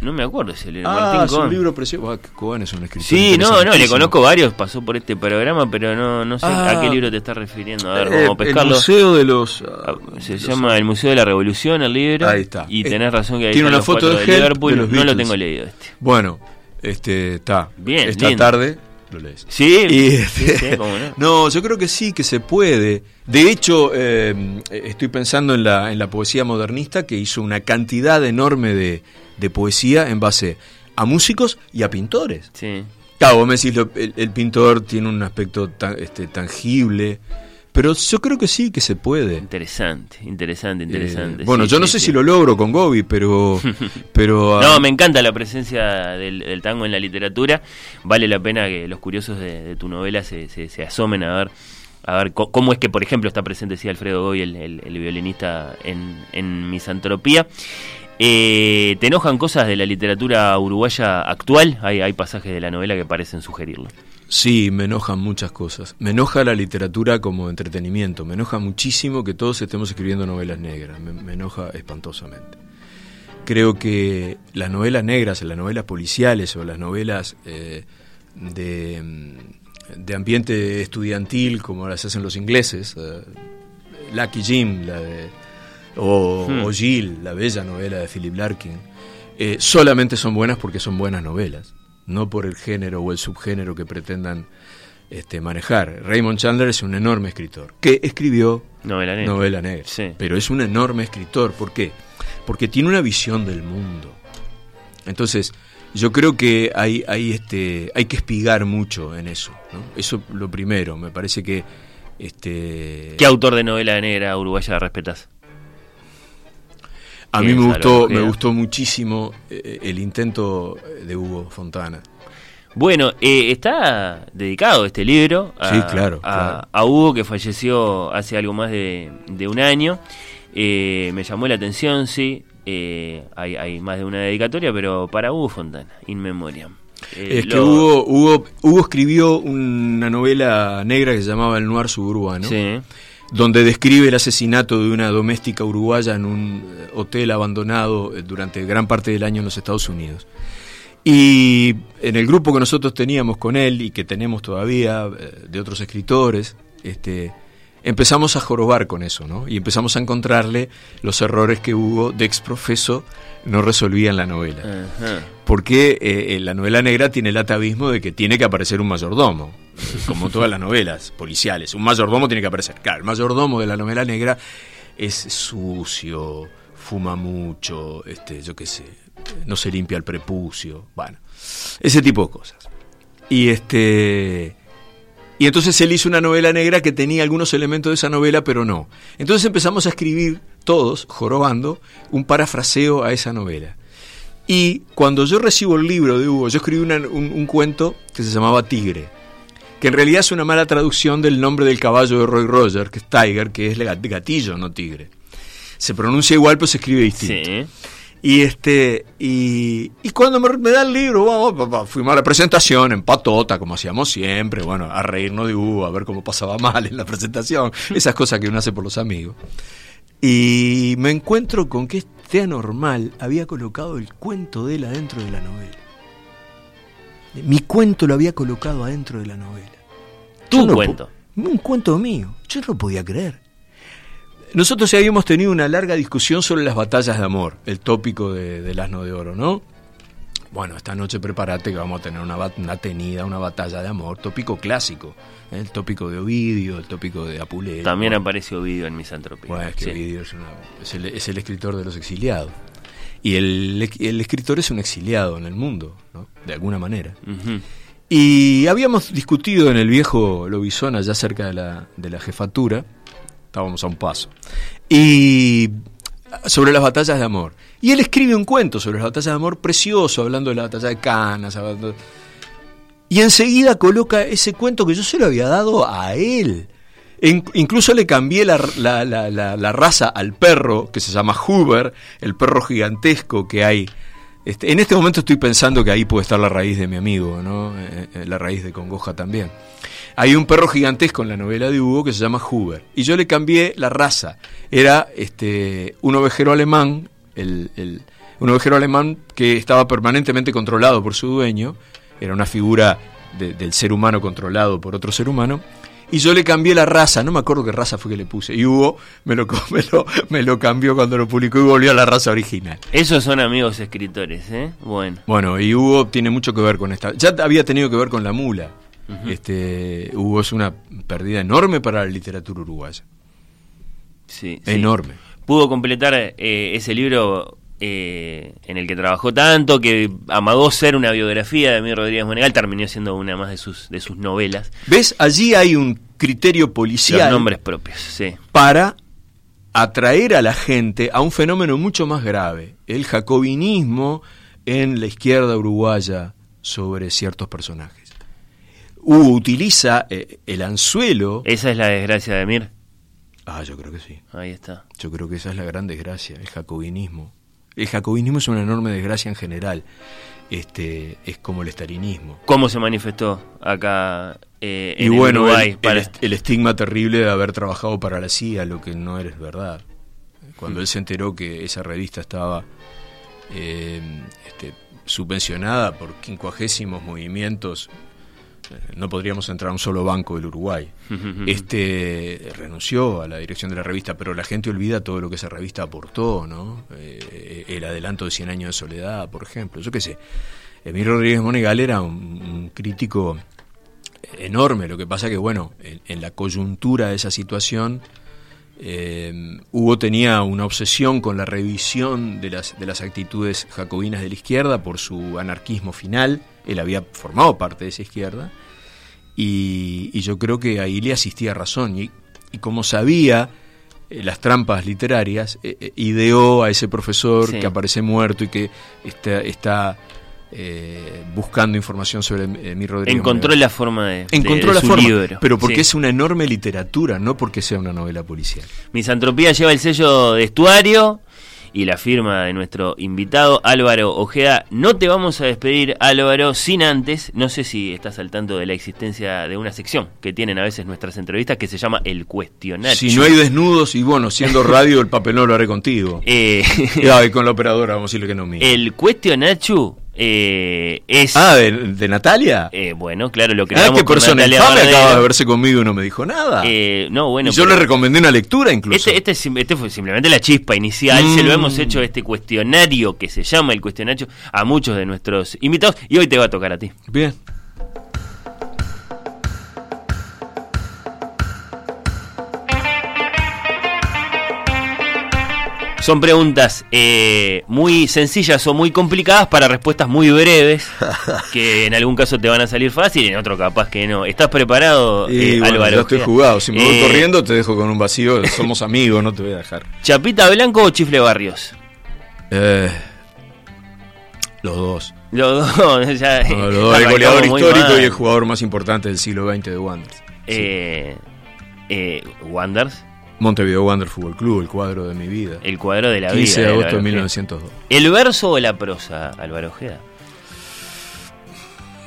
No me acuerdo si el Ah, Martín es un Cohen. libro precioso. Ah, Coan es un escritor. Sí, no, no, le conozco varios, pasó por este programa, pero no, no sé Ah. a qué libro te estás refiriendo. A ver, Eh, vamos a el pescarlo. Museo de los... Ah, ah, Se los- llama El Museo de la Revolución, el libro. Ahí está. Y Eh, tenés razón que ahí tiene una foto de de Liverpool. de no lo tengo leído este. Bueno, este está. Bien, Esta lindo. tarde lo lees. Sí, Y, sí, sí, cómo no. no, yo creo que sí, que se puede. De hecho, eh, estoy pensando en la, en la poesía modernista que hizo una cantidad enorme de, de poesía en base a músicos y a pintores. Sí. Claro, vos me decís, lo- el, el pintor tiene un aspecto tan- este, tangible, pero yo creo que sí, que se puede. Interesante, interesante, interesante. Eh, bueno, Sí, yo no sí, sé sí. si lo logro con Gobi, pero... pero ah, No, me encanta la presencia del, del tango en la literatura. Vale la pena que los curiosos de, de tu novela se, se, se asomen a ver a ver cómo es que, por ejemplo, está presente sí, Alfredo Goy, el, el- el violinista en, en Misantropía. Eh, ¿Te enojan cosas de la literatura uruguaya actual? Hay, pasajes de la novela que parecen sugerirlo. Sí, me enojan muchas cosas. Me enoja la literatura como entretenimiento. Me enoja muchísimo que todos estemos escribiendo novelas negras. Me, enoja espantosamente. Creo que las novelas negras, las novelas policiales o las novelas eh, de, mm, de ambiente estudiantil, como las hacen los ingleses, eh, Lucky Jim, la de, o, Hmm. o Jill, la bella novela de Philip Larkin, eh, solamente son buenas porque son buenas novelas, no por el género o el subgénero que pretendan este, manejar. Raymond Chandler es un enorme escritor que escribió Novela negra. novela negra, Sí. pero es un enorme escritor. ¿Por qué? Porque tiene una visión del mundo. Entonces, yo creo que hay, hay, este, hay que espigar mucho en eso. ¿no? Eso lo primero. Me parece que este, ¿Qué autor de novela negra uruguaya respetas? A mí me gustó, me gustó muchísimo eh, el intento de Hugo Fontana. Bueno, eh, está dedicado este libro a, Sí, claro, a, claro. a Hugo, que falleció hace algo más de, de un año. Eh, me llamó la atención, sí. eh, hay, hay más de una dedicatoria, pero para Hugo Fontana, In Memoriam. Eh, Es que Hugo, Hugo, Hugo escribió una novela negra que se llamaba El Noir Suburbano, Sí. Donde describe el asesinato de una doméstica uruguaya en un eh, hotel abandonado eh, durante gran parte del año en los Estados Unidos. Y en el grupo que nosotros teníamos con él y que tenemos todavía eh, de otros escritores, este, empezamos a jorobar con eso, ¿no? Y empezamos a encontrarle los errores que Hugo, de exprofeso, no resolvía en la novela Ajá. porque eh, la novela negra tiene el atavismo de que tiene que aparecer un mayordomo, como todas las novelas policiales. Un mayordomo tiene que aparecer. Claro, el mayordomo de la novela negra es sucio, fuma mucho, este, yo qué sé, no se limpia el prepucio, bueno, ese tipo de cosas. Y este y entonces él hizo una novela negra que tenía algunos elementos de esa novela, pero no. Entonces empezamos a escribir todos, jorobando, un parafraseo a esa novela. Y cuando yo recibo el libro de Hugo, yo escribí un cuento que se llamaba Tigre, que en realidad es una mala traducción del nombre del caballo de Roy Roger, que es Tiger, que es gat- gatillo, no tigre. Se pronuncia igual, pero se escribe distinto. Sí. Y este y, y cuando me, me da el libro, vamos, fuimos a la presentación en patota, como hacíamos siempre, bueno, a reírnos de Hugo, a ver cómo pasaba mal en la presentación, esas cosas que uno hace por los amigos. Y me encuentro con que este anormal había colocado el cuento de él adentro de la novela. Mi cuento lo había colocado adentro de la novela. Tu no cuento. Un cuento mío. Yo no lo podía creer. Nosotros ya habíamos tenido una larga discusión sobre las batallas de amor, el tópico de, del asno de oro, ¿no? Bueno, esta noche prepárate que vamos a tener una, una tenida, una batalla de amor, tópico clásico, ¿eh? el tópico de Ovidio, el tópico de Apuleyo. También apareció Ovidio en Misantropía. bueno, es que Sí. Ovidio es, una- es el, es el escritor de los exiliados. Y el, el escritor es un exiliado en el mundo, ¿no? De alguna manera. Y habíamos discutido en el viejo Lobizón, allá cerca de la, de la jefatura, estábamos a un paso, y sobre las batallas de amor. Y él escribe un cuento sobre las batallas de amor precioso, hablando de la batalla de Canas, hablando... y enseguida coloca ese cuento que yo se lo había dado a él. Incluso le cambié la, la- la- la- raza al perro, que se llama Hoover, el perro gigantesco que hay. Este, en este momento estoy pensando que ahí puede estar la raíz de mi amigo, ¿no? Eh, eh, la raíz de Congoja también. Hay un perro gigantesco en la novela de Hugo que se llama Hoover. Y yo le cambié la raza. Era este, un ovejero alemán, el, el- un ovejero alemán que estaba permanentemente controlado por su dueño. Era una figura de- del ser humano controlado por otro ser humano. Y yo le cambié la raza, no me acuerdo qué raza fue que le puse. Y Hugo me lo, me lo, me lo cambió cuando lo publicó y volvió a la raza original. Esos son amigos escritores, ¿eh? Bueno. Bueno, y Hugo tiene mucho que ver con esta. Ya había tenido que ver con la mula. Este, Hugo es una pérdida enorme para la literatura uruguaya. Sí, sí. Enorme. Pudo completar eh, ese libro eh, en el que trabajó tanto, que amagó ser una biografía de Emilio Rodríguez Monegal, terminó siendo una más de sus, de sus novelas. ¿Ves? Allí hay un criterio Los policial nombres propios, sí. para atraer a la gente a un fenómeno mucho más grave, el jacobinismo en la izquierda uruguaya sobre ciertos personajes. Hugo utiliza eh, el anzuelo. Esa es la desgracia de Emir. Ah, yo creo que sí. Ahí está. Yo creo que esa es la gran desgracia, el jacobinismo. El jacobinismo es una enorme desgracia en general. Este es como el estalinismo. ¿Cómo se manifestó acá eh, en y el bueno, Uruguay? el, para- el est- el estigma terrible de haber trabajado para la CIA, lo que no eres verdad. Cuando él se enteró que esa revista estaba eh, este, subvencionada por quincuagésimos movimientos no podríamos entrar a un solo banco del Uruguay. Este renunció a la dirección de la revista, pero la gente olvida todo lo que esa revista aportó, ¿no? Eh, el adelanto de 100 años de soledad, por ejemplo. Yo qué sé. Emilio Rodríguez Monegal era un, un crítico enorme. Lo que pasa que, bueno, en, en la coyuntura de esa situación, eh, Hugo tenía una obsesión con la revisión de las, de las actitudes jacobinas de la izquierda por su anarquismo final. Él había formado parte de esa izquierda. Y, y yo creo que ahí le asistía razón. Y, y como sabía eh, las trampas literarias, eh, ideó a ese profesor Sí. que aparece muerto y que está, está eh, buscando información sobre eh, mi Rodríguez. Encontró la forma de, Encontró de la forma, libro. pero porque Sí. es una enorme literatura, no porque sea una novela policial. Misantropía lleva el sello de estuario y la firma de nuestro invitado Álvaro Ojeda. No te vamos a despedir, Álvaro, sin antes, no sé si estás al tanto de la existencia de una sección que tienen a veces nuestras entrevistas que se llama El Cuestionario. Si no hay desnudos, y bueno, siendo radio, el papelón lo haré contigo. Eh, Y, ay, con la operadora, vamos a decirle que no mío. el Cuestionario eh, es... Ah, ¿de, de Natalia? eh, bueno, claro, lo ah, creamos qué persona infame acaba de verse conmigo y no me dijo nada. Eh, no, bueno, y yo le recomendé una lectura incluso. Este, este, este fue simplemente la chispa inicial. Mm. Se lo hemos hecho este cuestionario que se llama el cuestionario a muchos de nuestros invitados y hoy te va a tocar a ti. Bien. Son preguntas eh, muy sencillas o muy complicadas para respuestas muy breves que en algún caso te van a salir fácil y en otro capaz que no. ¿Estás preparado, eh, bueno, Álvaro? ya estoy jugado. Si me voy Eh, corriendo, te dejo con un vacío. Somos amigos, no te voy a dejar. ¿Chapita Blanco o Chifle Barrios? Eh, los dos. Los dos, ya, No, los dos. El goleador histórico mal. y el jugador más importante del siglo XX de Wanderers. Eh, eh, Wanders, Montevideo Wander Fútbol Club, el cuadro de mi vida. el cuadro de la 15 vida. de de agosto de Álvaro Ojeda. 1902. ¿El verso o la prosa, Álvaro Ojeda?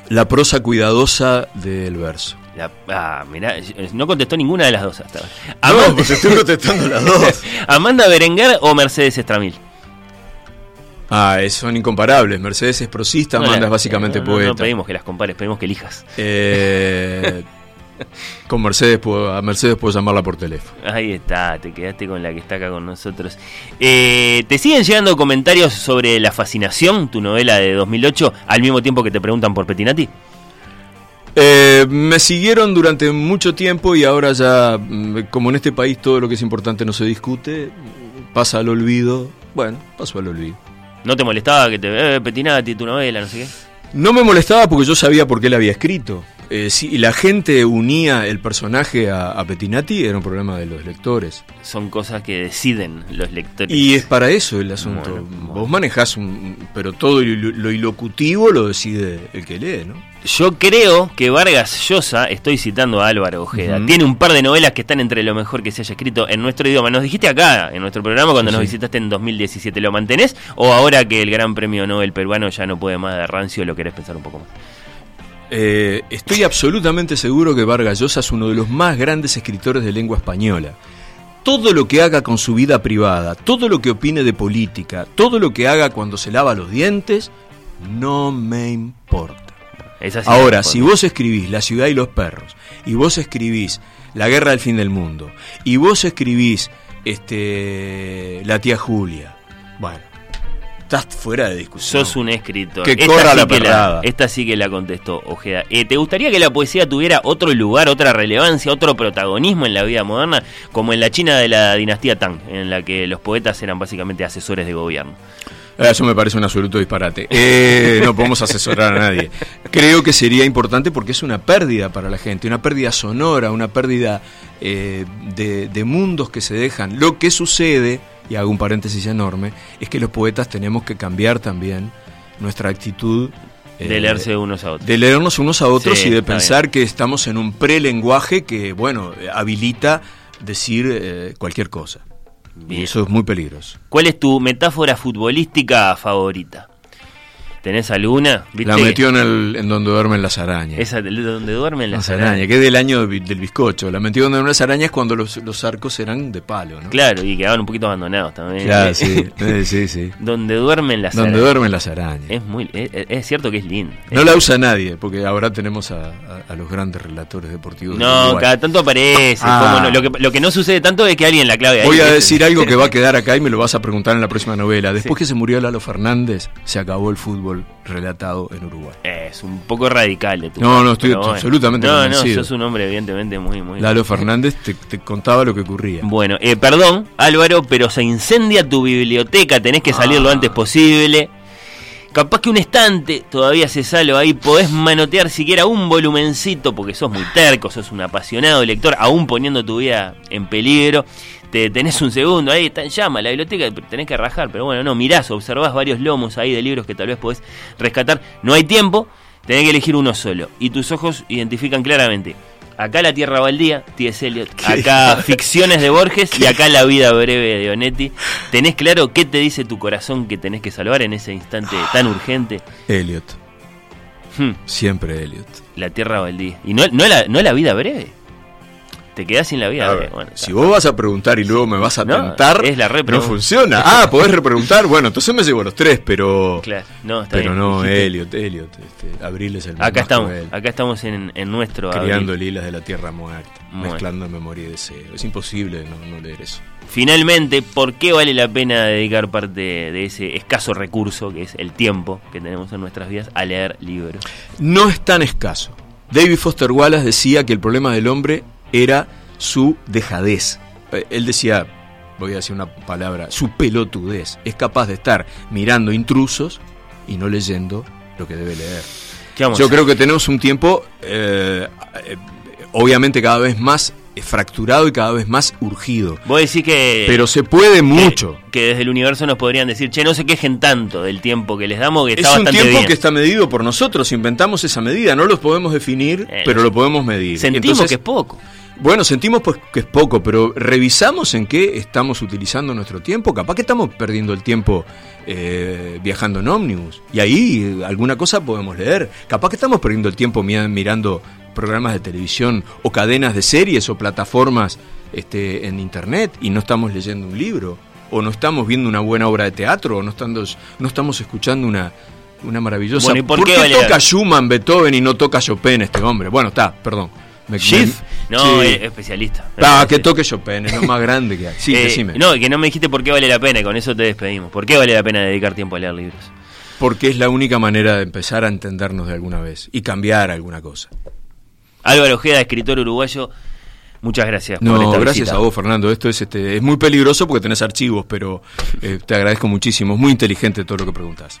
La prosa cuidadosa del verso. La- ah, mirá, no contestó ninguna de las dos hasta ahora. No, pues estoy contestando las dos. Amanda Berenguer o Mercedes Estramil. Ah, eh, son incomparables. Mercedes es prosista, No, Amanda la- es básicamente no, poeta. No pedimos que las compares, pedimos que elijas. Eh, con Mercedes a Mercedes puedo llamarla por teléfono. Ahí está, te quedaste con la que está acá con nosotros. Eh, ¿Te siguen llegando comentarios sobre La Fascinación, tu novela de 2008, al mismo tiempo que te preguntan por Petinati? Eh, me siguieron durante mucho tiempo y ahora ya, mm, como en este país todo lo que es importante no se discute, pasa al olvido. Bueno, pasó al olvido. ¿No te molestaba que te... Eh, Petinati, tu novela, no sé qué? No me molestaba porque yo sabía por qué él había escrito. Eh, si la gente unía el personaje a, a Pettinati, era un problema de los lectores. Son cosas que deciden los lectores. Y es para eso el asunto. Bueno, bueno. Vos manejás un. Pero todo lo, lo ilocutivo lo decide el que lee, ¿no? Yo creo que Vargas Llosa, estoy citando a Álvaro Ojeda, tiene un par de novelas que están entre lo mejor que se haya escrito en nuestro idioma. Nos dijiste acá, en nuestro programa, cuando Sí, nos visitaste en 2017, ¿lo mantenés? ¿O ahora que el Gran Premio Nobel peruano ya no puede más de rancio, lo querés pensar un poco más? Eh, estoy absolutamente seguro que Vargas Llosa es uno de los más grandes escritores de lengua española. Todo lo que haga con su vida privada, todo lo que opine de política, todo lo que haga cuando se lava los dientes, no me importa. Ahora, si vos escribís La ciudad y los perros, y vos escribís La guerra del fin del mundo, y vos escribís este, La tía Julia, bueno, estás fuera de discusión. Sos un escritor. Que Esta corra sí la que perrada. esta sí que la contestó Ojeda. Eh, ¿Te gustaría que la poesía tuviera otro lugar, otra relevancia, otro protagonismo en la vida moderna, como en la China de la dinastía Tang, en la que los poetas eran básicamente asesores de gobierno? Eh, Eso me parece un absoluto disparate. Eh, no podemos asesorar a nadie. Creo que sería importante porque es una pérdida para la gente, una pérdida sonora, una pérdida eh, de, de mundos que se dejan. Lo que sucede, y hago un paréntesis enorme, es que los poetas tenemos que cambiar también nuestra actitud. eh, De leerse unos a otros. De leernos unos a otros Sí, y de pensar que estamos en un prelenguaje que, bueno, eh, habilita decir eh, cualquier cosa. Bien. Y eso es muy peligroso. ¿Cuál es tu metáfora futbolística favorita? Tenés alguna, ¿viste? La metió en, el, en donde duermen las arañas. Esa de donde duermen las Las arañas. arañas, que es del año del bizcocho. La metió donde duermen las arañas cuando los, los arcos eran de palo, ¿no? Claro, y quedaban un poquito abandonados también. Claro, sí, eh, sí, sí. donde duermen las Donde arañas. duermen las arañas. Es muy es, es cierto que es lindo. No Es- la usa nadie, porque ahora tenemos a, a- a los grandes relatores deportivos. de No, cada tanto aparece. Ah. no. Lo, que, lo que no sucede tanto es que alguien la clave ahí. Voy a decir algo que va a quedar acá y me lo vas a preguntar en la próxima novela. Después que se murió Lalo Fernández, se acabó el fútbol relatado en Uruguay. Es un poco radical de tu No, parte, no, estoy bueno. absolutamente No, convencido. no, sos un hombre evidentemente muy, muy... Lalo Fernández te, te contaba lo que ocurría. Bueno, eh, perdón, Álvaro, pero se incendia tu biblioteca, tenés que salir Ah. lo antes posible. Capaz que un estante todavía se salva ahí, podés manotear siquiera un volumencito porque sos muy terco, sos un apasionado lector, aún poniendo tu vida en peligro. Te tenés un segundo, ahí está en llama la biblioteca, tenés que rajar, pero bueno, no, mirás, observás varios lomos ahí de libros que tal vez podés rescatar. No hay tiempo, tenés que elegir uno solo. Y tus ojos identifican claramente. Acá la Tierra Baldía, T.S. Eliot. Acá Ficciones de Borges y acá La vida breve de Onetti. ¿Tenés claro qué te dice tu corazón que tenés que salvar en ese instante tan urgente? Elliot, Hmm, siempre Elliot. la Tierra Baldía. Y no, no, la, no la vida breve. Te quedás sin la vida ver, Bueno, si vos vas a preguntar y luego me vas a No, tentar, es la re no funciona. Ah, podés repreguntar. Bueno, entonces me llevo los tres, pero. Claro, no, está pero bien, no. Elliot, Elliot. Este, Abril es el Acá estamos, cruel. acá estamos en, en nuestro Criando abril. lilas de la tierra muerta, mezclando memoria y deseo. Es imposible no, no leer eso. Finalmente, ¿por qué vale la pena dedicar parte de ese escaso recurso que es el tiempo que tenemos en nuestras vidas a leer libros? No es tan escaso. David Foster Wallace decía que el problema del hombre era su dejadez. Eh, Él decía, voy a decir una palabra, su pelotudez. Es capaz de estar mirando intrusos y no leyendo lo que debe leer. ¿Qué vamos Yo a creo que tenemos un tiempo, eh, eh, obviamente cada vez más fracturado y cada vez más urgido. Vos decís que... Pero se puede mucho. Que, desde el universo nos podrían decir, che, no se quejen tanto del tiempo que les damos, que Es está un bastante tiempo bien. que está medido por nosotros, inventamos esa medida, no lo podemos definir, Eh, pero lo podemos medir. Sentimos Entonces, que es poco. Bueno, sentimos pues que es poco, pero revisamos en qué estamos utilizando nuestro tiempo. Capaz que estamos perdiendo el tiempo eh, viajando en ómnibus. Y ahí eh, alguna cosa podemos leer. Capaz que estamos perdiendo el tiempo mi- mirando programas de televisión o cadenas de series o plataformas este, en internet y no estamos leyendo un libro. O no estamos viendo una buena obra de teatro, o no estamos, no estamos escuchando una, una maravillosa. Bueno, ¿y por qué toca Schumann, Beethoven y no toca Chopin este hombre? Bueno, está, perdón. Me- Schiff, me- no, sí. es especialista. Ah, que toque Chopin, es lo más grande que hay. Sí, Eh, decime. no, que no me dijiste por qué vale la pena, y con eso te despedimos. ¿Por qué vale la pena dedicar tiempo a leer libros? Porque es la única manera de empezar a entendernos de alguna vez y cambiar alguna cosa. Álvaro Ojeda, escritor uruguayo, muchas gracias por No, esta gracias visita. a vos, Fernando. Esto es, este, es muy peligroso porque tenés archivos, pero eh, te agradezco muchísimo. Es muy inteligente todo lo que preguntas.